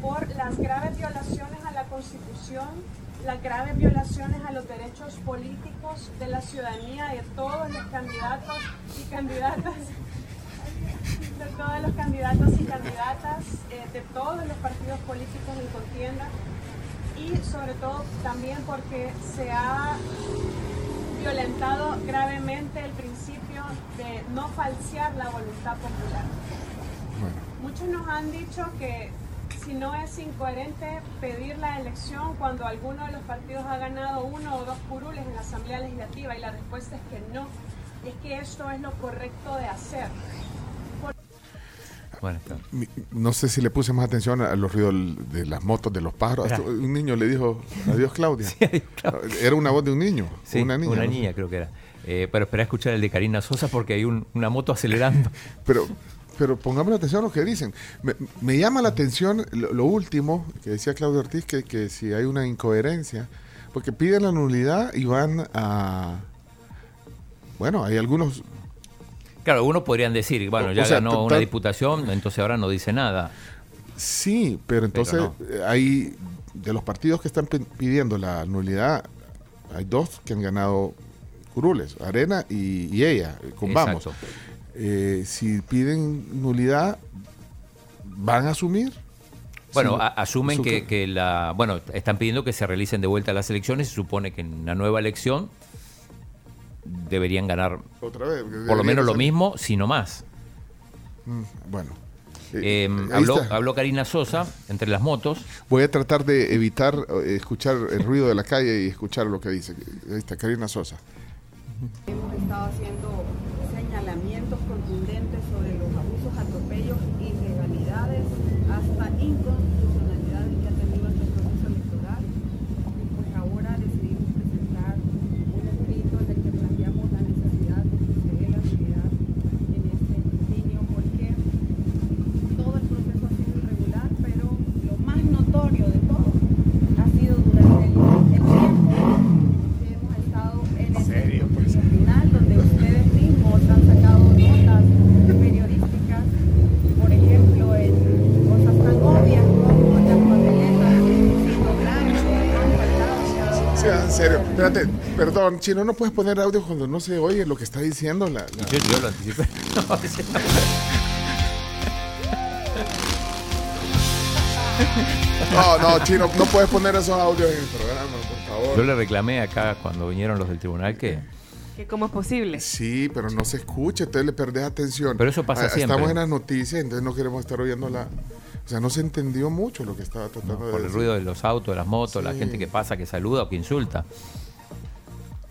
[SPEAKER 90] por las graves violaciones a la Constitución, las graves violaciones a los derechos políticos de la ciudadanía de todos los candidatos y candidatas, de todos los candidatos y candidatas, eh, de todos los partidos políticos en contienda y sobre todo también porque se ha violentado gravemente el principio de no falsear la voluntad popular. Muchos nos han dicho que si no es incoherente pedir la elección cuando alguno de los partidos ha ganado uno o dos curules en la Asamblea Legislativa y la respuesta es que no, es que esto es lo correcto de hacer.
[SPEAKER 3] No sé si le puse más atención a los ruidos de las motos de los pájaros.
[SPEAKER 5] Era.
[SPEAKER 3] Un niño le dijo (laughs) adiós Claudia. Era una voz de un niño.
[SPEAKER 5] Sí,
[SPEAKER 3] una niña. no sé.
[SPEAKER 5] creo que era. Eh, pero espera a escuchar el de Karina Sosa porque hay un- una moto acelerando. (laughs)
[SPEAKER 3] Pero, pero pongamos atención a lo que dicen. Me, me llama la atención lo, lo último que decía Claudio Ortiz, que, que si hay una incoherencia, porque piden la nulidad y van a... Bueno, hay algunos...
[SPEAKER 5] Claro, algunos podrían decir, bueno,
[SPEAKER 3] O-
[SPEAKER 5] ya
[SPEAKER 3] sea,
[SPEAKER 5] ganó una diputación, entonces ahora no dice nada.
[SPEAKER 3] Sí, pero entonces
[SPEAKER 5] no.
[SPEAKER 3] eh, hay... De los partidos que están pi- pidiendo la nulidad, hay dos que han ganado curules, Arena y, y ella, eh, con Vamos. Eh, si piden nulidad, ¿van a asumir?
[SPEAKER 5] Bueno,
[SPEAKER 3] Sí,
[SPEAKER 5] a- asumen
[SPEAKER 3] su-
[SPEAKER 5] que, que la. Bueno, están pidiendo que se realicen de vuelta las elecciones. Se supone que en una nueva elección deberían ganar
[SPEAKER 3] Otra vez.
[SPEAKER 5] por lo menos lo mismo, sino más.
[SPEAKER 3] Mm, bueno.
[SPEAKER 5] Eh, habló, habló Karina Sosa entre las motos.
[SPEAKER 3] Voy a tratar de evitar eh, escuchar el ruido de la calle y escuchar lo que dice. Ahí está, Karina Sosa.
[SPEAKER 91] Hemos estado haciendo señalamientos contundentes sobre los abusos, atropellos, irregalidades, hasta inconstitucionalidades que ha tenido este proceso electoral. Y pues ahora decidimos presentar un escrito en el que planteamos la necesidad de que se dé la unidad en este escrutinio, porque todo el proceso ha sido irregular, pero lo más notorio de todo ha sido durante el, el tiempo que hemos estado en este escrutinio final, donde ustedes mismos han sacado notas periodísticas, por ejemplo, en cosas tan obvias
[SPEAKER 3] Espérate, perdón, Chino, no puedes poner audio cuando no se oye lo que está diciendo la... la-
[SPEAKER 5] Yo, yo lo anticipé. (laughs) No,
[SPEAKER 3] No, no, Chino, no puedes poner esos audios en el programa, por favor.
[SPEAKER 5] yo le reclamé acá cuando vinieron los del tribunal que
[SPEAKER 4] que ¿Cómo es posible?
[SPEAKER 3] Sí, pero no se escucha, entonces le perdés atención.
[SPEAKER 5] Pero eso pasa
[SPEAKER 3] Ah,
[SPEAKER 5] siempre.
[SPEAKER 3] Estamos en las noticias, entonces no queremos estar oyendo la... O sea, no se entendió mucho lo que estaba tratando de
[SPEAKER 5] por el
[SPEAKER 3] decir.
[SPEAKER 5] ruido de los autos, de las motos, la gente que pasa, que saluda o que insulta.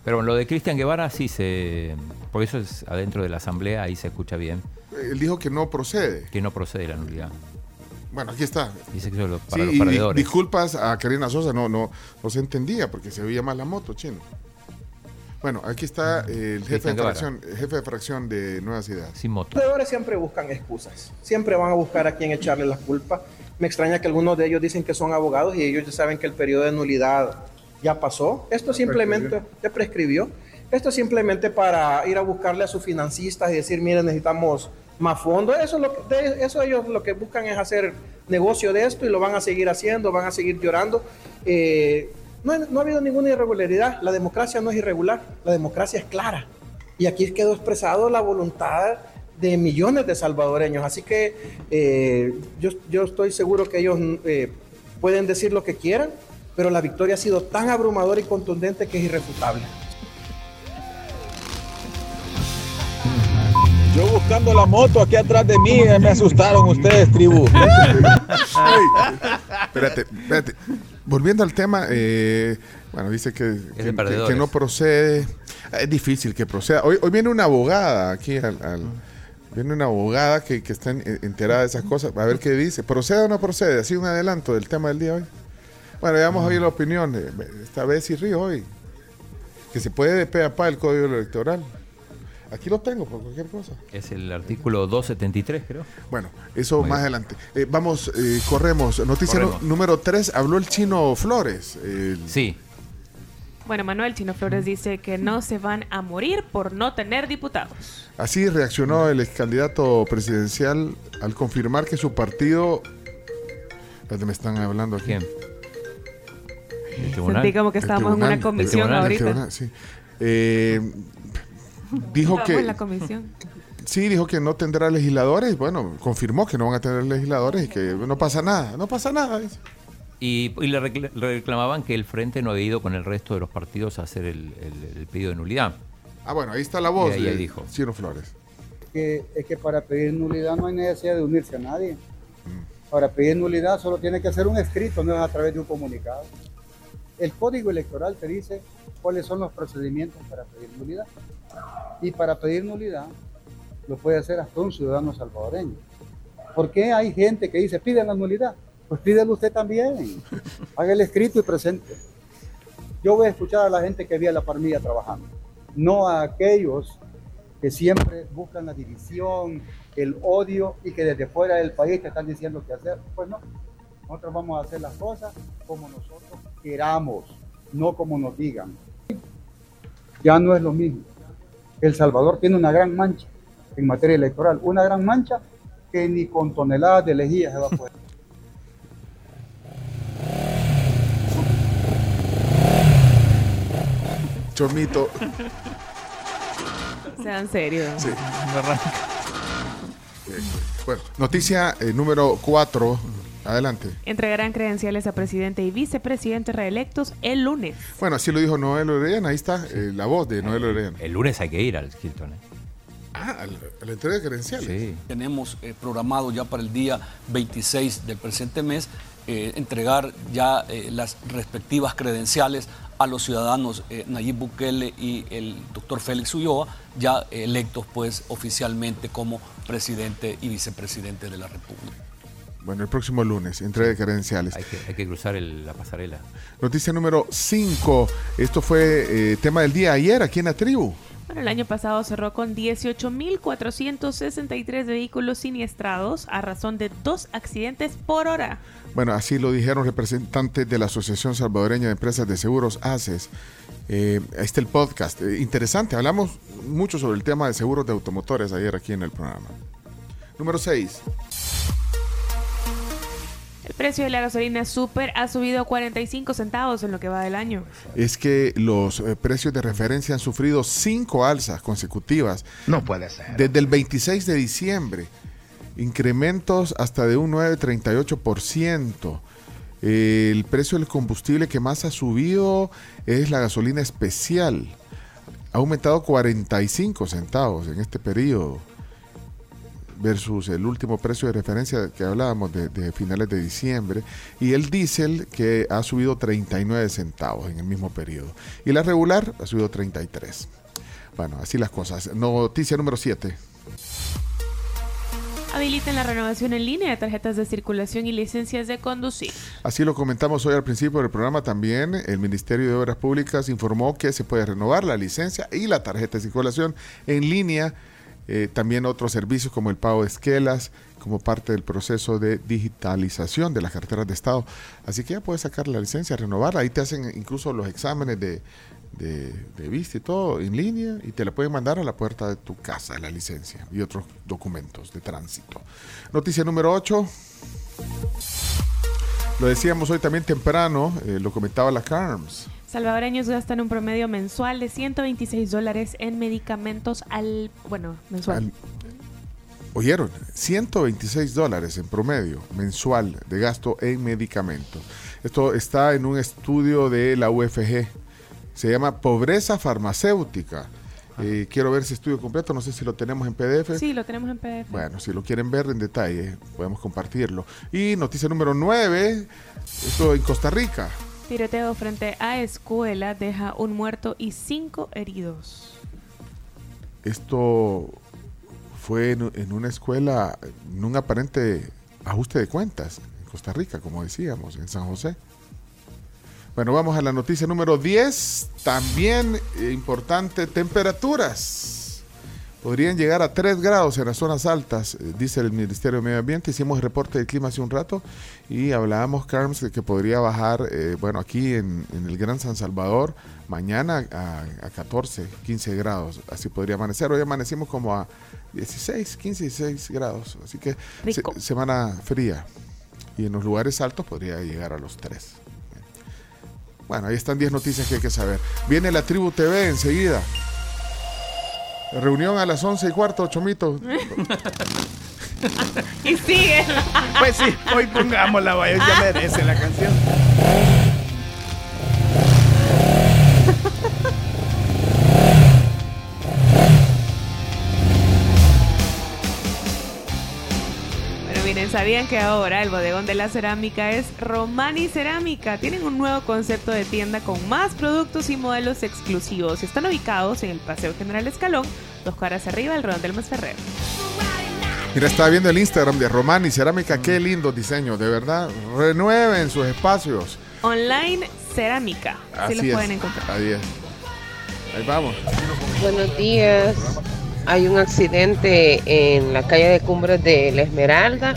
[SPEAKER 5] Pero lo de Cristian Guevara sí se... Por eso es adentro de la asamblea, ahí se escucha bien,
[SPEAKER 3] Él dijo que no procede.
[SPEAKER 5] que no procede la nulidad.
[SPEAKER 3] Bueno, aquí está.
[SPEAKER 5] Dice que para
[SPEAKER 3] Sí,
[SPEAKER 5] los
[SPEAKER 3] di-
[SPEAKER 5] perdedores.
[SPEAKER 3] disculpas a Karina Sosa, no, no, no se entendía porque se veía más la moto, chino. Bueno, aquí está el jefe de, fracción, jefe de fracción de Nuevas Ideas.
[SPEAKER 5] Sin moto.
[SPEAKER 88] Los perdedores siempre buscan excusas, siempre van a buscar a quien echarle la culpa. Me extraña que algunos de ellos dicen que son abogados y ellos ya saben que el periodo de nulidad ya pasó. Esto simplemente ya prescribió. Esto es simplemente para ir a buscarle a sus financistas y decir, miren, necesitamos más fondos. Eso, es lo que, de eso ellos lo que buscan es hacer negocio de esto y lo van a seguir haciendo, van a seguir llorando. Eh, no, no ha habido ninguna irregularidad. La democracia no es irregular, la democracia es clara. Y aquí quedó expresado la voluntad de millones de salvadoreños. Así que eh, yo, yo estoy seguro que ellos eh, pueden decir lo que quieran, pero la victoria ha sido tan abrumadora y contundente que es irrefutable.
[SPEAKER 84] Yo buscando la moto aquí atrás de mí, eh, me asustaron ustedes, tribu. (laughs)
[SPEAKER 3] Espérate, (laughs) espérate. Volviendo al tema, eh, bueno, dice que, que- que-
[SPEAKER 5] perdedores.
[SPEAKER 3] que no procede. Es difícil que proceda. Hoy, hoy viene una abogada aquí al... al- Viene una abogada que, que está en- enterada de esas cosas. A ver qué dice. ¿Procede o no procede? Así un adelanto del tema del día de hoy. Bueno, ya vamos a oír la opinión. de- Esta vez sí río hoy. Que se puede de pe a pa el código electoral. Aquí lo tengo por cualquier cosa.
[SPEAKER 5] Es el artículo 273, creo.
[SPEAKER 3] Bueno, eso más adelante. Eh, vamos, eh, corremos. Noticia
[SPEAKER 5] Corremos.
[SPEAKER 3] número 3. Habló el chino Flores. el-
[SPEAKER 5] Sí.
[SPEAKER 4] Bueno, Manuel Chino Flores dice que no se van a morir por no tener diputados.
[SPEAKER 3] Así reaccionó el ex candidato presidencial al confirmar que su partido. Me están hablando aquí.
[SPEAKER 5] ¿Quién?
[SPEAKER 4] Sentí como que estábamos en una comisión ahorita.
[SPEAKER 3] tribunal, sí. Eh, dijo que.
[SPEAKER 4] en la comisión.
[SPEAKER 3] Sí, dijo que no tendrá legisladores. Bueno, confirmó que no van a tener legisladores y que no pasa nada. No pasa nada.
[SPEAKER 5] Y, y le recla- le reclamaban que el Frente no había ido con el resto de los partidos a hacer el, el- el pedido de nulidad.
[SPEAKER 3] Ah, bueno, ahí está la voz
[SPEAKER 5] Y ahí
[SPEAKER 3] de
[SPEAKER 5] dijo.
[SPEAKER 3] Chino Flores.
[SPEAKER 92] que, es que para pedir nulidad no hay necesidad de unirse a nadie. Para pedir nulidad solo tiene que ser un escrito, no es a través de un comunicado. El código electoral te dice cuáles son los procedimientos para pedir nulidad. Y para pedir nulidad lo puede hacer hasta un ciudadano salvadoreño. ¿Por qué hay gente que dice piden la nulidad? Pues pídelo usted también. (laughs) Haga el escrito y presente. Yo voy a escuchar a la gente que vi a la parmilla trabajando, no a aquellos que siempre buscan la división, el odio y que desde fuera del país te están diciendo qué hacer. Pues no, nosotros vamos a hacer las cosas como nosotros queramos, no como nos digan. Ya no es lo mismo. El Salvador tiene una gran mancha en materia electoral, una gran mancha que ni con toneladas de lejía se va a poder.
[SPEAKER 3] Chomito.
[SPEAKER 4] Sean serios.
[SPEAKER 3] Sí. Eh, Bueno, noticia eh, número 4. Adelante.
[SPEAKER 4] Entregarán credenciales a presidente y vicepresidente reelectos el lunes.
[SPEAKER 3] Bueno, así lo dijo Noel Orellana. Ahí está eh, la voz de Noel Orellana.
[SPEAKER 5] El lunes hay que ir al Hilton. ¿eh?
[SPEAKER 3] Ah, a la, a la entrega de credenciales.
[SPEAKER 89] Tenemos eh, programado ya para el día 26 del presente mes eh, entregar ya eh, las respectivas credenciales a los ciudadanos eh, Nayib Bukele y el doctor Félix Ulloa, ya electos pues oficialmente como presidente y vicepresidente de la República.
[SPEAKER 3] Bueno, el próximo lunes, entrega de credenciales.
[SPEAKER 5] Hay que, hay que cruzar el- la pasarela.
[SPEAKER 3] Noticia número 5. Esto fue eh, tema del día ayer aquí en la tribu.
[SPEAKER 4] Bueno, el año pasado cerró con 18.463 vehículos siniestrados a razón de dos accidentes por hora.
[SPEAKER 3] Bueno, así lo dijeron representantes de la Asociación Salvadoreña de Empresas de Seguros, ACES. Eh, ahí está el podcast. Eh, interesante, hablamos mucho sobre el tema de seguros de automotores ayer aquí en el programa. Número 6.
[SPEAKER 4] El precio de la gasolina super ha subido 45 centavos en lo que va del año.
[SPEAKER 3] Es que los eh, precios de referencia han sufrido cinco alzas consecutivas.
[SPEAKER 93] No puede ser.
[SPEAKER 3] Desde el 26 de diciembre. Incrementos hasta de un 9,38%. Eh, el precio del combustible que más ha subido es la gasolina especial. Ha aumentado 45 centavos en este periodo versus el último precio de referencia que hablábamos de, de finales de diciembre y el diésel que ha subido 39 centavos en el mismo periodo y la regular ha subido 33. Bueno, así las cosas. Noticia número 7.
[SPEAKER 4] Habiliten la renovación en línea de tarjetas de circulación y licencias de conducir.
[SPEAKER 3] Así lo comentamos hoy al principio del programa también. El Ministerio de Obras Públicas informó que se puede renovar la licencia y la tarjeta de circulación en línea. Eh, también otros servicios como el pago de esquelas, como parte del proceso de digitalización de las carteras de Estado. Así que ya puedes sacar la licencia, renovarla. Ahí te hacen incluso los exámenes de, de, vista y todo en línea y te la pueden mandar a la puerta de tu casa, la licencia y otros documentos de tránsito. Noticia número 8. Lo decíamos hoy también temprano, eh, lo comentaba la CARMS.
[SPEAKER 4] Salvadoreños gastan un promedio mensual de 126 dólares en medicamentos al... Bueno, mensual.
[SPEAKER 3] Al- Oyeron, 126 dólares en promedio mensual de gasto en medicamentos. Esto está en un estudio de la UFG. Se llama Pobreza Farmacéutica. Eh, quiero ver ese estudio completo, no sé si lo tenemos en PDF.
[SPEAKER 4] Sí, lo tenemos en PDF.
[SPEAKER 3] Bueno, si lo quieren ver en detalle, podemos compartirlo. Y noticia número 9, esto en Costa Rica.
[SPEAKER 4] Tiroteo frente a escuela deja un muerto y cinco heridos.
[SPEAKER 3] Esto fue en, una escuela, en un aparente ajuste de cuentas en Costa Rica, como decíamos, en San José. Bueno, vamos a la noticia número 10. También importante, temperaturas. Podrían llegar a 3 grados en las zonas altas, eh, dice el Ministerio de Medio Ambiente. Hicimos el reporte del clima hace un rato y hablábamos, Carms, de que podría bajar, eh, bueno, aquí en, en el Gran San Salvador, mañana a, a 14, 15 grados. Así podría amanecer. Hoy amanecimos como a 16, 15, 16 grados. Así que se- semana fría. Y en los lugares altos podría llegar a los 3. Bueno, ahí están 10 noticias que hay que saber. Viene la Tribu TV enseguida. Reunión a las 11 y cuarto, Chomito. (laughs) (laughs)
[SPEAKER 4] y sigue.
[SPEAKER 1] Pues sí, hoy pongámosla, vaya, ya merece la canción.
[SPEAKER 4] Bueno, miren, ¿sabían que ahora el bodegón de la cerámica es Romani Cerámica? Tienen un nuevo concepto de tienda con más productos y modelos exclusivos. Están ubicados en el Paseo General Escalón, dos cuadras arriba del Redondel Masferrer.
[SPEAKER 3] Mira, estaba viendo el Instagram de Romani Cerámica. Qué lindo diseño, de verdad. Renueven sus espacios.
[SPEAKER 4] Online Cerámica. Así, los
[SPEAKER 3] es.
[SPEAKER 4] pueden encontrar.
[SPEAKER 3] Ahí es. Ahí vamos.
[SPEAKER 94] Buenos días. Hay un accidente en la calle de Cumbres de La Esmeralda,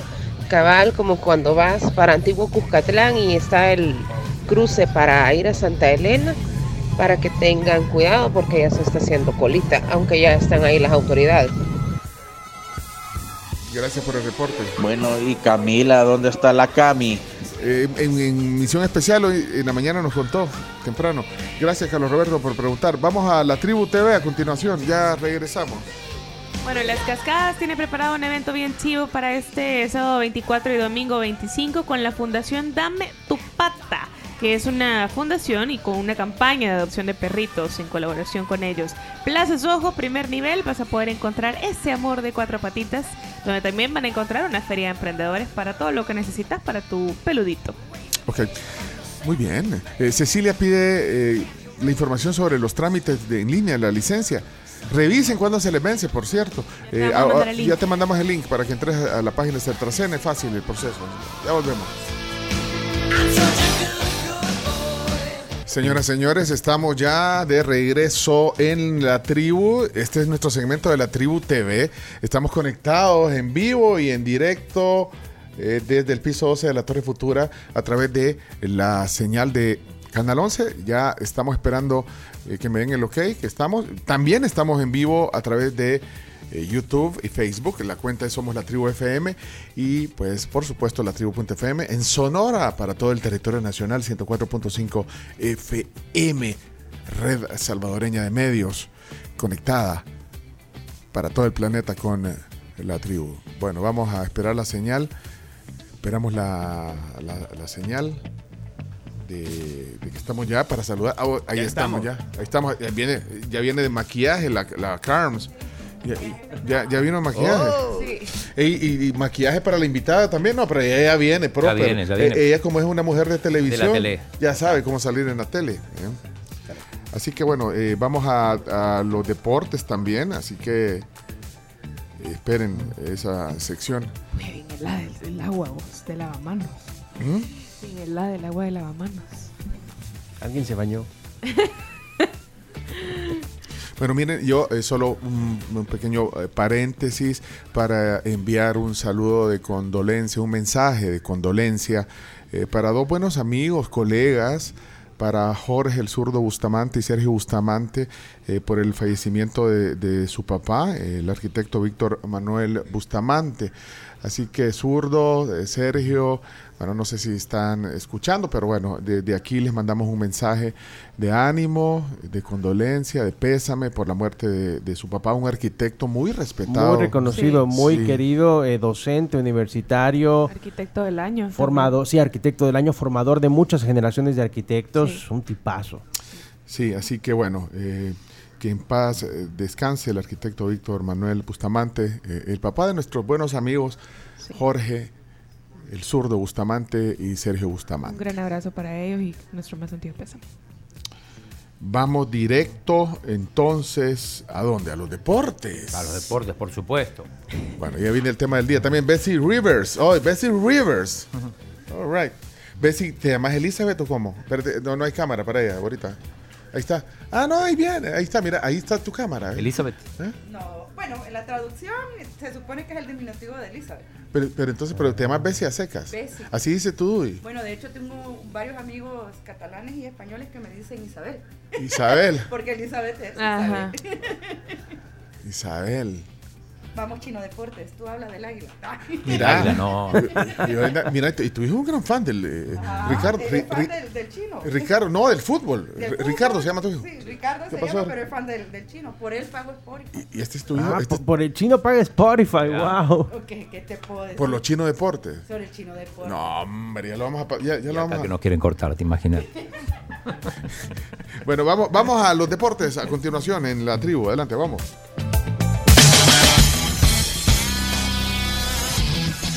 [SPEAKER 94] cabal como cuando vas para Antiguo Cuscatlán y está el cruce para ir a Santa Elena, para que tengan cuidado porque ya se está haciendo colita, aunque ya están ahí las autoridades.
[SPEAKER 3] Gracias por el reporte.
[SPEAKER 93] Bueno, y Camila, ¿dónde está la Cami?
[SPEAKER 3] Eh, en, en misión especial hoy en la mañana nos contó temprano. Gracias, Carlos Roberto, por preguntar. Vamos a la Tribu TV a continuación. Ya regresamos.
[SPEAKER 4] Bueno, Las Cascadas tiene preparado un evento bien chivo para este sábado 24 y domingo 25 con la Fundación Dame tu Pata, que es una fundación y con una campaña de adopción de perritos en colaboración con ellos. Plaza Ojo, primer nivel, vas a poder encontrar ese amor de cuatro patitas, donde también van a encontrar una feria de emprendedores para todo lo que necesitas para tu peludito.
[SPEAKER 3] Ok. Muy bien. Eh, Cecilia pide eh, la información sobre los trámites de, en línea, la licencia. Revisen cuándo se les vence, por cierto. Eh,
[SPEAKER 4] a
[SPEAKER 3] ya te mandamos el link para que entres a la página de Certracen. Es fácil el proceso. Ya volvemos. Señoras, señores, estamos ya de regreso en la tribu. Este es nuestro segmento de la tribu TV. Estamos conectados en vivo y en directo eh, desde el piso 12 de la Torre Futura a través de la señal de Canal 11. Ya estamos esperando eh, que me den el ok, que estamos. También estamos en vivo a través de eh, YouTube y Facebook. La cuenta es Somos la Tribu FM y pues por supuesto la Tribu.fm en Sonora para todo el territorio nacional 104.5 FM, red salvadoreña de medios conectada para todo el planeta con eh, la tribu. Bueno, vamos a esperar la señal. Esperamos la, la- la señal de, de que estamos ya para saludar. Ah, ahí
[SPEAKER 1] Ya
[SPEAKER 3] estamos.
[SPEAKER 1] estamos.
[SPEAKER 3] ya. Ahí estamos. Ya viene, ya viene de maquillaje la, la Carms. Ya, ya, ya vino el maquillaje.
[SPEAKER 1] Oh.
[SPEAKER 3] Ey, y, y maquillaje para la invitada también, no, pero ella ya viene, proper.
[SPEAKER 5] viene, ya viene.
[SPEAKER 3] Eh, ella como es una mujer de televisión,
[SPEAKER 5] tele.
[SPEAKER 3] ya sabe cómo salir en la tele. ¿eh? Así que bueno, eh, vamos a, a los deportes también, así que eh, esperen esa sección.
[SPEAKER 4] Helada el, el agua, vos, de lavamanos.
[SPEAKER 3] ¿Mm?
[SPEAKER 4] Helada el agua de lavamanos.
[SPEAKER 28] Alguien se bañó. (laughs)
[SPEAKER 3] Bueno, miren, yo eh, solo un, pequeño eh, paréntesis para enviar un saludo de condolencia, un mensaje de condolencia eh, para dos buenos amigos, colegas, para Jorge el zurdo Bustamante y Sergio Bustamante eh, por el fallecimiento de, su papá, el arquitecto Víctor Manuel Bustamante. Así que zurdo, Sergio, bueno, no sé si están escuchando, pero bueno, desde aquí les mandamos un mensaje de ánimo, de condolencia, de pésame por la muerte de, de su papá, un arquitecto muy respetado.
[SPEAKER 28] Muy reconocido, muy
[SPEAKER 3] Sí.
[SPEAKER 28] querido, eh, docente, universitario,
[SPEAKER 4] Arquitecto del año.
[SPEAKER 28] formado, sí, arquitecto del año, formador de muchas generaciones de arquitectos, un tipazo.
[SPEAKER 3] Sí, así que bueno, eh, que en paz eh, descanse el arquitecto Víctor Manuel Bustamante, eh, el papá de nuestros buenos amigos Jorge, el zurdo Bustamante y Sergio
[SPEAKER 4] Un
[SPEAKER 3] Bustamante.
[SPEAKER 4] gran abrazo para ellos y nuestro más sentido pésame.
[SPEAKER 3] Vamos directo entonces a dónde? A los deportes.
[SPEAKER 5] A los deportes, por supuesto.
[SPEAKER 3] Bueno, ya viene el tema del día. También Bessie Rivers. Oh, Bessie Rivers. All right. Bessie, ¿te llamas Elizabeth o cómo? Espérate, no, no hay cámara para ella ahorita. Ahí está. Ah, no, ahí viene. Ahí está, mira, ahí está tu cámara.
[SPEAKER 5] Elizabeth.
[SPEAKER 3] ¿Eh?
[SPEAKER 91] No, bueno, en la traducción se supone que es el diminutivo de Elizabeth.
[SPEAKER 3] Pero, pero entonces, pero te llamas Bessie a secas.
[SPEAKER 91] Bessie.
[SPEAKER 3] Así dice tú, Dui.
[SPEAKER 91] Bueno, de hecho tengo varios amigos catalanes y españoles que me dicen Isabel.
[SPEAKER 3] Isabel. (laughs)
[SPEAKER 91] Porque Elizabeth es
[SPEAKER 4] Ajá.
[SPEAKER 91] Isabel. (laughs)
[SPEAKER 3] Isabel.
[SPEAKER 91] Vamos, Chino Deportes, tú hablas del águila.
[SPEAKER 3] Mira.
[SPEAKER 5] Águila, no.
[SPEAKER 3] Mira, mira, y tu hijo es un gran fan del eh,
[SPEAKER 91] Ah,
[SPEAKER 3] Ricardo. Ri-
[SPEAKER 91] es fan
[SPEAKER 3] Ri-
[SPEAKER 91] del, del chino.
[SPEAKER 3] Ricardo, no, del fútbol.
[SPEAKER 91] Del fútbol.
[SPEAKER 3] Ricardo se llama tu hijo.
[SPEAKER 91] Sí, Ricardo
[SPEAKER 3] ¿Qué
[SPEAKER 91] se
[SPEAKER 3] pasó?
[SPEAKER 91] llama, pero es fan del, del chino. Por él pago Spotify.
[SPEAKER 3] Y este es tu hijo.
[SPEAKER 28] Ah,
[SPEAKER 3] este
[SPEAKER 28] po- por el chino paga Spotify, wow.
[SPEAKER 91] Ok, ¿qué te puedo decir?
[SPEAKER 3] por los chinos deportes.
[SPEAKER 91] Sobre el chino Deportes.
[SPEAKER 3] No, hombre, ya lo vamos a. Ya, ya lo vamos a
[SPEAKER 5] que nos quieren cortar, te imaginas. (laughs)
[SPEAKER 3] Bueno, vamos, vamos a los deportes a continuación en la tribu. Adelante, vamos.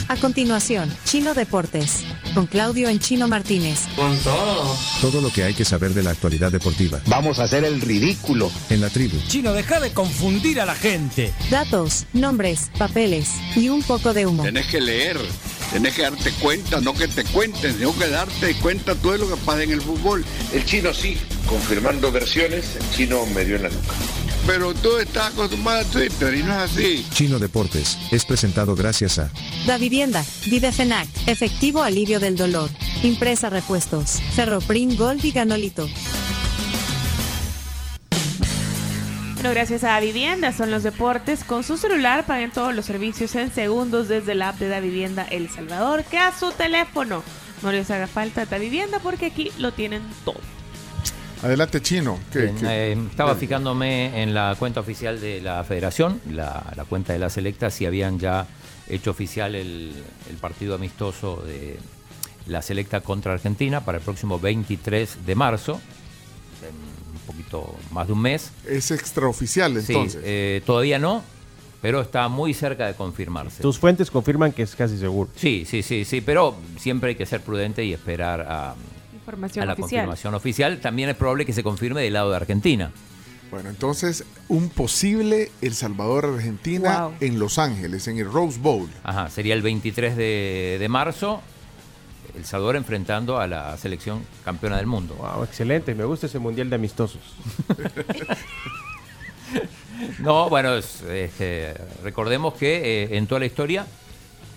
[SPEAKER 86] A continuación, Chino Deportes, con Claudio en Chino Martínez.
[SPEAKER 52] Con todo. Todo lo que hay que saber de la actualidad deportiva. Vamos a hacer el ridículo. En la tribu.
[SPEAKER 95] Chino, deja de confundir a la gente.
[SPEAKER 86] Datos, nombres, papeles y un poco de humo.
[SPEAKER 96] Tenés que leer, tenés que darte cuenta, no que te cuenten, sino que darte cuenta todo de lo que pasa en el fútbol.
[SPEAKER 97] El chino sí, confirmando versiones, el chino me dio en la nuca.
[SPEAKER 96] Pero tú estás acostumbrado a Twitter y no es así.
[SPEAKER 52] Chino Deportes es presentado gracias a
[SPEAKER 86] Da Vivienda, Videfenac, Efectivo Alivio del Dolor, Impresa Repuestos, Ferroprim Gold y Ganolito.
[SPEAKER 4] Bueno, gracias a Vivienda son los deportes. Con su celular paguen todos los servicios en segundos desde la app de Da Vivienda El Salvador, que a su teléfono. No les haga falta Da Vivienda porque aquí lo tienen todo.
[SPEAKER 3] Adelante, chino. ¿Qué-
[SPEAKER 5] Bien,
[SPEAKER 3] qué-
[SPEAKER 5] eh, estaba fijándome en la cuenta oficial de la federación, la, la cuenta de la selecta, si habían ya hecho oficial el, el partido amistoso de la selecta contra Argentina para el próximo 23 de marzo, más de un mes.
[SPEAKER 3] Es extraoficial,
[SPEAKER 5] Sí,
[SPEAKER 3] entonces.
[SPEAKER 5] eh, todavía no, pero está muy cerca de confirmarse.
[SPEAKER 28] Tus fuentes confirman que es casi seguro.
[SPEAKER 5] Sí, sí, sí, sí, pero siempre hay que ser prudente y esperar a,
[SPEAKER 4] Información
[SPEAKER 5] a la
[SPEAKER 4] oficial.
[SPEAKER 5] confirmación oficial. También es probable que se confirme del lado de Argentina.
[SPEAKER 3] Bueno, entonces, un posible El Salvador-Argentina
[SPEAKER 5] Wow.
[SPEAKER 3] en Los Ángeles, en el Rose Bowl.
[SPEAKER 5] Ajá, sería el 23 de, de marzo, El Salvador enfrentando a la selección campeona del mundo.
[SPEAKER 28] Wow, excelente. Me gusta ese mundial de amistosos. (laughs)
[SPEAKER 5] No, bueno, es- que recordemos que eh, en toda la historia,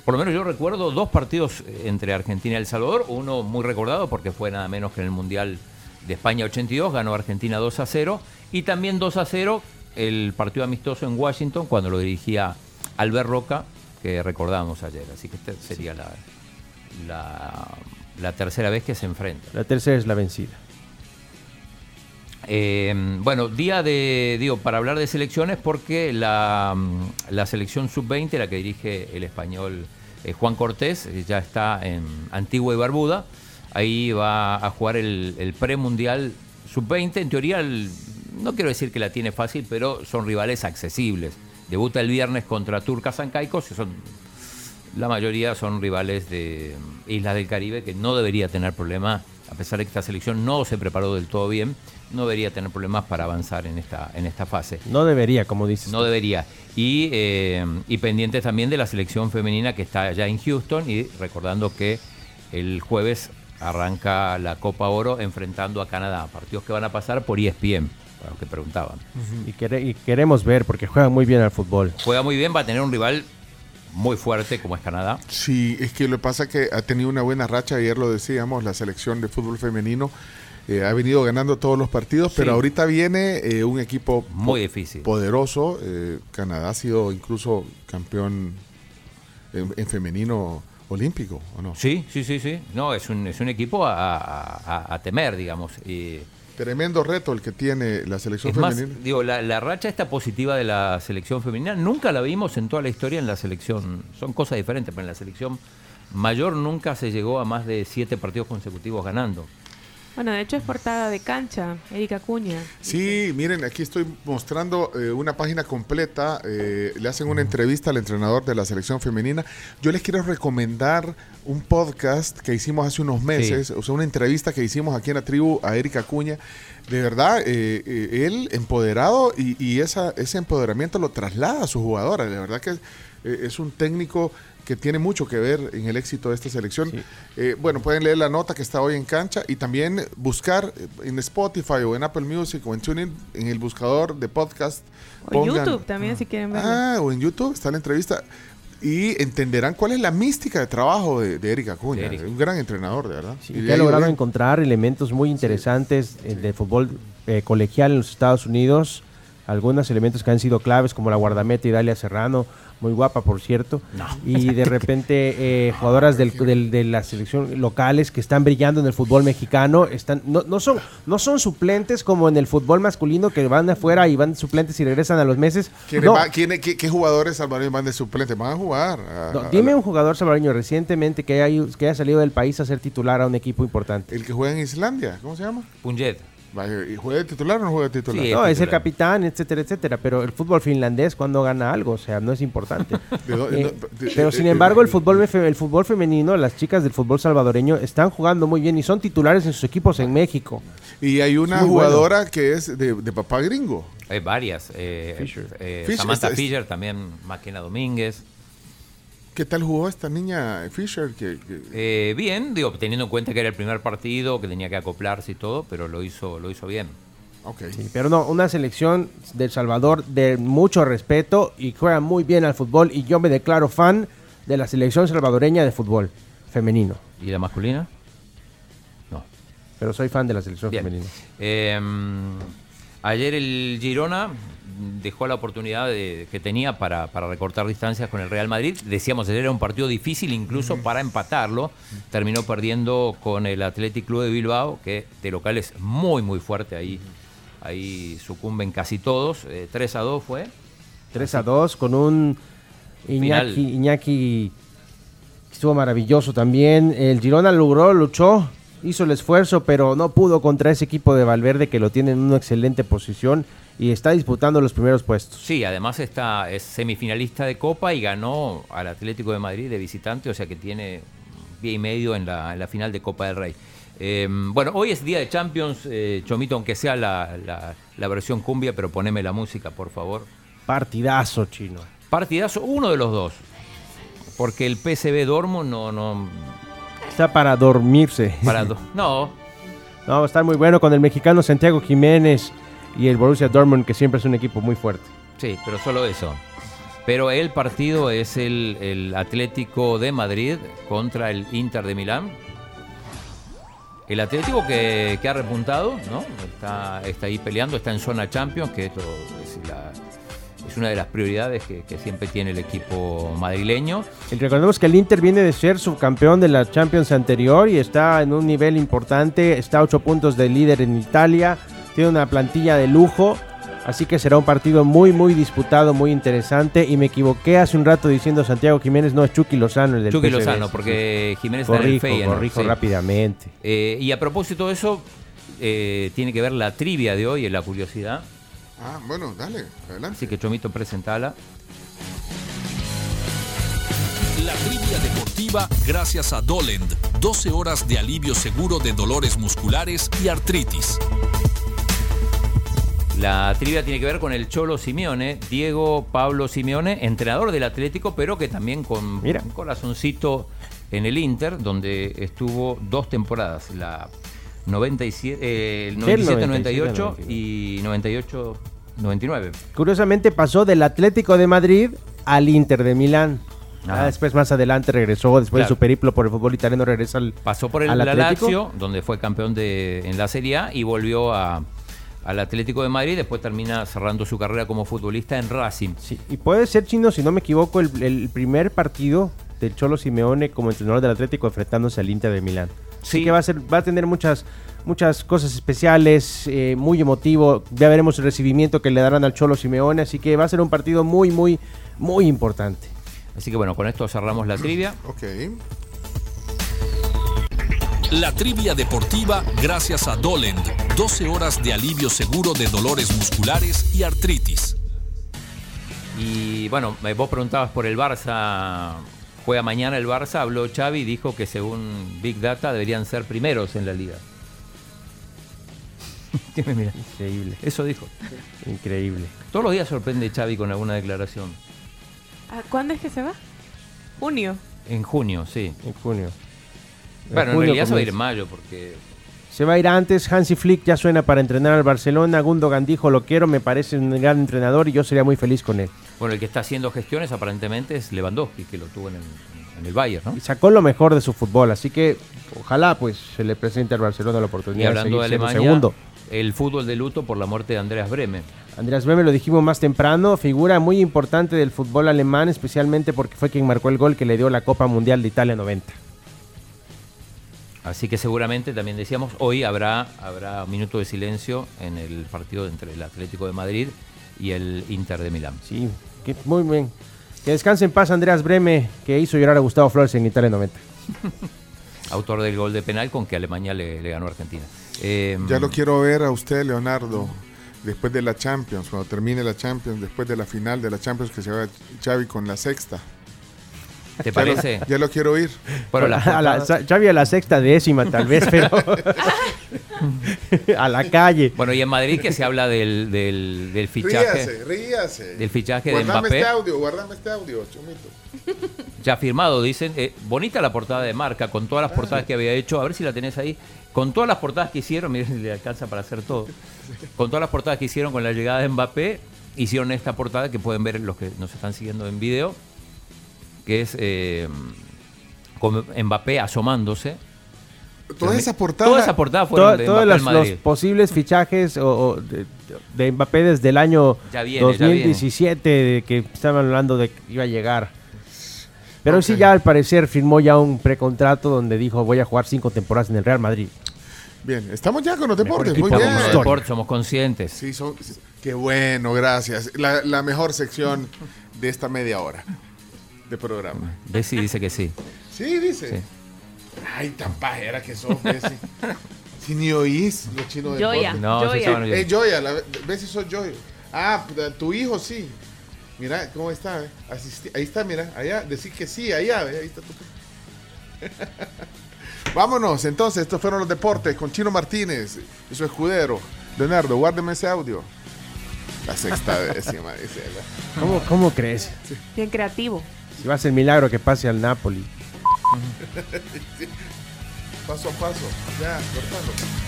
[SPEAKER 5] por lo menos yo recuerdo dos partidos eh, entre Argentina y El Salvador, uno muy recordado porque fue nada menos que en el Mundial de España 82, ganó Argentina 2 a 0, y también 2 a 0 el partido amistoso en Washington cuando lo dirigía Albert Roca, que recordamos ayer. Así que esta sería la, la, la tercera vez que se enfrenta.
[SPEAKER 28] La tercera es la vencida.
[SPEAKER 5] Eh, bueno, día de, digo, para hablar de selecciones, porque la, mm, la selección sub-20, la que dirige el español eh, Juan Cortés, eh, ya está en Antigua y Barbuda. Ahí va a jugar el, el premundial sub-20. En teoría, el- no quiero decir que la tiene fácil, pero son rivales accesibles. Debuta el viernes contra Turcas Caicos, que son la mayoría son rivales de mm, Islas del Caribe que no debería tener problema, a pesar de que esta selección no se preparó del todo bien, no debería tener problemas para avanzar en esta, en esta fase.
[SPEAKER 28] No debería, como dices.
[SPEAKER 5] No debería. Y, eh, y pendientes también de la selección femenina que está allá en Houston y recordando que el jueves arranca la Copa Oro enfrentando a Canadá, partidos que van a pasar por ESPN, para los que preguntaban.
[SPEAKER 28] y, quere- y queremos ver porque juegan muy bien al fútbol.
[SPEAKER 5] Juega muy bien, va a tener un rival muy fuerte como es Canadá.
[SPEAKER 3] Sí, es que lo que pasa es que ha tenido una buena racha, ayer lo decíamos, la selección de fútbol femenino eh, ha venido ganando todos los partidos, pero ahorita viene eh, un equipo po-
[SPEAKER 5] Muy difícil.
[SPEAKER 3] poderoso. eh, Canadá ha sido incluso campeón en, en femenino olímpico, ¿o no?
[SPEAKER 5] Sí, sí, sí, sí. No, es un, es un equipo a, a- a- a temer, digamos. Y
[SPEAKER 3] Tremendo reto el que tiene la selección
[SPEAKER 5] es más,
[SPEAKER 3] femenina.
[SPEAKER 5] digo, la, la racha esta positiva de la selección femenina nunca la vimos en toda la historia en la selección. Son cosas diferentes, pero en la selección mayor nunca se llegó a más de siete partidos consecutivos ganando.
[SPEAKER 4] Bueno, de hecho es portada de cancha, Erika Cuña.
[SPEAKER 3] Sí, miren, aquí estoy mostrando eh, una página completa. eh, le hacen una entrevista al entrenador de la selección femenina. Yo les quiero recomendar un podcast que hicimos hace unos meses, o sea, una entrevista que hicimos aquí en la tribu a Erika Cuña. De verdad, eh, eh, él empoderado y, y esa, ese empoderamiento lo traslada a sus jugadoras. De verdad que es, eh, es un técnico que tiene mucho que ver en el éxito de esta selección. Eh, bueno, pueden leer la nota que está hoy en cancha y también buscar eh, en Spotify o en Apple Music o en TuneIn, en el buscador de podcast.
[SPEAKER 4] O YouTube también, si quieren verlo.
[SPEAKER 3] Ah, o en YouTube está la entrevista. Y entenderán cuál es la mística de trabajo de, de Erika Cuña. Un gran entrenador, de verdad.
[SPEAKER 28] Y
[SPEAKER 3] Y
[SPEAKER 28] logrado
[SPEAKER 3] bien.
[SPEAKER 28] encontrar elementos muy interesantes eh, de fútbol eh, colegial en los Estados Unidos. Algunos elementos que han sido claves, como la guardameta Idalia Serrano, muy guapa, por cierto. Y de (laughs) repente, eh, jugadoras del- del- de la selección locales que están brillando en el fútbol mexicano. están no, no, son, no son suplentes como en el fútbol masculino, que van afuera y van suplentes y regresan a los meses.
[SPEAKER 3] ¿Quiénes
[SPEAKER 28] No,
[SPEAKER 3] va- quiénes- qué, qué jugadores salvadoreños van de suplente? Van a jugar. a-
[SPEAKER 28] no,
[SPEAKER 3] a-
[SPEAKER 28] dime un jugador salvadoreño recientemente que haya, que haya salido del país a ser titular a un equipo importante.
[SPEAKER 3] El que juega en Islandia, ¿cómo se llama?
[SPEAKER 5] Punjet.
[SPEAKER 3] ¿Y juega de titular o no juega de titular?
[SPEAKER 28] no, es el capitán, etcétera, etcétera. Pero el fútbol finlandés, cuando gana algo, o sea, no es importante. (laughs)
[SPEAKER 3] ¿De dó-
[SPEAKER 28] Eh, pero sin embargo, el fútbol, fe- el fútbol femenino, las chicas del fútbol salvadoreño están jugando muy bien y son titulares en sus equipos en México.
[SPEAKER 3] Y hay una
[SPEAKER 28] bueno.
[SPEAKER 3] jugadora que es de, de papá gringo.
[SPEAKER 5] Hay varias. eh,
[SPEAKER 28] Fisher.
[SPEAKER 5] eh,
[SPEAKER 3] Fisher,
[SPEAKER 5] Samantha Fisher, también Máquina Domínguez.
[SPEAKER 3] ¿Qué tal jugó esta niña Fisher? Que, que-
[SPEAKER 5] Eh, bien, digo, teniendo en cuenta que era el primer partido, que tenía que acoplarse y todo, pero lo hizo, lo hizo bien.
[SPEAKER 28] Sí, pero no, una selección del Salvador de mucho respeto y juega muy bien al fútbol. Y yo me declaro fan de la selección salvadoreña de fútbol femenino.
[SPEAKER 5] ¿Y la masculina? No.
[SPEAKER 28] Pero soy fan de la selección
[SPEAKER 5] Bien.
[SPEAKER 28] femenina.
[SPEAKER 5] Eh, ayer el Girona dejó la oportunidad de- que tenía para, para recortar distancias con el Real Madrid. Decíamos, ayer era un partido difícil incluso para empatarlo. Terminó perdiendo con el Athletic Club de Bilbao, que de local es muy, muy fuerte. Ahí, ahí sucumben casi todos. Eh, 3 a 2 fue.
[SPEAKER 28] 3 a 2 con un
[SPEAKER 5] Final.
[SPEAKER 28] Iñaki, Iñaki que estuvo maravilloso también. El Girona logró, luchó, hizo el esfuerzo, pero no pudo contra ese equipo de Valverde que lo tiene en una excelente posición y está disputando los primeros puestos.
[SPEAKER 5] Sí, además está, es semifinalista de Copa y ganó al Atlético de Madrid de visitante, o sea que tiene pie y medio en la, en la final de Copa del Rey. Eh, bueno, hoy es día de Champions, eh, Chomito, aunque sea la, la- la versión cumbia, pero poneme la música, por favor.
[SPEAKER 28] Partidazo chino.
[SPEAKER 5] Partidazo, uno de los dos. Porque el PSV Dortmund no, no,
[SPEAKER 28] Está para dormirse.
[SPEAKER 5] para do- (laughs) no,
[SPEAKER 28] No, va a estar muy bueno con el mexicano Santiago Jiménez y el Borussia Dortmund, que siempre es un equipo muy fuerte.
[SPEAKER 5] Sí, pero solo eso. Pero el partido es el, el Atlético de Madrid contra el Inter de Milán. El Atlético que, que ha repuntado, ¿no? Está, está ahí peleando, está en zona Champions, que esto es, la- es una de las prioridades que, que siempre tiene el equipo madrileño.
[SPEAKER 28] Y recordemos que el Inter viene de ser subcampeón de la Champions anterior y está en un nivel importante, está a 8 puntos de líder en Italia, tiene una plantilla de lujo, así que será un partido muy muy disputado, muy interesante y me equivoqué hace un rato diciendo Santiago Jiménez, no es Chucky Lozano el del
[SPEAKER 5] Chucky. Lozano, porque Jiménez está en el
[SPEAKER 28] corrijo,
[SPEAKER 5] Feyenoord,
[SPEAKER 28] corrijo
[SPEAKER 5] sí.
[SPEAKER 28] rápidamente.
[SPEAKER 5] Eh, y a propósito de eso, eh, tiene que ver la trivia de hoy, en la curiosidad.
[SPEAKER 3] Ah, bueno, dale, adelante.
[SPEAKER 5] Así que Chomito, presentala.
[SPEAKER 98] La trivia deportiva gracias a Dolend. 12 horas de alivio seguro de dolores musculares y artritis.
[SPEAKER 5] La trivia tiene que ver con el Cholo Simeone, Diego Pablo Simeone, entrenador del Atlético, pero que también con un corazoncito en el Inter, donde estuvo dos temporadas, la 97, eh, el
[SPEAKER 28] Sí, el
[SPEAKER 5] 97-98 y 98-99.
[SPEAKER 28] Curiosamente pasó del Atlético de Madrid al Inter de Milán. Ah, después más adelante regresó, después de su periplo por el fútbol italiano regresa al
[SPEAKER 5] Pasó por el
[SPEAKER 28] al.
[SPEAKER 5] Lazio, donde fue campeón de, en la Serie A, y volvió a- al Atlético de Madrid. Después termina cerrando su carrera como futbolista en Racing.
[SPEAKER 28] Y puede ser, Chino, si no me equivoco, el, el primer partido del Cholo Simeone como entrenador del Atlético enfrentándose al Inter de Milán. Así que va a, ser, va a tener muchas, muchas cosas especiales, eh, muy emotivo. Ya veremos el recibimiento que le darán al Cholo Simeone. Así que va a ser un partido muy, muy, muy importante.
[SPEAKER 5] Así que bueno, con esto cerramos la trivia.
[SPEAKER 3] Ok.
[SPEAKER 98] La trivia deportiva gracias a Dolend. 12 horas de alivio seguro de dolores musculares y artritis.
[SPEAKER 5] Y bueno, vos preguntabas por el Barça. Juega mañana el Barça, habló Xavi y dijo que según Big Data deberían ser primeros en la liga. (laughs) ¿Qué me mira?
[SPEAKER 28] Increíble.
[SPEAKER 5] Eso dijo.
[SPEAKER 28] Increíble.
[SPEAKER 5] Todos los días sorprende Xavi con alguna declaración.
[SPEAKER 4] Ah, ¿Cuándo es que se va? Junio.
[SPEAKER 5] En junio, sí.
[SPEAKER 28] En junio.
[SPEAKER 5] Bueno, en realidad se va a ir en mayo porque
[SPEAKER 28] Se va a ir antes. Hansi Flick ya suena para entrenar al Barcelona. Gundogan dijo, lo quiero, me parece un gran entrenador y yo sería muy feliz con él.
[SPEAKER 5] Bueno, el que está haciendo gestiones aparentemente es Lewandowski, que lo tuvo en el, en el Bayern, ¿no?
[SPEAKER 28] Y sacó lo mejor de su fútbol, así que ojalá pues se le presente al Barcelona la
[SPEAKER 5] Y
[SPEAKER 28] oportunidad
[SPEAKER 5] hablando de Alemania,
[SPEAKER 28] segundo.
[SPEAKER 5] el fútbol de luto por la muerte de Andreas Breme.
[SPEAKER 28] Andreas Beme lo dijimos más temprano, figura muy importante del fútbol alemán, especialmente porque fue quien marcó el gol que le dio la Copa Mundial de Italia 90.
[SPEAKER 5] Así que seguramente también decíamos, hoy habrá, habrá un minuto de silencio en el partido entre el Atlético de Madrid y el Inter de Milán.
[SPEAKER 28] Sí, que- muy bien. Que descanse en paz Andreas Breme, que hizo llorar a Gustavo Flores en Italia 90. (laughs)
[SPEAKER 5] Autor del gol de penal con que Alemania le, le ganó a Argentina. Eh,
[SPEAKER 3] Ya lo quiero ver a usted, Leonardo, después de la Champions, cuando termine la Champions, después de la final de la Champions que se va Xavi con la sexta.
[SPEAKER 5] ¿Te
[SPEAKER 3] Ya lo-
[SPEAKER 5] parece?
[SPEAKER 3] Ya lo quiero ir.
[SPEAKER 5] Bueno, las
[SPEAKER 28] a la,
[SPEAKER 5] portadas-
[SPEAKER 28] Xavi a la sexta décima tal vez, pero (laughs) a la calle.
[SPEAKER 5] Bueno, y en Madrid que se habla del, del, del fichaje.
[SPEAKER 3] Ríase, ríase.
[SPEAKER 5] Del fichaje de
[SPEAKER 3] guardame
[SPEAKER 5] Mbappé.
[SPEAKER 3] este audio, guardame este audio, chumito.
[SPEAKER 5] Ya firmado, dicen. Eh, bonita la portada de marca, con todas las portadas que había hecho. A ver si la tenés ahí. Con todas las portadas que hicieron, (laughs) miren si le alcanza para hacer todo. Con todas las portadas que hicieron con la llegada de Mbappé, hicieron esta portada que pueden ver los que nos están siguiendo en video, que es eh, con Mbappé asomándose.
[SPEAKER 3] Toda esa portada.
[SPEAKER 5] Toda esa portada fueron de
[SPEAKER 28] todos
[SPEAKER 5] Mbappé
[SPEAKER 28] los,
[SPEAKER 5] Madrid.
[SPEAKER 28] los posibles fichajes o, o de, de Mbappé desde el año
[SPEAKER 5] Ya viene, ya
[SPEAKER 28] 2017 de que estaban hablando de que iba a llegar. Pero sí ya al parecer firmó ya un precontrato donde dijo voy a jugar cinco temporadas en el Real Madrid.
[SPEAKER 3] Bien, estamos ya con los deportes. Muy bien.
[SPEAKER 5] Los
[SPEAKER 28] historia.
[SPEAKER 5] deportes, somos conscientes.
[SPEAKER 3] Sí, son, qué bueno, gracias. La, la mejor sección de esta media hora de programa.
[SPEAKER 5] Bessie dice que sí.
[SPEAKER 3] Sí, dice.
[SPEAKER 5] Sí.
[SPEAKER 3] Ay, tan pajera que sos, Bessie. (laughs) Si ni oís los chinos de
[SPEAKER 4] Joya,
[SPEAKER 3] deporte.
[SPEAKER 5] No,
[SPEAKER 4] Joya.
[SPEAKER 5] estaban
[SPEAKER 3] Eh, Joya, la, Bessie sos Joya. Ah, tu hijo sí. Mira cómo está, eh. Ahí está, mira, allá, decir que sí, allá, ve, ahí está tu (laughs) Vámonos, entonces, estos fueron los deportes con Chino Martínez y su escudero. Leonardo, guárdeme ese audio. La sexta décima, dice.
[SPEAKER 28] ¿Cómo, cómo crees?
[SPEAKER 4] Bien creativo.
[SPEAKER 28] Si va a ser milagro que pase al Napoli. (laughs)
[SPEAKER 3] Paso a paso, ya, cortalo.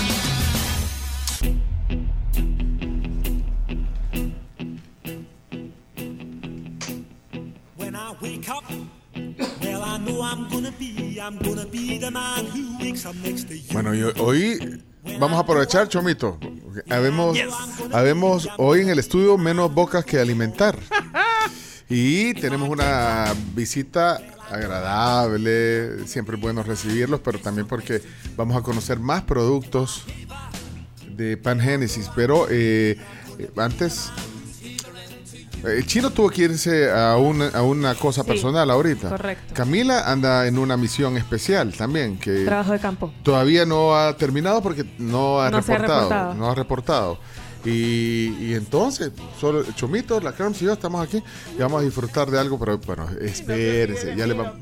[SPEAKER 3] Bueno, y hoy vamos a aprovechar, Chomito. Habemos, habemos hoy en el estudio menos bocas que alimentar. (laughs) Y tenemos una visita agradable. Siempre es bueno recibirlos, pero también porque vamos a conocer más productos de Pan Genesis. Pero eh, antes, el chino tuvo que irse a una, a una cosa
[SPEAKER 4] Sí,
[SPEAKER 3] personal ahorita.
[SPEAKER 4] correcto.
[SPEAKER 3] Camila anda en una misión especial también. Que
[SPEAKER 4] Trabajo de campo.
[SPEAKER 3] Todavía no ha terminado porque no ha
[SPEAKER 4] No se ha
[SPEAKER 3] reportado.
[SPEAKER 4] reportado.
[SPEAKER 3] No ha reportado. Y, y entonces, solo Chomito, la Carms y yo estamos aquí y vamos a disfrutar de algo, pero bueno, espérense, ya le vamos.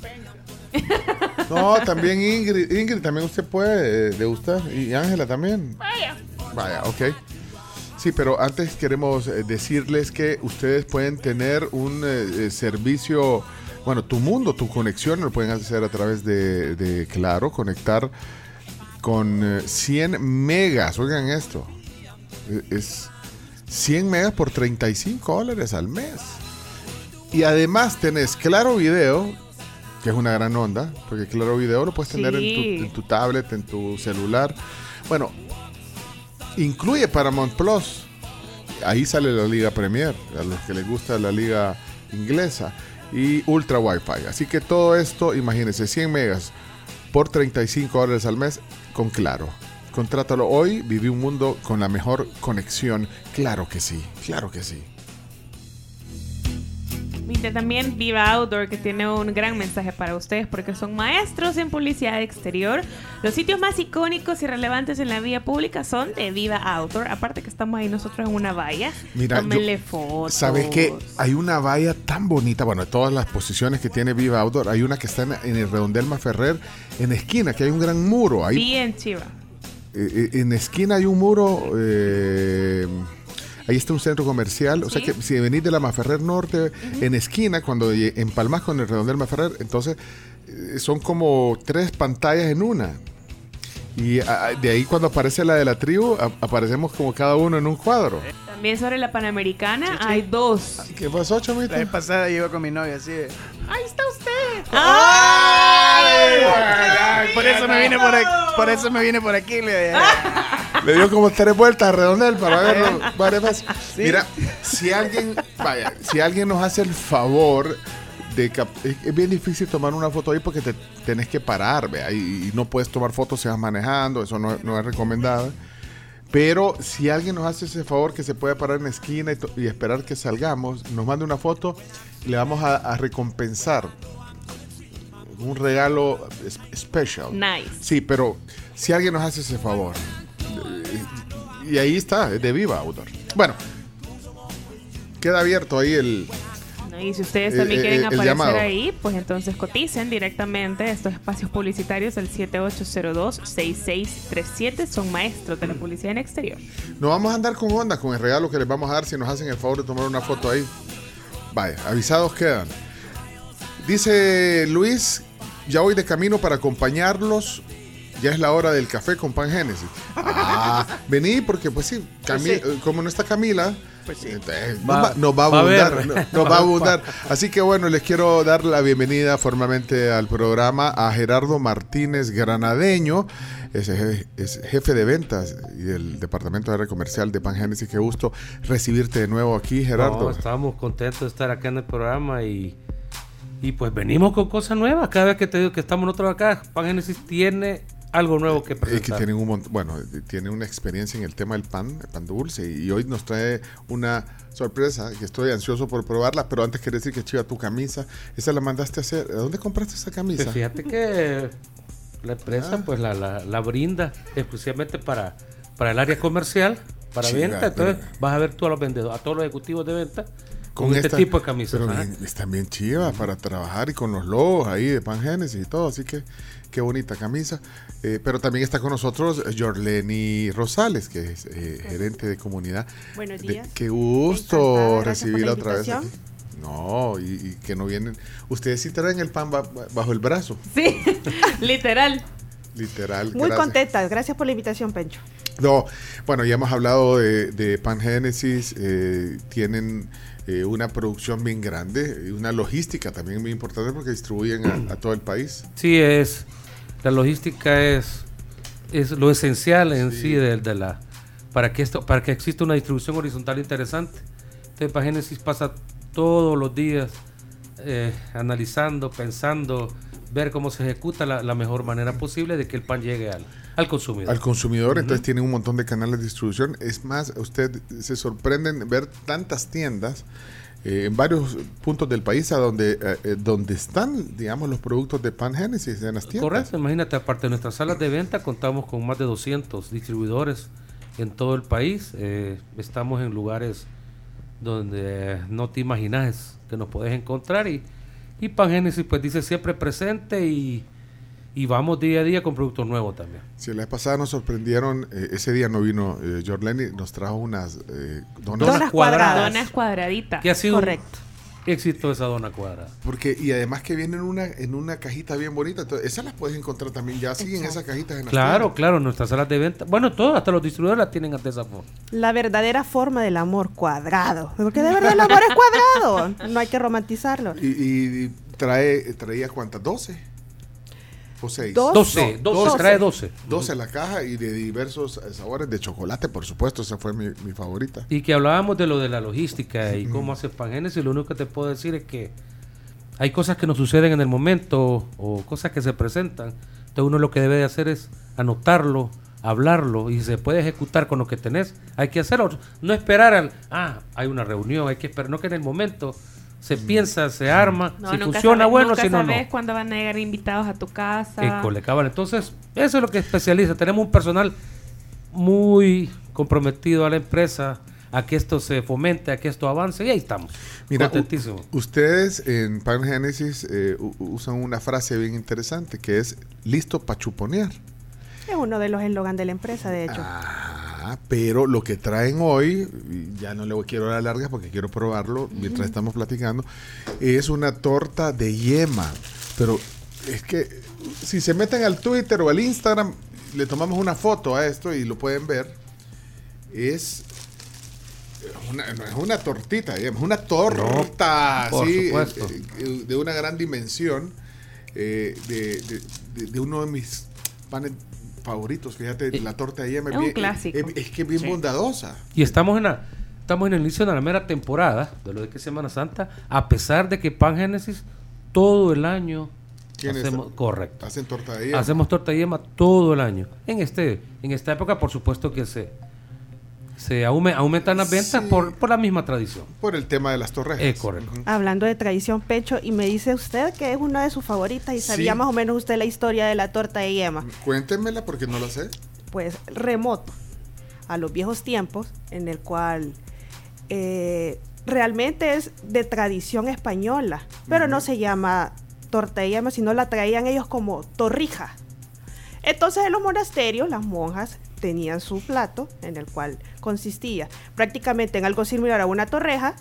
[SPEAKER 3] (laughs) No, también Ingrid, Ingrid, también usted puede eh, degustar y Ángela también.
[SPEAKER 4] Vaya.
[SPEAKER 3] Vaya, ok. Sí, pero antes queremos eh, decirles que ustedes pueden tener un eh, eh, servicio, bueno, tu mundo, tu conexión, lo pueden hacer a través de, de Claro, conectar con eh, 100 megas, oigan esto, Eh, es 100 megas por 35 dólares al mes. Y además tenés Claro Video, que es una gran onda, porque Claro Video lo puedes tener en tu, en tu tablet, en tu celular. Bueno, incluye Paramount Plus. Ahí sale la Liga Premier, a los que les gusta la Liga inglesa. Y Ultra Wi-Fi. Así que todo esto, imagínense, 100 megas por 35 dólares al mes con Claro. Contrátalo hoy, viví un mundo con la mejor conexión. Claro que sí, claro que sí.
[SPEAKER 4] Viste también Viva Outdoor, que tiene un gran mensaje para ustedes porque son maestros en publicidad exterior. Los sitios más icónicos y relevantes en la vía pública son de Viva Outdoor. Aparte que estamos ahí nosotros en una valla.
[SPEAKER 3] Mira,
[SPEAKER 4] Tómenle
[SPEAKER 3] yo-
[SPEAKER 4] fotos.
[SPEAKER 3] ¿Sabes qué? Hay una valla tan bonita, bueno, de todas las posiciones que tiene Viva Outdoor, hay una que está en, el redondel Maferrer, en esquina, que hay un gran muro. Ahí,
[SPEAKER 4] Bien chiva.
[SPEAKER 3] eh, eh, en esquina hay un muro, eh, ahí está un centro comercial, o sea que si venís de la Maferrer Norte, en esquina, cuando empalmas con el redondel Maferrer, entonces eh, son como tres pantallas en una. Y ah, de ahí cuando aparece la de la tribu, a- aparecemos como cada uno en un cuadro.
[SPEAKER 4] También sobre la Panamericana hay dos.
[SPEAKER 3] ¿Qué pasó, Chomito?
[SPEAKER 1] La vez pasada iba con mi novia así de,
[SPEAKER 4] Ahí está usted.
[SPEAKER 1] ¡Ay! Ay, Por eso me vine por aquí, por eso me vine por aquí. le- (laughs)
[SPEAKER 3] Le dio como tres vueltas a redondel para verlo varias veces. Mira, si alguien, vaya, si alguien nos hace el favor de cap- es, es bien difícil tomar una foto ahí porque te tenés que parar, vea, y, y no puedes tomar fotos si vas manejando, eso no, no es recomendado. Pero si alguien nos hace ese favor que se puede parar en la esquina y, y esperar que salgamos, nos mande una foto, le vamos a, a recompensar un regalo es- special.
[SPEAKER 4] Nice.
[SPEAKER 3] Sí, pero si alguien nos hace ese favor, y ahí está, es de Viva Outdoor. Bueno, queda abierto ahí el.
[SPEAKER 4] Y si ustedes
[SPEAKER 3] Eh,
[SPEAKER 4] también
[SPEAKER 3] eh,
[SPEAKER 4] quieren
[SPEAKER 3] el
[SPEAKER 4] aparecer ahí, pues entonces coticen directamente estos espacios publicitarios al 7802-6637. Son maestros de la publicidad en exterior.
[SPEAKER 3] No vamos a andar con onda con el regalo que les vamos a dar si nos hacen el favor de tomar una foto ahí. Vaya, avisados quedan. Dice Luis, ya voy de camino para acompañarlos. Ya es la hora del café con Pan Génesis. Ah, (laughs) vení porque pues sí, Cami-
[SPEAKER 1] Pues sí.
[SPEAKER 3] como no está Camila,
[SPEAKER 1] Pues sí.
[SPEAKER 3] entonces,
[SPEAKER 1] Va-
[SPEAKER 3] nos va, nos va a
[SPEAKER 1] va a
[SPEAKER 3] abundar. nos va a (laughs) abundar. Así que bueno, les quiero dar la bienvenida formalmente al programa a Gerardo Martínez Granadeño. Es, je- es jefe de ventas y del departamento de área comercial de Pan Génesis. Qué gusto recibirte de nuevo aquí, Gerardo.
[SPEAKER 99] No, estábamos contentos de estar acá en el programa y, y pues venimos con cosas nuevas. Cada vez que te digo que estamos nosotros acá, Pan Genesis tiene algo nuevo que
[SPEAKER 3] Es
[SPEAKER 99] presentar.
[SPEAKER 3] que tienen un mont- bueno, eh, tiene una experiencia en el tema del pan, el pan dulce, y hoy nos trae una sorpresa que estoy ansioso por probarla, pero antes quería decir que chiva tu camisa, esa la mandaste a hacer, ¿de dónde compraste esa camisa?
[SPEAKER 99] Pues fíjate que la empresa
[SPEAKER 3] Ah.
[SPEAKER 99] pues la, la, la brinda exclusivamente para, para el área comercial. para venta. Entonces
[SPEAKER 3] pero-
[SPEAKER 99] vas a ver tú a los vendedores, a todos los ejecutivos de venta con,
[SPEAKER 3] Con
[SPEAKER 99] este
[SPEAKER 3] esta-
[SPEAKER 99] tipo de camisas.
[SPEAKER 3] Pero bien- están bien chivas para trabajar y con los logos ahí de Pangénesis y todo. Así que qué bonita camisa. Eh, pero también está con nosotros Jorleni Rosales, que es eh, gerente de comunidad.
[SPEAKER 60] Buenos
[SPEAKER 3] De-
[SPEAKER 60] días.
[SPEAKER 3] qué gusto recibirla
[SPEAKER 60] la
[SPEAKER 3] otra vez aquí.
[SPEAKER 60] invitación.
[SPEAKER 3] No, y, y que no vienen. Ustedes sí traen el pan ba- bajo el brazo,
[SPEAKER 4] Sí, (laughs) literal.
[SPEAKER 3] literal.
[SPEAKER 60] Muy
[SPEAKER 3] gracias.
[SPEAKER 60] contentas. Gracias por la invitación, Pencho.
[SPEAKER 3] No, bueno, ya hemos hablado de, de Pangénesis, eh, tienen eh, una producción bien grande y una logística también muy importante porque distribuyen a, a todo el país.
[SPEAKER 99] Sí, es. La logística es, es lo esencial en sí, de, de la. Para que esto, para que exista una distribución horizontal interesante. Entonces, Pagénesis pasa todos los días eh, analizando, pensando, ver cómo se ejecuta la, la mejor manera posible de que el pan llegue al, al consumidor.
[SPEAKER 3] Al consumidor, entonces tienen un montón de canales de distribución. Es más, usted se sorprenden ver tantas tiendas eh, en varios puntos del país a donde, eh, eh, donde están, digamos, los productos de Pangénesis en las tiendas.
[SPEAKER 99] Correcto, imagínate, aparte de nuestras salas de venta, contamos con más de 200 distribuidores en todo el país. Eh, estamos en lugares donde no te imaginas que nos puedes encontrar y, y Pangénesis pues dice siempre presente y, y vamos día a día con productos nuevos también.
[SPEAKER 3] Si la vez pasada nos sorprendieron, eh, ese día no vino eh, Jorleni, nos trajo unas eh, donas.
[SPEAKER 99] Donas cuadradas.
[SPEAKER 4] Donas cuadraditas.
[SPEAKER 99] Que ha sido un
[SPEAKER 60] Correcto.
[SPEAKER 99] éxito esa dona cuadrada.
[SPEAKER 3] Porque, y además que vienen en una, en una cajita bien bonita. Entonces, esas las puedes encontrar también ya así en esas cajitas en las
[SPEAKER 99] Claro,
[SPEAKER 3] tiendas.
[SPEAKER 99] claro, nuestras salas de venta, bueno, todos, hasta los distribuidores las tienen de esa forma.
[SPEAKER 60] La verdadera forma del amor cuadrado. Porque de verdad el amor es cuadrado. No hay que romantizarlo.
[SPEAKER 3] Y, y trae, traía cuántas, 12 o 6.
[SPEAKER 60] Dos.
[SPEAKER 99] 12, 12, trae 12.
[SPEAKER 3] 12 la caja y de diversos sabores de chocolate, por supuesto, esa fue mi, mi favorita.
[SPEAKER 99] Y que hablábamos de lo de la logística y cómo hace Pangénesis, lo único que te puedo decir es que hay cosas que nos suceden en el momento o cosas que se presentan. Entonces uno lo que debe de hacer es anotarlo, hablarlo y si se puede ejecutar con lo que tenés, hay que hacerlo. No esperar al, ah, hay una reunión, hay que esperar, no que en el momento se piensa, se arma,
[SPEAKER 4] No,
[SPEAKER 99] si funciona
[SPEAKER 4] sabes-
[SPEAKER 99] bueno, si no, no.
[SPEAKER 4] cuándo van a llegar invitados a tu casa.
[SPEAKER 99] École, cabal. Entonces, eso es lo que especializa. Tenemos un personal muy comprometido a la empresa, a que esto se fomente, a que esto avance, y ahí estamos.
[SPEAKER 3] Mira, ustedes en Pan Genesis eh, usan una frase bien interesante que es listo para chuponear.
[SPEAKER 60] Es uno de los eslogan de la empresa, de hecho.
[SPEAKER 3] Ah, pero lo que traen hoy, ya no le quiero dar largas porque quiero probarlo mientras estamos platicando, es una torta de yema. Pero es que si se meten al Twitter o al Instagram, le tomamos una foto a esto y lo pueden ver. Es una, no es una tortita, digamos, es una torta
[SPEAKER 99] por
[SPEAKER 3] así, eh, eh, de una gran dimensión, eh, de, de- de- de uno de mis panes favoritos. Fíjate, la torta de yema
[SPEAKER 4] es un
[SPEAKER 3] bien-
[SPEAKER 4] clásico.
[SPEAKER 3] Es, es que es bien
[SPEAKER 4] Sí.
[SPEAKER 3] bondadosa.
[SPEAKER 99] Y estamos en la, estamos en el inicio de la mera temporada de lo de que es Semana Santa, a pesar de que Pan Génesis todo el año
[SPEAKER 3] ¿Quiénes
[SPEAKER 99] hacemos, correcto.
[SPEAKER 3] Hacen torta de yema.
[SPEAKER 99] Hacemos torta de yema todo el año. En este, en esta época, por supuesto que se, se aume- aumentan las ventas por, por la misma tradición.
[SPEAKER 3] Por el tema de las torres.
[SPEAKER 99] Es correcto.
[SPEAKER 60] Hablando de tradición pecho, y me dice usted que es una de sus favoritas y sabía
[SPEAKER 3] Sí.
[SPEAKER 60] más o menos usted la historia de la torta de yema.
[SPEAKER 3] Cuéntemela porque no la sé.
[SPEAKER 60] Pues remoto a los viejos tiempos, en el cual eh, realmente es de tradición española, pero no se llama torta de yema, sino la traían ellos como torrija. Entonces en los monasterios las monjas tenían su plato en el cual consistía prácticamente en algo similar a una torreja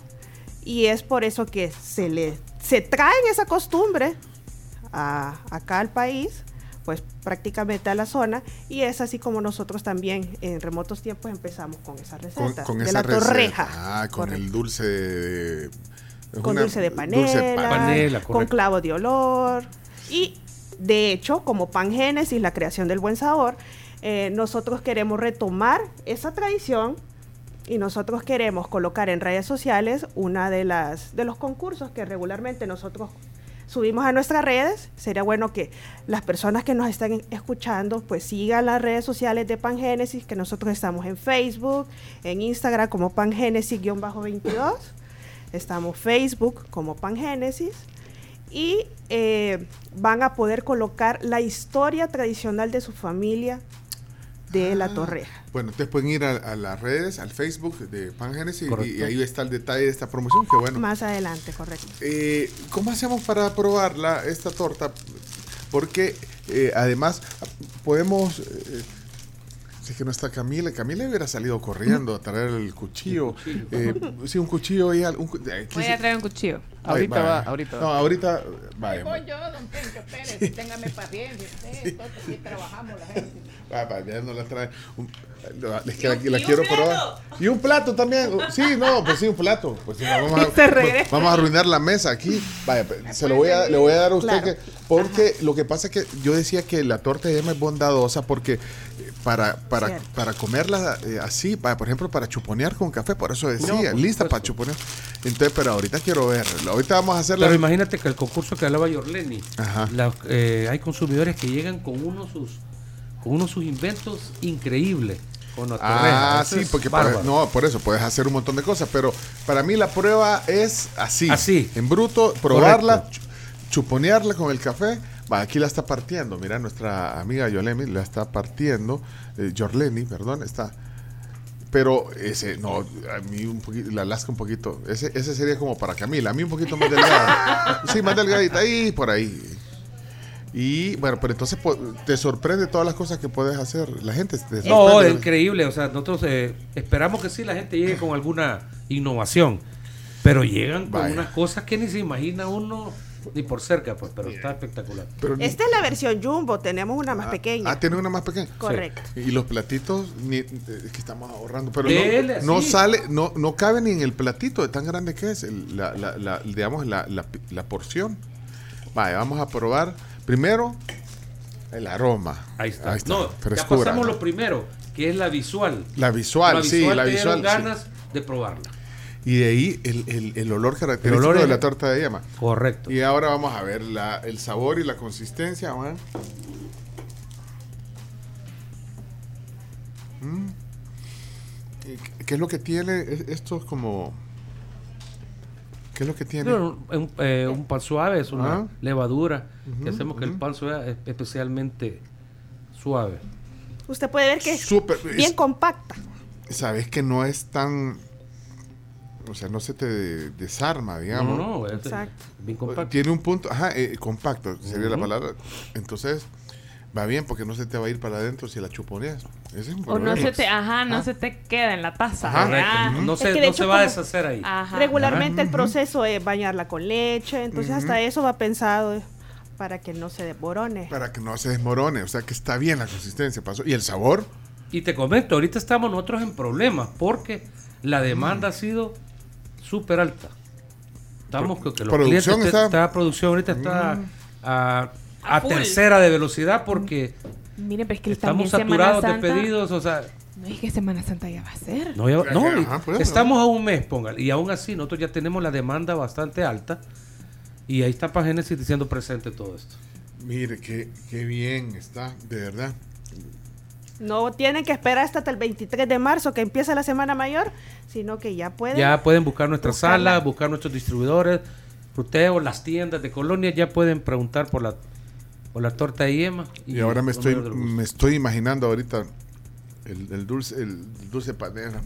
[SPEAKER 60] y es por eso que se le se traen esa costumbre a- acá al país pues prácticamente a la zona y es así como nosotros también en remotos tiempos empezamos con esa
[SPEAKER 3] Con,
[SPEAKER 60] receta
[SPEAKER 3] con
[SPEAKER 60] de
[SPEAKER 3] esa
[SPEAKER 60] la
[SPEAKER 3] receta.
[SPEAKER 60] torreja
[SPEAKER 3] Ah, con el dulce de...
[SPEAKER 60] con
[SPEAKER 3] una-
[SPEAKER 60] dulce de panela,
[SPEAKER 3] dulce
[SPEAKER 99] Panela,
[SPEAKER 60] con clavo de olor. Y de hecho, como Pan Génesis, la creación del buen sabor, eh, nosotros queremos retomar esa tradición y nosotros queremos colocar en redes sociales una de las de los concursos que regularmente nosotros subimos a nuestras redes. Sería bueno que las personas que nos están escuchando pues sigan las redes sociales de Pangénesis, que nosotros estamos en Facebook, en Instagram como Pangénesis-22, estamos Facebook como Pangénesis y eh, van a poder colocar la historia tradicional de su familia de la torreja.
[SPEAKER 3] Bueno, ustedes pueden ir a, a las redes, al Facebook de Pan Génesis y, ahí está el detalle de esta promoción. Que bueno.
[SPEAKER 60] Más adelante, correcto.
[SPEAKER 3] Eh, ¿Cómo hacemos para probarla, esta torta? Porque eh, además podemos... eh, es que no está Camila, Camila hubiera salido corriendo a traer el cuchillo. Eh, sí, un cuchillo y un eh,
[SPEAKER 4] Voy a traer un cuchillo.
[SPEAKER 1] Ahorita va, ahorita va.
[SPEAKER 3] No, ahorita. Vaya.
[SPEAKER 100] Voy yo, don Tencho, espérese, téngame paciencia. Usted, todos aquí trabajamos la gente. (laughs)
[SPEAKER 3] Ah, va, ya no la trae. Un- es que la, la quiero probar. Y un plato también. Sí, no, pues sí, un plato. Pues sí, vamos, (laughs) a, vamos a arruinar la mesa aquí. Vaya, pe- se lo voy a, le voy a dar a usted
[SPEAKER 60] Claro.
[SPEAKER 3] que. Porque lo que pasa es que yo decía que la torta de yema es bondadosa porque eh, para, para,
[SPEAKER 60] Cierto.
[SPEAKER 3] para comerla eh, así, para, por ejemplo, para chuponear con café, por eso decía, lista para chuponear. Entonces, pero ahorita quiero ver. Ahorita vamos a hacer la.
[SPEAKER 99] Pero imagínate que el concurso que hablaba Yorleni, la- eh, hay consumidores que llegan con unos sus con unos sus inventos increíbles con.
[SPEAKER 3] Ah, sí, porque para- no, por eso puedes hacer un montón de cosas, pero para mí la prueba es así,
[SPEAKER 99] Así.
[SPEAKER 3] en bruto, probarla, chu- chuponearla con el café. Va, aquí la está partiendo, mira, nuestra amiga Yolemi la está partiendo, eh, Yorleni, perdón, está. Pero ese, no, a mí un poquito, la lasca un poquito, ese, ese sería como para Camila, a mí un poquito más delgada. sí, más delgadita, ahí, por ahí. Y bueno, pero entonces te sorprende todas las cosas que puedes hacer. La gente te
[SPEAKER 99] No,
[SPEAKER 3] sorprende.
[SPEAKER 99] es increíble. O sea, nosotros eh, esperamos que sí la gente llegue con alguna innovación. Pero llegan con unas cosas que ni se imagina uno ni por cerca, pues, pero está espectacular.
[SPEAKER 3] Pero ni-
[SPEAKER 60] Esta es la versión jumbo, tenemos una más pequeña.
[SPEAKER 3] Ah, tiene una más pequeña.
[SPEAKER 60] Correcto.
[SPEAKER 3] Y los platitos, ni, eh, es que estamos ahorrando, pero
[SPEAKER 99] Dele,
[SPEAKER 3] no, no
[SPEAKER 99] sí.
[SPEAKER 3] sale, no, no cabe ni en el platito de tan grande que es, el- la, la- la- digamos, la, la- la porción. Vaya, vamos a probar primero el aroma.
[SPEAKER 99] Ahí está. No, ya
[SPEAKER 3] frescura,
[SPEAKER 99] pasamos
[SPEAKER 3] ¿no?
[SPEAKER 99] lo primero, que es la visual.
[SPEAKER 3] La visual, sí, la visual. sí.
[SPEAKER 99] ganas de probarla.
[SPEAKER 3] Y de ahí el, el- el olor característico
[SPEAKER 99] olor
[SPEAKER 3] de
[SPEAKER 99] es-
[SPEAKER 3] la torta de yema.
[SPEAKER 99] Correcto.
[SPEAKER 3] Y ahora vamos a ver la- el sabor y la consistencia. Mm. ¿Y qué- ¿Qué es lo que tiene? Es- Esto es como... ¿Qué es lo que tiene?
[SPEAKER 99] No, un, eh, un pan suave es una
[SPEAKER 3] Ah.
[SPEAKER 99] levadura que hacemos que el pan sea es- especialmente suave.
[SPEAKER 60] Usted puede ver que es
[SPEAKER 3] Súper,
[SPEAKER 60] bien
[SPEAKER 3] es-
[SPEAKER 60] compacta.
[SPEAKER 3] Sabes que no es tan... O sea, no se te desarma, digamos.
[SPEAKER 99] No, no,
[SPEAKER 60] Exacto.
[SPEAKER 99] bien compacto.
[SPEAKER 3] Tiene un punto, ajá, eh, compacto sería la palabra. Entonces, va bien porque no se te va a ir para adentro si la chuponeas. Ese es un
[SPEAKER 4] O no
[SPEAKER 3] problema.
[SPEAKER 4] se te, ajá, no
[SPEAKER 3] Ah.
[SPEAKER 4] se te queda en la taza.
[SPEAKER 3] Ajá.
[SPEAKER 99] No
[SPEAKER 60] Es
[SPEAKER 99] se,
[SPEAKER 60] que
[SPEAKER 99] no
[SPEAKER 60] hecho
[SPEAKER 99] se va a deshacer ahí.
[SPEAKER 4] Ajá.
[SPEAKER 60] Regularmente el proceso es bañarla con leche, entonces hasta eso va pensado para que no se desborone.
[SPEAKER 3] Para que no se desmorone, o sea que está bien la consistencia. Pasó. ¿Y el sabor?
[SPEAKER 99] Y te comento, ahorita estamos nosotros en problemas porque la demanda
[SPEAKER 3] Mm.
[SPEAKER 99] ha sido súper alta. Estamos que, que los
[SPEAKER 3] producción
[SPEAKER 99] clientes,
[SPEAKER 3] está-
[SPEAKER 99] está, producción ahorita está
[SPEAKER 3] Mm.
[SPEAKER 99] a,
[SPEAKER 4] A
[SPEAKER 99] a
[SPEAKER 4] full.
[SPEAKER 99] tercera de velocidad porque
[SPEAKER 4] Miren, pero es que
[SPEAKER 99] estamos saturados de pedidos, o sea,
[SPEAKER 4] No es que Semana Santa ya va a ser.
[SPEAKER 99] no, ya- no,
[SPEAKER 3] Ajá,
[SPEAKER 99] y
[SPEAKER 3] por eso.
[SPEAKER 99] estamos a un mes, póngale, y aún así nosotros ya tenemos la demanda bastante alta y ahí está Pagénesis diciendo presente todo esto.
[SPEAKER 3] Mire, qué, qué bien está, de verdad.
[SPEAKER 60] No tienen que esperar hasta el 23 de marzo que empieza la Semana Mayor, sino que ya pueden.
[SPEAKER 99] Ya pueden buscar nuestra
[SPEAKER 60] buscarla.
[SPEAKER 99] sala, buscar nuestros distribuidores, fruteo, las tiendas de colonia, ya pueden preguntar por la por la torta de yema.
[SPEAKER 3] Y, ahora me estoy, me estoy imaginando ahorita el, el dulce, el dulce panela.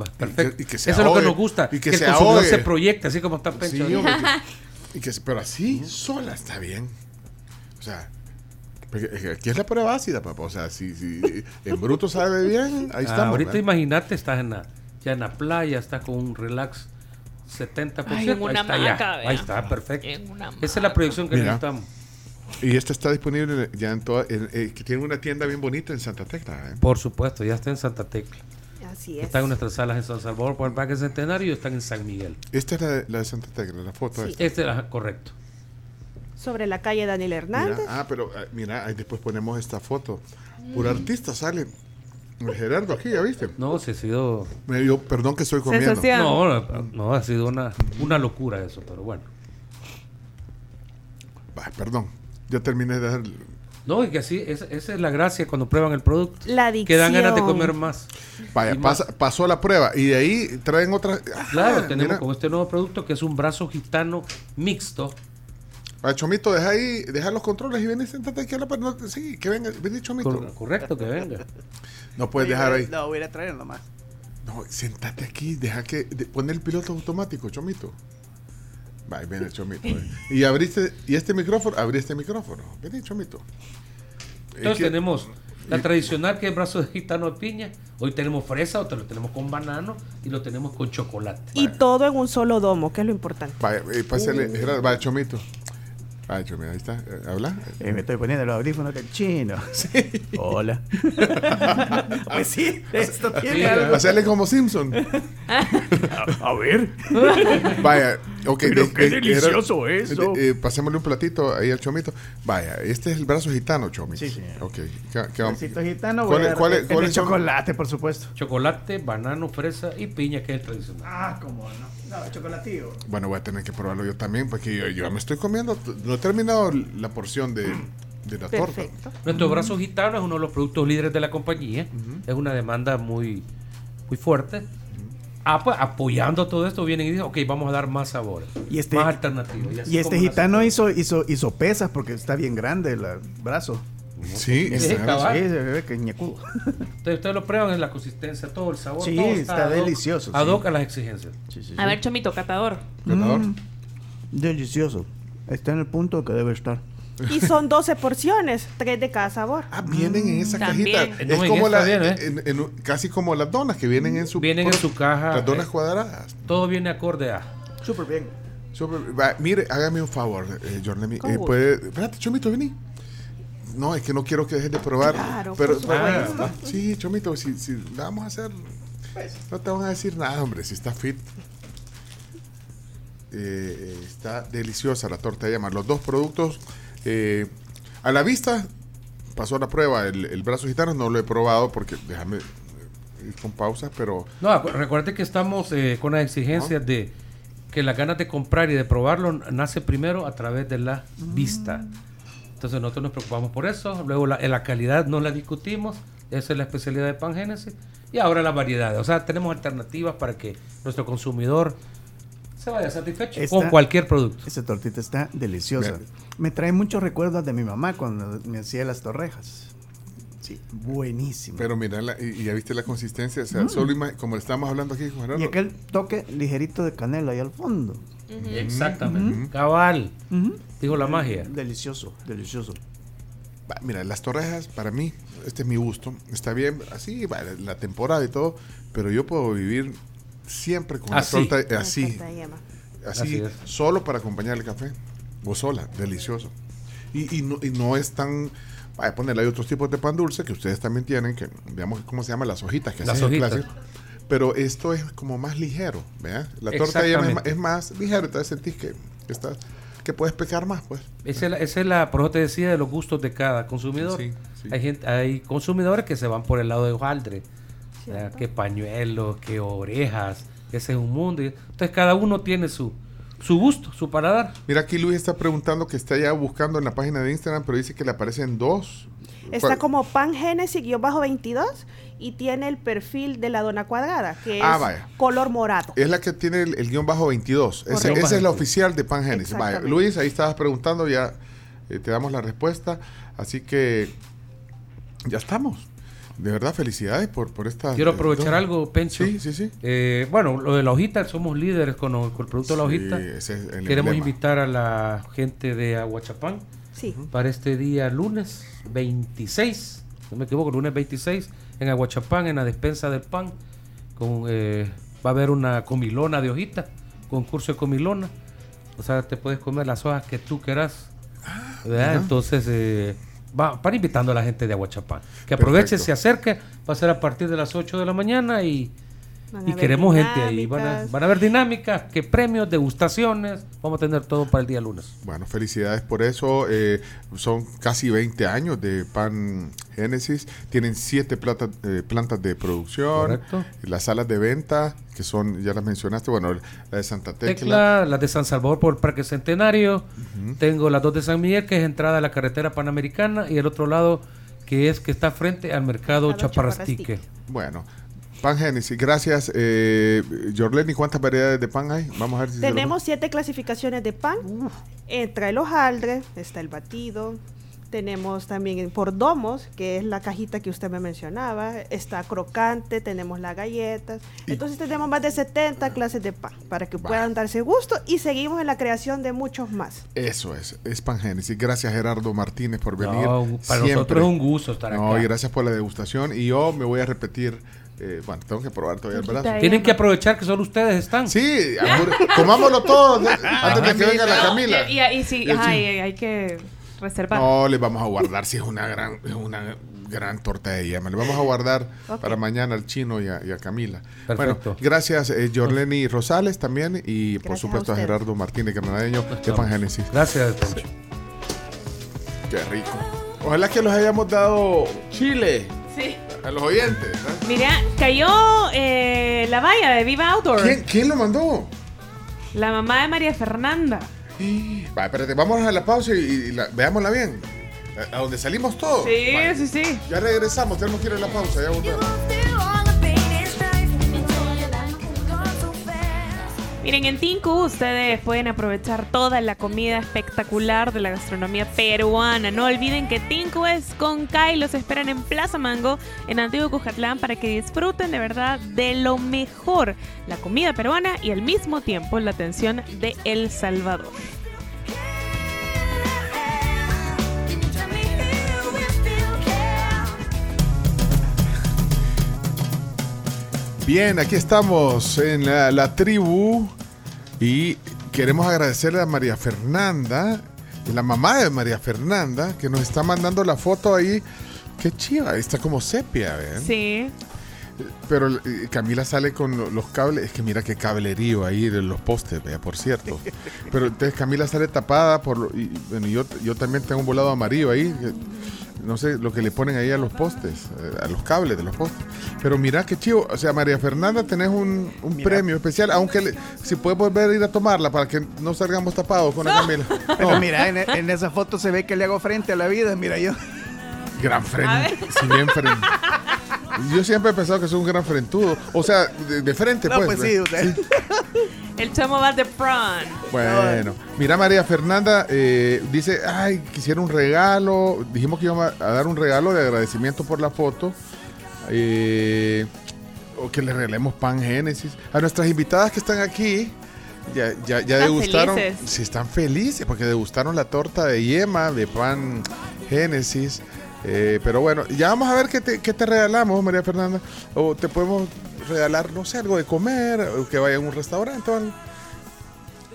[SPEAKER 99] Va, Perfecto.
[SPEAKER 3] y que se
[SPEAKER 99] Eso es lo que nos gusta,
[SPEAKER 3] y que
[SPEAKER 99] que,
[SPEAKER 3] se
[SPEAKER 99] el consumidor
[SPEAKER 3] ahogue.
[SPEAKER 99] se proyecta, así como está Pencho.
[SPEAKER 3] Sí, (laughs) y que, pero así, sola está bien. O sea, aquí es la prueba ácida, papá. O sea, si, si en bruto sabe bien, ahí
[SPEAKER 99] Ah,
[SPEAKER 3] estamos.
[SPEAKER 99] ahorita
[SPEAKER 3] ¿verdad?
[SPEAKER 99] imagínate, estás en la, ya en la playa, estás con un relax 70%.
[SPEAKER 4] Ay, en una
[SPEAKER 99] ahí está. Ahí está, perfecto.
[SPEAKER 4] En una
[SPEAKER 99] Esa es la proyección que
[SPEAKER 3] Mira.
[SPEAKER 99] necesitamos.
[SPEAKER 3] Y esto está disponible ya en toda, en- eh, que tiene una tienda bien bonita en Santa Tecla. ¿eh?
[SPEAKER 99] Por supuesto, ya está en Santa Tecla.
[SPEAKER 60] Así es.
[SPEAKER 99] Están en nuestras salas en San Salvador por el Parque Centenario y están en San Miguel.
[SPEAKER 3] Esta es la, de- la de Santa Tecla, la foto
[SPEAKER 60] Sí.
[SPEAKER 3] esta.
[SPEAKER 99] Este es correcto.
[SPEAKER 60] Sobre la calle Daniel Hernández.
[SPEAKER 3] Mira, ah, pero eh, mira, ahí después ponemos esta foto. Por artista sale. Gerardo aquí, ¿ya viste?
[SPEAKER 99] No, se ha sido.
[SPEAKER 3] Me dio, perdón que estoy comiendo.
[SPEAKER 4] Sensación.
[SPEAKER 99] No, no, no, ha sido una, una locura eso, pero bueno.
[SPEAKER 3] Bah, perdón, ya terminé de dar.
[SPEAKER 99] No, y que así, esa, esa es la gracia cuando prueban el producto.
[SPEAKER 60] La
[SPEAKER 99] Que dan ganas de
[SPEAKER 60] adicción.
[SPEAKER 99] comer más.
[SPEAKER 3] Vaya,
[SPEAKER 99] Y más.
[SPEAKER 3] pasa- pasó la prueba y de ahí traen otra.
[SPEAKER 99] Claro,
[SPEAKER 3] Ah,
[SPEAKER 99] tenemos
[SPEAKER 3] mira.
[SPEAKER 99] con este nuevo producto que es un brazo gitano mixto.
[SPEAKER 3] Va, Chomito, deja ahí, deja los controles y ven y sentate aquí a la no, Sí, que venga, vení Chomito.
[SPEAKER 99] Cor- correcto, que venga.
[SPEAKER 3] No puedes dejar ahí.
[SPEAKER 1] No, voy a traer nomás.
[SPEAKER 3] No, sentate aquí, deja que. de- pon el piloto automático, Chomito. Va, viene el Chomito. eh. (laughs) Y abriste, y este micrófono, abrí este micrófono. Vení, Chomito.
[SPEAKER 99] Entonces
[SPEAKER 3] que-
[SPEAKER 99] tenemos la tradicional que es brazo de gitano de piña. Hoy tenemos fresa, otro lo tenemos con banano y lo tenemos con chocolate.
[SPEAKER 60] Y todo en un solo domo, que es lo importante.
[SPEAKER 3] Vaya, eh, pásale,
[SPEAKER 60] Uh.
[SPEAKER 3] Vaya, Chomito. Vaya, Chomito, ahí está. eh, ¿Habla?
[SPEAKER 1] Eh, me estoy poniendo los audífonos del chino. Hola. (laughs) pues sí, esto tiene algo.
[SPEAKER 3] Hacerle como Simpson.
[SPEAKER 1] A ver.
[SPEAKER 3] Vaya, ok.
[SPEAKER 1] Pero qué delicioso eso.
[SPEAKER 3] eh, eh, pasémosle un platito ahí al Chomito. Vaya, este es el brazo gitano, Chomito.
[SPEAKER 1] Sí, sí.
[SPEAKER 3] Ok. ¿qué- qué
[SPEAKER 1] gitano,
[SPEAKER 3] ¿Cuál
[SPEAKER 1] voy
[SPEAKER 3] es-
[SPEAKER 1] a-
[SPEAKER 3] cuál es-
[SPEAKER 1] el
[SPEAKER 3] cuál
[SPEAKER 1] de
[SPEAKER 3] es, Chomito?
[SPEAKER 1] chocolate, por supuesto.
[SPEAKER 99] Chocolate, banano, fresa y piña, que es el tradicional.
[SPEAKER 1] Ah, cómo no. No, chocolatillo.
[SPEAKER 3] Bueno, voy a tener que probarlo yo también, porque yo, yo me estoy comiendo. No he terminado la porción de, de la torta.
[SPEAKER 99] Nuestro brazo gitano es uno de los productos líderes de la compañía. Es una demanda muy, muy fuerte. Ah, pues, apoyando todo esto, vienen y dicen, ok, vamos a dar más sabores,
[SPEAKER 1] Y este-
[SPEAKER 99] más alternativas. así
[SPEAKER 1] Y este gitano hizo, hizo, hizo pesas porque está bien grande el brazo.
[SPEAKER 3] Sí,
[SPEAKER 99] Sí,
[SPEAKER 1] está,
[SPEAKER 99] cabal.
[SPEAKER 1] sí, se ve que es ñacudo.
[SPEAKER 99] Ustedes, (laughs) ustedes lo prueban en la consistencia, todo el sabor.
[SPEAKER 1] Sí,
[SPEAKER 99] todo
[SPEAKER 1] está
[SPEAKER 99] ad hoc-
[SPEAKER 1] delicioso,
[SPEAKER 99] Ad
[SPEAKER 1] sí.
[SPEAKER 99] hoc a las exigencias.
[SPEAKER 4] A ver, Chomito, catador.
[SPEAKER 1] Mm, delicioso. Está en el punto que debe estar.
[SPEAKER 60] Y son 12 porciones, 3 de cada sabor.
[SPEAKER 3] Ah, vienen en esa
[SPEAKER 4] También.
[SPEAKER 3] cajita.
[SPEAKER 99] No,
[SPEAKER 3] es como la,
[SPEAKER 99] ¿eh?
[SPEAKER 3] en- en un- casi como las donas que vienen en su
[SPEAKER 99] Vienen en su caja.
[SPEAKER 3] Las donas
[SPEAKER 99] eh,
[SPEAKER 3] cuadradas.
[SPEAKER 99] Todo viene acorde a.
[SPEAKER 1] Súper bien.
[SPEAKER 3] Súper- va, mire, hágame un favor, eh, Eh,
[SPEAKER 60] gusto.
[SPEAKER 3] puede, espérate, Chomito, vení. No, es que no quiero que dejes de probar.
[SPEAKER 60] Claro,
[SPEAKER 3] pero,
[SPEAKER 60] por.
[SPEAKER 3] Ah, sí, Chomito, si, si la vamos a hacer, no te van a decir nada, hombre, si está fit. Eh, está deliciosa la torta de llama. Los dos productos, eh, a la vista, pasó la prueba. El, el brazo gitano no lo he probado porque déjame eh, ir con pausas, pero
[SPEAKER 99] No, recuerde que estamos eh, con las exigencias de que las ganas de comprar y de probarlo nace primero a través de la vista. Entonces nosotros nos preocupamos por eso. Luego la, la calidad no la discutimos. Esa es la especialidad de Pan Génesis. Y ahora las variedades. O sea, tenemos alternativas para que nuestro consumidor se vaya satisfecho
[SPEAKER 1] Esta-
[SPEAKER 99] con cualquier producto.
[SPEAKER 1] Esa tortita está deliciosa.
[SPEAKER 3] Bien.
[SPEAKER 1] Me trae muchos recuerdos de mi mamá cuando me hacía las torrejas. Sí, buenísimo.
[SPEAKER 3] pero mira, la- y, y ya viste la consistencia. O sea, solo ima- como le estamos hablando aquí con Gerardo.
[SPEAKER 1] y aquel toque ligerito de canela ahí al fondo.
[SPEAKER 99] Exactamente. Cabal. Dijo la magia.
[SPEAKER 1] Delicioso, delicioso.
[SPEAKER 3] Va, Mira, las torrejas, para mí, este es mi gusto. Está bien, así, va, la temporada y todo, pero yo puedo vivir siempre con
[SPEAKER 99] Así.
[SPEAKER 3] la torta eh, así, así, solo para acompañar el café. O sola, delicioso. Y, y no, y no es tan... Vaya, ponerle, hay otros tipos de pan dulce que ustedes también tienen, que veamos cómo se llama, las hojitas, que
[SPEAKER 99] Las hojitas.
[SPEAKER 3] Pero esto es como más ligero, ¿vea? La torta es,
[SPEAKER 99] Exactamente.
[SPEAKER 3] es más ligero, entonces sentís que, que, estás- que puedes pecar más, pues.
[SPEAKER 99] Esa es, la, esa es la, por eso te decía, de los gustos de cada consumidor.
[SPEAKER 3] Sí, sí.
[SPEAKER 99] Hay, gente, hay consumidores que se van por el lado de hojaldre. Que pañuelos, que orejas. Ese es un mundo. Entonces cada uno tiene su, su gusto, su paladar.
[SPEAKER 3] Mira, aquí Luis está preguntando que está ya buscando en la página de Instagram, pero dice que le aparecen dos.
[SPEAKER 60] Está
[SPEAKER 3] ¿Cuál?
[SPEAKER 60] como Pan Génesis-22 y tiene el perfil de la dona cuadrada, que es
[SPEAKER 3] Ah, vaya.
[SPEAKER 60] color morado.
[SPEAKER 3] Es la que tiene el, el guion bajo 22. Ese-
[SPEAKER 60] Correcto.
[SPEAKER 3] esa es la oficial de Pan Genesis. Vaya. Luis, ahí estabas preguntando, ya eh, te damos la respuesta. Así que ya estamos. De verdad, felicidades por, por esta.
[SPEAKER 99] Quiero
[SPEAKER 3] eh,
[SPEAKER 99] aprovechar algo, Pencho.
[SPEAKER 3] Sí, sí, sí.
[SPEAKER 99] Eh, bueno, lo de la hojita, somos líderes con, lo- con el producto de la hojita.
[SPEAKER 3] ese es el
[SPEAKER 99] Queremos
[SPEAKER 3] emblema.
[SPEAKER 99] invitar a la gente de Aguachapán
[SPEAKER 60] Sí.
[SPEAKER 99] para este día lunes 26, no me equivoco, lunes 26, en Aguachapán, en la despensa del pan. Con, eh, va a haber una comilona de hojita, concurso de comilona. O sea, te puedes comer las hojas que tú quieras. ¿verdad?
[SPEAKER 3] ajá.
[SPEAKER 99] Entonces, eh, va, para invitando a la gente de Aguachapán. Que aproveche,
[SPEAKER 3] Perfecto.
[SPEAKER 99] se acerque. Va a ser a partir de las 8 de la mañana y,
[SPEAKER 60] Van
[SPEAKER 99] y queremos gente ahí. Van a, van a haber dinámicas, que premios, degustaciones. Vamos a tener todo para el día lunes.
[SPEAKER 3] Bueno, felicidades por eso. Eh, son casi 20 años de Pan Génesis. Tienen siete plata- eh, plantas de producción.
[SPEAKER 99] Correcto.
[SPEAKER 3] Las salas de venta, que son, ya las mencionaste, bueno, la de Santa Tecla.
[SPEAKER 99] Tecla, las de San Salvador por el Parque Centenario. Tengo las dos de San Miguel, que es entrada a la carretera panamericana, y el otro lado, que es que está frente al mercado
[SPEAKER 60] Mercado
[SPEAKER 99] Chaparrastique.
[SPEAKER 3] Bueno, Pan Genesis, gracias. Eh, Jorleni, ¿cuántas variedades de pan hay? Vamos a ver si
[SPEAKER 60] Tenemos siete clasificaciones de pan. Entra el hojaldre, está el batido. Tenemos también por domos, que es la cajita que usted me mencionaba. Está crocante, tenemos las galletas. Entonces tenemos más de 70 clases de pan para que puedan darse gusto y seguimos en la creación de muchos más.
[SPEAKER 3] Eso es, es Pan Genesis. Gracias Gerardo Martínez por venir.
[SPEAKER 99] No, para nosotros es un gusto estar
[SPEAKER 3] No,
[SPEAKER 99] acá.
[SPEAKER 3] y gracias por la degustación. Y yo me voy a repetir. Eh, bueno, tengo que probar todavía el brazo.
[SPEAKER 99] Tienen que aprovechar que solo ustedes están.
[SPEAKER 3] Sí, comámoslo todos ¿eh? antes de que venga la Camila.
[SPEAKER 4] Y, y- y sí,
[SPEAKER 3] Y
[SPEAKER 4] ajá, hay que reservar.
[SPEAKER 3] No, le vamos a guardar si es una gran, es una gran torta de yema. Le vamos a guardar para mañana al chino y a, y a Camila.
[SPEAKER 99] Perfecto.
[SPEAKER 3] Bueno, gracias eh, Jorleni Rosales también y por supuesto
[SPEAKER 99] a.
[SPEAKER 3] Gerardo Martínez Canadaño de Pan Génesis.
[SPEAKER 99] Gracias, Poncho.
[SPEAKER 3] Qué rico. Ojalá que los hayamos dado Chile
[SPEAKER 4] Sí.
[SPEAKER 3] A los oyentes. ¿eh?
[SPEAKER 4] Mira, cayó eh, la valla de Viva Outdoor.
[SPEAKER 3] ¿Quién, quién lo mandó?
[SPEAKER 4] La mamá de María Fernanda.
[SPEAKER 3] Va, espérate, vamos a la pausa y, y la- veámosla bien. A, a donde salimos todos.
[SPEAKER 4] Sí,
[SPEAKER 3] Va.
[SPEAKER 4] sí, sí.
[SPEAKER 3] Ya regresamos, tenemos que ir a la pausa. Ya volvemos.
[SPEAKER 4] Miren, en Tinku ustedes pueden aprovechar toda la comida espectacular de la gastronomía peruana. No olviden que Tinku es con K y los esperan en Plaza Mango, en Antiguo Cujatlán, para que disfruten de verdad de lo mejor, la comida peruana y al mismo tiempo la atención de El Salvador.
[SPEAKER 3] Bien, aquí estamos en la, la tribu y queremos agradecerle a María Fernanda, la mamá de María Fernanda, que nos está mandando la foto ahí. Qué chiva, está como sepia, ¿ven?
[SPEAKER 4] Sí.
[SPEAKER 3] Pero eh, Camila sale con lo- los cables, es que mira qué cablerío ahí de los postes, vea, por cierto. Pero entonces Camila sale tapada por lo- y bueno, yo, yo también tengo un volado amarillo ahí, que- no sé lo que le ponen ahí a los postes, eh, a los cables de los postes. Pero mira qué chivo, o sea, María Fernanda tenés un, un premio especial, aunque le- si puedes volver a ir a tomarla para que no salgamos tapados con la (laughs) Camila.
[SPEAKER 1] Pero
[SPEAKER 3] No.
[SPEAKER 1] mira, en, en esa foto se ve que le hago frente a la vida. Mira yo.
[SPEAKER 3] Gran frente. Si bien frente. Yo siempre he pensado que soy un gran frentudo. O sea, de, de frente,
[SPEAKER 1] No,
[SPEAKER 3] pues.
[SPEAKER 1] pues sí, usted. (laughs)
[SPEAKER 4] El chamo va de front.
[SPEAKER 3] Bueno, mira María Fernanda eh, dice, ay, quisiera un regalo. Dijimos que íbamos a, a dar un regalo de agradecimiento por la foto. Eh, o que le regalemos pan Génesis. A nuestras invitadas que están aquí, ya, ya, ya
[SPEAKER 4] Están
[SPEAKER 3] degustaron.
[SPEAKER 4] felices.
[SPEAKER 3] Sí, están felices porque degustaron la torta de yema, de pan Génesis. Eh, pero bueno, ya vamos a ver qué te, qué te regalamos, María Fernanda. O te podemos regalar, no sé, algo de comer, o que vaya a un restaurante o algo.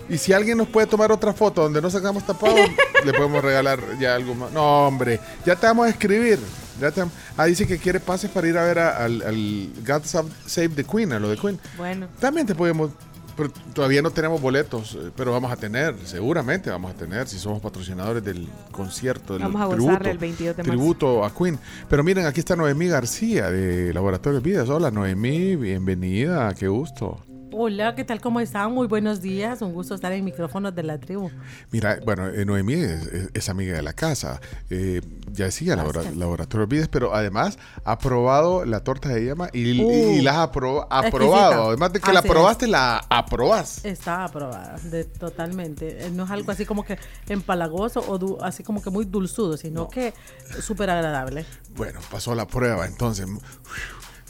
[SPEAKER 3] Y si alguien nos puede tomar otra foto donde no sacamos tapados, (laughs) le podemos regalar ya algo más. No, hombre, ya te vamos a escribir. Ya te- ah, dice que quiere pases para ir a ver a- al, al God Save Save the Queen, a lo de Queen.
[SPEAKER 4] Bueno.
[SPEAKER 3] También te podemos, pero todavía no tenemos boletos, eh, pero vamos a tener, seguramente vamos a tener, si somos patrocinadores del concierto, del
[SPEAKER 4] Vamos a
[SPEAKER 3] tributo,
[SPEAKER 4] el 22 de marzo.
[SPEAKER 3] tributo a Queen. Pero miren, aquí está Noemí García de Laboratorio Vidas. Hola Noemí, bienvenida, qué gusto.
[SPEAKER 101] Hola, ¿qué tal? ¿Cómo están? Muy buenos días. Un gusto estar en micrófonos de la tribu.
[SPEAKER 3] Mira, bueno, eh, Noemí es, es- es amiga de la casa. Eh, ya decía labora- Laboratorio Vides, pero además ha probado la torta de llama y,
[SPEAKER 101] Uh,
[SPEAKER 3] y la ha apro- aprobado. Además de que la
[SPEAKER 101] es.
[SPEAKER 3] probaste, la aprobás.
[SPEAKER 101] Está aprobada, de, totalmente. Eh, No es algo así como que empalagoso o du- así como que muy dulzudo, sino que súper agradable.
[SPEAKER 3] Bueno, pasó la prueba, entonces.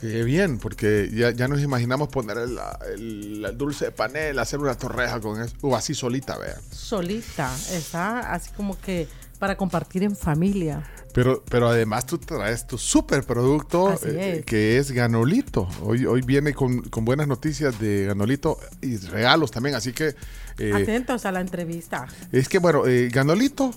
[SPEAKER 3] Qué bien, porque ya, ya nos imaginamos poner el, el- el dulce de panela, hacer una torreja con eso, o así solita, vean.
[SPEAKER 101] Solita, está así como que para compartir en familia.
[SPEAKER 3] Pero, pero además tú traes tu super producto eh, que es Ganolito. Hoy, hoy viene con, con buenas noticias de Ganolito y regalos también, así que eh,
[SPEAKER 101] Atentos a la entrevista.
[SPEAKER 3] es que bueno, eh, Ganolito,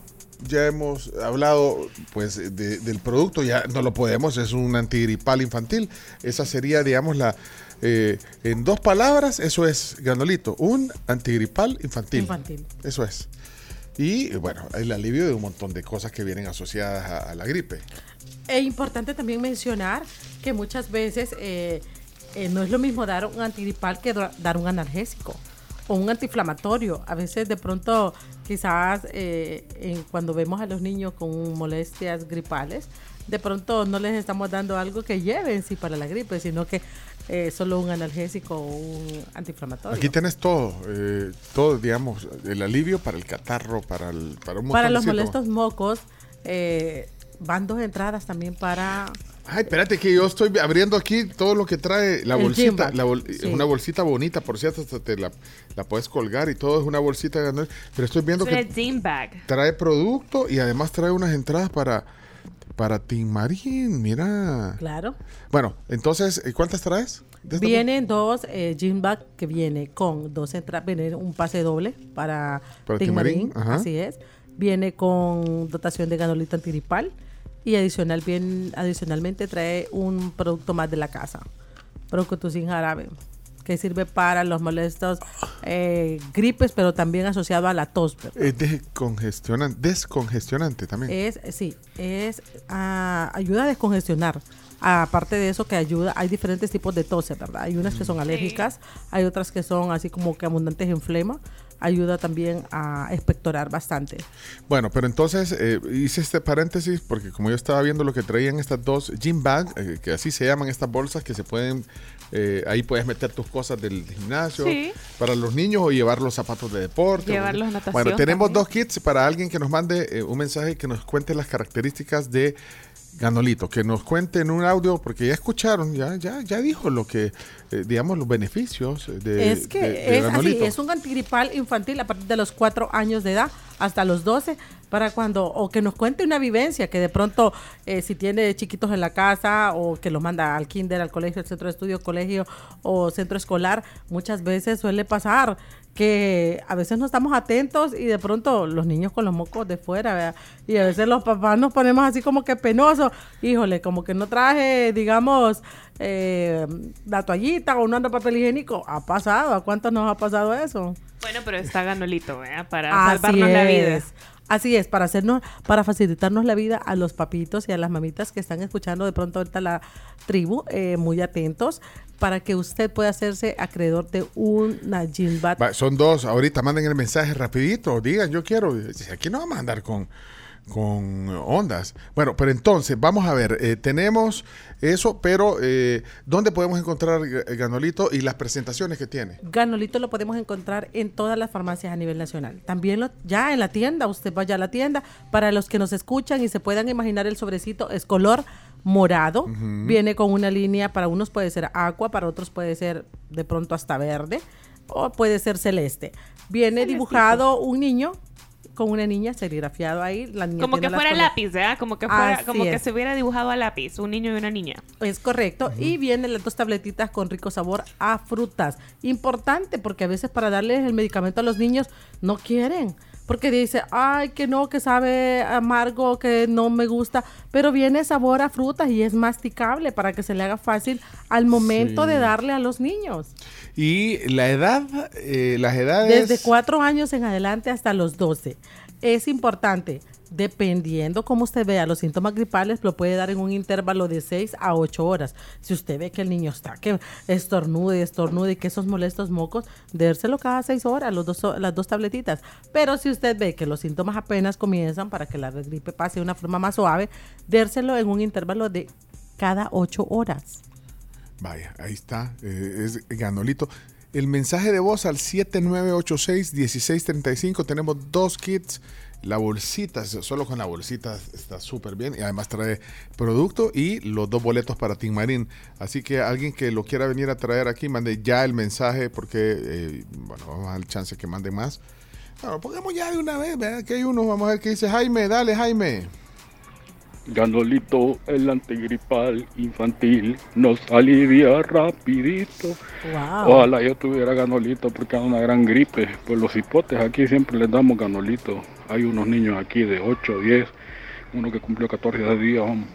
[SPEAKER 3] ya hemos hablado pues de- del producto, ya no lo podemos, es un antigripal infantil. Esa sería, digamos, la eh, en dos palabras, eso es Ganolito, un antigripal infantil.
[SPEAKER 101] Infantil.
[SPEAKER 3] Eso es. Y bueno, el alivio de un montón de cosas que vienen asociadas a, a la gripe.
[SPEAKER 101] Es importante también mencionar que muchas veces eh, eh, no es lo mismo dar un antigripal que dar un analgésico o un antiinflamatorio. A veces de pronto quizás eh, en- cuando vemos a los niños con molestias gripales, de pronto no les estamos dando algo que lleve en sí para la gripe, sino que eh, solo un analgésico o un antiinflamatorio.
[SPEAKER 3] Aquí tenés todo, eh, todo, digamos, el alivio para el catarro, para, el, para un
[SPEAKER 101] para
[SPEAKER 3] montón
[SPEAKER 101] los
[SPEAKER 3] de
[SPEAKER 101] molestos mocos, eh, van dos entradas también para...
[SPEAKER 3] Ay, espérate que yo estoy abriendo aquí todo lo que trae la
[SPEAKER 101] El
[SPEAKER 3] bolsita.
[SPEAKER 101] Gymback,
[SPEAKER 3] La bol-
[SPEAKER 101] sí.
[SPEAKER 3] Una bolsita bonita, por cierto, hasta te la, la puedes colgar y todo es una bolsita. grande. Pero estoy viendo
[SPEAKER 4] Es
[SPEAKER 3] que
[SPEAKER 4] bag.
[SPEAKER 3] trae producto y además trae unas entradas para, para Team Marín, mira.
[SPEAKER 101] Claro.
[SPEAKER 3] Bueno, entonces, ¿y ¿cuántas traes?
[SPEAKER 101] Vienen dos eh, gym bag que viene con dos entradas, viene un pase doble para,
[SPEAKER 3] Para Timarín, ajá.
[SPEAKER 101] así es. Viene con dotación de ganolito antiripal y adicional bien, adicionalmente trae un producto más de la casa, Procutusin jarabe, que sirve para los molestos eh, gripes, pero también asociado a la tos. ¿verdad?
[SPEAKER 3] Es descongestionante, descongestionante también.
[SPEAKER 101] Es, sí, es ah, ayuda a descongestionar. Aparte de eso que ayuda, hay diferentes tipos de toses, ¿verdad? Hay unas que son alérgicas, hay otras que son así como que abundantes en flema. Ayuda también a expectorar bastante.
[SPEAKER 3] Bueno, pero entonces eh, hice este paréntesis porque como yo estaba viendo lo que traían estas dos gym bag, eh, que así se llaman estas bolsas que se pueden, eh, ahí puedes meter tus cosas del gimnasio
[SPEAKER 4] Sí.
[SPEAKER 3] para los niños o llevar los zapatos de deporte.
[SPEAKER 4] Llevarlos a natación
[SPEAKER 3] Bueno, tenemos
[SPEAKER 4] también.
[SPEAKER 3] dos kits para alguien que nos mande eh, un mensaje que nos cuente las características de Ganolito, que nos cuente en un audio, porque ya escucharon, ya, ya, ya dijo lo que, eh, digamos, los beneficios de,
[SPEAKER 101] es que
[SPEAKER 3] de- de
[SPEAKER 101] es así, es un antigripal infantil a partir de los 4 años de edad hasta los 12 para cuando o que nos cuente una vivencia que de pronto eh, si tiene chiquitos en la casa o que los manda al kinder, al colegio, al centro de estudio, colegio o centro escolar, muchas veces suele pasar que a veces no estamos atentos y de pronto los niños con los mocos de fuera, ¿verdad? y a veces los papás nos ponemos así como que penosos, híjole, como que no traje, digamos, eh, la toallita o no anda papel higiénico, ha pasado, ¿a cuántos nos ha pasado eso?
[SPEAKER 4] Bueno, pero está ganolito, ¿verdad? Para
[SPEAKER 101] Así
[SPEAKER 4] salvarnos la vida.
[SPEAKER 101] es. Así es, para hacernos, para facilitarnos la vida a los papitos y a las mamitas que están escuchando de pronto ahorita la tribu, eh, muy atentos, para que usted pueda hacerse acreedor de una gym.
[SPEAKER 3] Va, son dos, ahorita manden el mensaje rapidito, digan yo quiero, aquí no vamos a andar con, con ondas. Bueno, pero entonces, vamos a ver, eh, tenemos eso, pero eh, ¿dónde podemos encontrar eh, Ganolito y las presentaciones que tiene?
[SPEAKER 101] Ganolito lo podemos encontrar en todas las farmacias a nivel nacional. También lo- ya en la tienda, usted vaya a la tienda. Para los que nos escuchan y se puedan imaginar el sobrecito, es color morado. Viene con una línea, para unos puede ser agua, para otros puede ser de pronto hasta verde o puede ser celeste. Viene dibujado un niño con una niña serigrafiado ahí. La niña
[SPEAKER 4] Como que fuera lápiz, ¿verdad? Como que fuera,
[SPEAKER 101] Así
[SPEAKER 4] como que
[SPEAKER 101] es.
[SPEAKER 4] se hubiera dibujado a lápiz, un niño y una niña.
[SPEAKER 101] Es correcto. Y vienen las dos tabletitas con rico sabor a frutas. Importante porque a veces para darles el medicamento a los niños no quieren. Porque dice, ay, que no, que sabe amargo, que no me gusta. Pero viene sabor a frutas y es masticable para que se le haga fácil al momento
[SPEAKER 3] Sí.
[SPEAKER 101] de darle a los niños.
[SPEAKER 3] Y la edad, eh, las edades...
[SPEAKER 101] Desde cuatro años en adelante hasta los 12. Es importante, dependiendo cómo usted vea los síntomas gripales, lo puede dar en un intervalo de 6 a 8 horas. Si usted ve que el niño está que estornude, estornude y que esos molestos mocos, dérselo cada 6 horas, los dos, las dos tabletitas. Pero si usted ve que los síntomas apenas comienzan para que la gripe pase de una forma más suave, dérselo en un intervalo de cada 8 horas.
[SPEAKER 3] Vaya, ahí está, eh, es Ganolito. El mensaje de voz al 7986-1635. Tenemos dos kits. La bolsita, solo con la bolsita está súper bien. Y además trae producto y los dos boletos para Team Marín. Así que alguien que lo quiera venir a traer aquí, mande ya el mensaje porque, eh, bueno, vamos a dar chance que mande más. Bueno, pongamos ya de una vez, ¿verdad? Que hay uno, vamos a ver qué dice Jaime. Dale, Jaime.
[SPEAKER 102] Ganolito, el antigripal infantil, nos alivia rapidito.
[SPEAKER 101] Wow.
[SPEAKER 102] Ojalá yo tuviera ganolito porque hay una gran gripe. Pues los hipotes aquí siempre les damos ganolito. Hay unos niños aquí de 8, 10, uno que cumplió 14 días. hombre.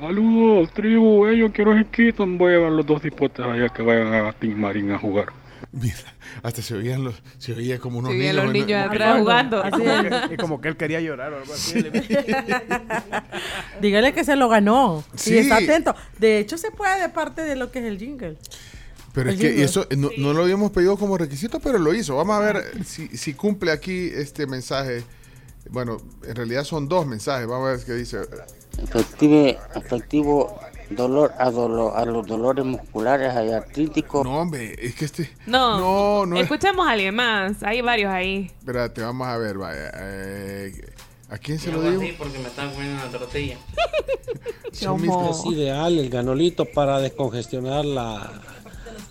[SPEAKER 102] Saludos, tribu, eh, yo quiero ese kit. Voy a llevar los dos hipotes allá que vayan a Team Marín a jugar.
[SPEAKER 3] Mira, hasta se oían los, se oía como unos
[SPEAKER 4] Se
[SPEAKER 3] niños.
[SPEAKER 4] los niños atrás jugando.
[SPEAKER 1] Y como, que, y como que él quería llorar o algo así. (laughs)
[SPEAKER 101] Dígale que se lo ganó.
[SPEAKER 3] Sí.
[SPEAKER 101] Y está atento. De hecho, se puede de parte de lo que es el jingle.
[SPEAKER 3] Pero es
[SPEAKER 101] El
[SPEAKER 3] que
[SPEAKER 101] jingle.
[SPEAKER 3] eso eh, no, no lo habíamos pedido como requisito, pero lo hizo. Vamos a ver si, si cumple aquí este mensaje. Bueno, en realidad son dos mensajes. Vamos a ver qué dice.
[SPEAKER 103] Efective, efectivo
[SPEAKER 104] dolor a, dolo- a los dolores musculares y artríticos.
[SPEAKER 3] No, hombre, es que este.
[SPEAKER 4] No,
[SPEAKER 3] No, no es-
[SPEAKER 4] escuchemos a alguien más. Hay varios ahí.
[SPEAKER 3] Espérate, vamos a ver, vaya. eh, ¿A quién se
[SPEAKER 105] Yo
[SPEAKER 3] lo digo?
[SPEAKER 105] así porque me están comiendo una tortilla. (laughs)
[SPEAKER 3] Son mis-
[SPEAKER 103] Es ideal el ganolito para descongestionar la,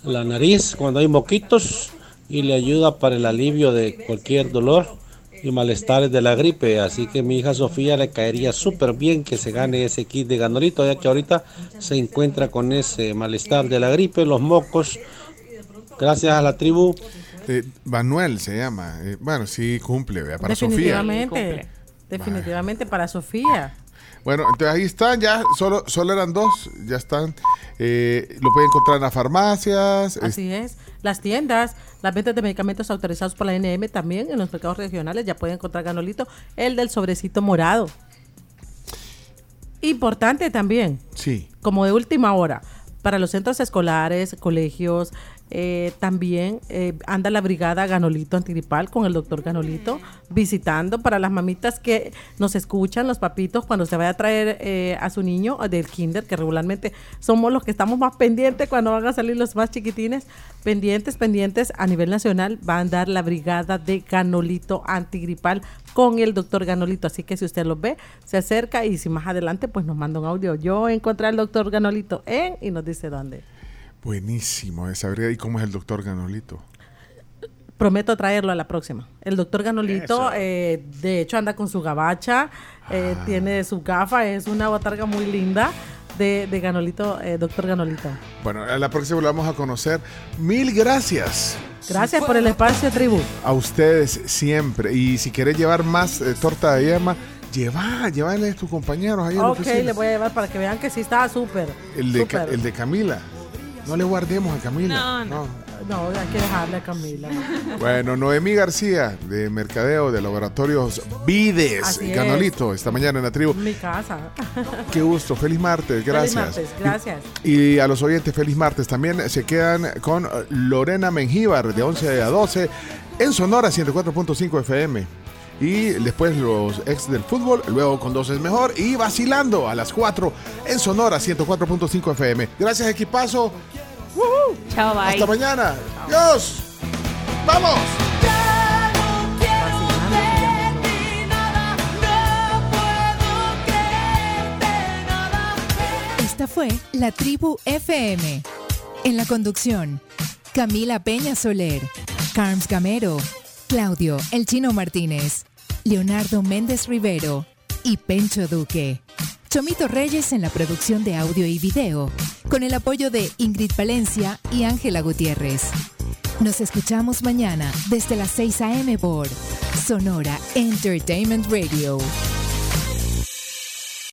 [SPEAKER 103] la nariz cuando hay moquitos y le ayuda para el alivio de cualquier dolor y malestares de la gripe. Así que mi hija Sofía le caería súper bien que se gane ese kit de ganolito, ya que ahorita se encuentra con ese malestar de la gripe, los mocos. Gracias a la tribu.
[SPEAKER 3] Eh, Manuel se llama. Eh, bueno, sí cumple, vea, para Sofía.
[SPEAKER 101] Definitivamente. Definitivamente para Sofía.
[SPEAKER 3] Bueno, entonces ahí están, ya solo, solo eran dos, ya están. Eh, lo pueden encontrar en las farmacias.
[SPEAKER 101] Así es. Las tiendas, las ventas de medicamentos autorizados por la NM también en los mercados regionales ya pueden encontrar ganolito, el del sobrecito morado. Importante también,
[SPEAKER 3] Sí.
[SPEAKER 101] como de última hora, para los centros escolares, colegios, eh, también eh, anda la brigada Ganolito Antigripal con el doctor Ganolito visitando para las mamitas que nos escuchan, los papitos, cuando se vaya a traer eh, a su niño del kinder, que regularmente somos los que estamos más pendientes cuando van a salir los más chiquitines, pendientes, pendientes a nivel nacional, va a andar la brigada de Ganolito Antigripal con el doctor Ganolito. Así que si usted los ve, se acerca y si más adelante, pues nos manda un audio. Yo encontré al doctor Ganolito en y nos dice dónde.
[SPEAKER 3] Buenísimo esa brigada. ¿Y cómo es el doctor Ganolito?
[SPEAKER 101] Prometo traerlo a la próxima. El doctor Ganolito, eh, de hecho, anda con su gabacha, eh,
[SPEAKER 3] Ah.
[SPEAKER 101] tiene su gafa, es una botarga muy linda de, de Ganolito, eh, doctor Ganolito.
[SPEAKER 3] Bueno, a la próxima lo vamos a conocer. Mil gracias
[SPEAKER 101] Gracias por el espacio, tribu.
[SPEAKER 3] a ustedes siempre. Y si querés llevar más eh, torta de yema, lleva, llévale a tus compañeros ahí en la
[SPEAKER 101] Ok,
[SPEAKER 3] oficina.
[SPEAKER 101] le voy a llevar para que vean que sí está súper.
[SPEAKER 3] El de, el de Camila. No le guardemos a Camila.
[SPEAKER 101] No, no. No, hay que dejarle a Camila.
[SPEAKER 3] Bueno, Noemí García, de Mercadeo de Laboratorios Vides,
[SPEAKER 101] Así es.
[SPEAKER 3] Ganolito, esta mañana en la tribu.
[SPEAKER 101] Mi casa.
[SPEAKER 3] Qué gusto, feliz martes, gracias.
[SPEAKER 101] Feliz martes, gracias.
[SPEAKER 3] Y a los oyentes, feliz martes. También se quedan con Lorena Mengíbar, de 11 a 12, en Sonora 104.5 FM. Y después los ex del fútbol, luego con dos es mejor. Y vacilando a las 4 en Sonora 104.5 FM. Gracias, equipazo.
[SPEAKER 4] Chao, bye.
[SPEAKER 3] Hasta mañana. Dios. ¡Vamos!
[SPEAKER 106] Esta fue La Tribu FM. En la conducción, Camila Peña Soler, Carms Gamero, Claudio El Chino Martínez, Leonardo Méndez Rivero y Pencho Duque. Chomito Reyes en la producción de audio y video, con el apoyo de Ingrid Valencia y Ángela Gutiérrez. Nos escuchamos mañana desde las 6 a.m. por Sonora Entertainment Radio.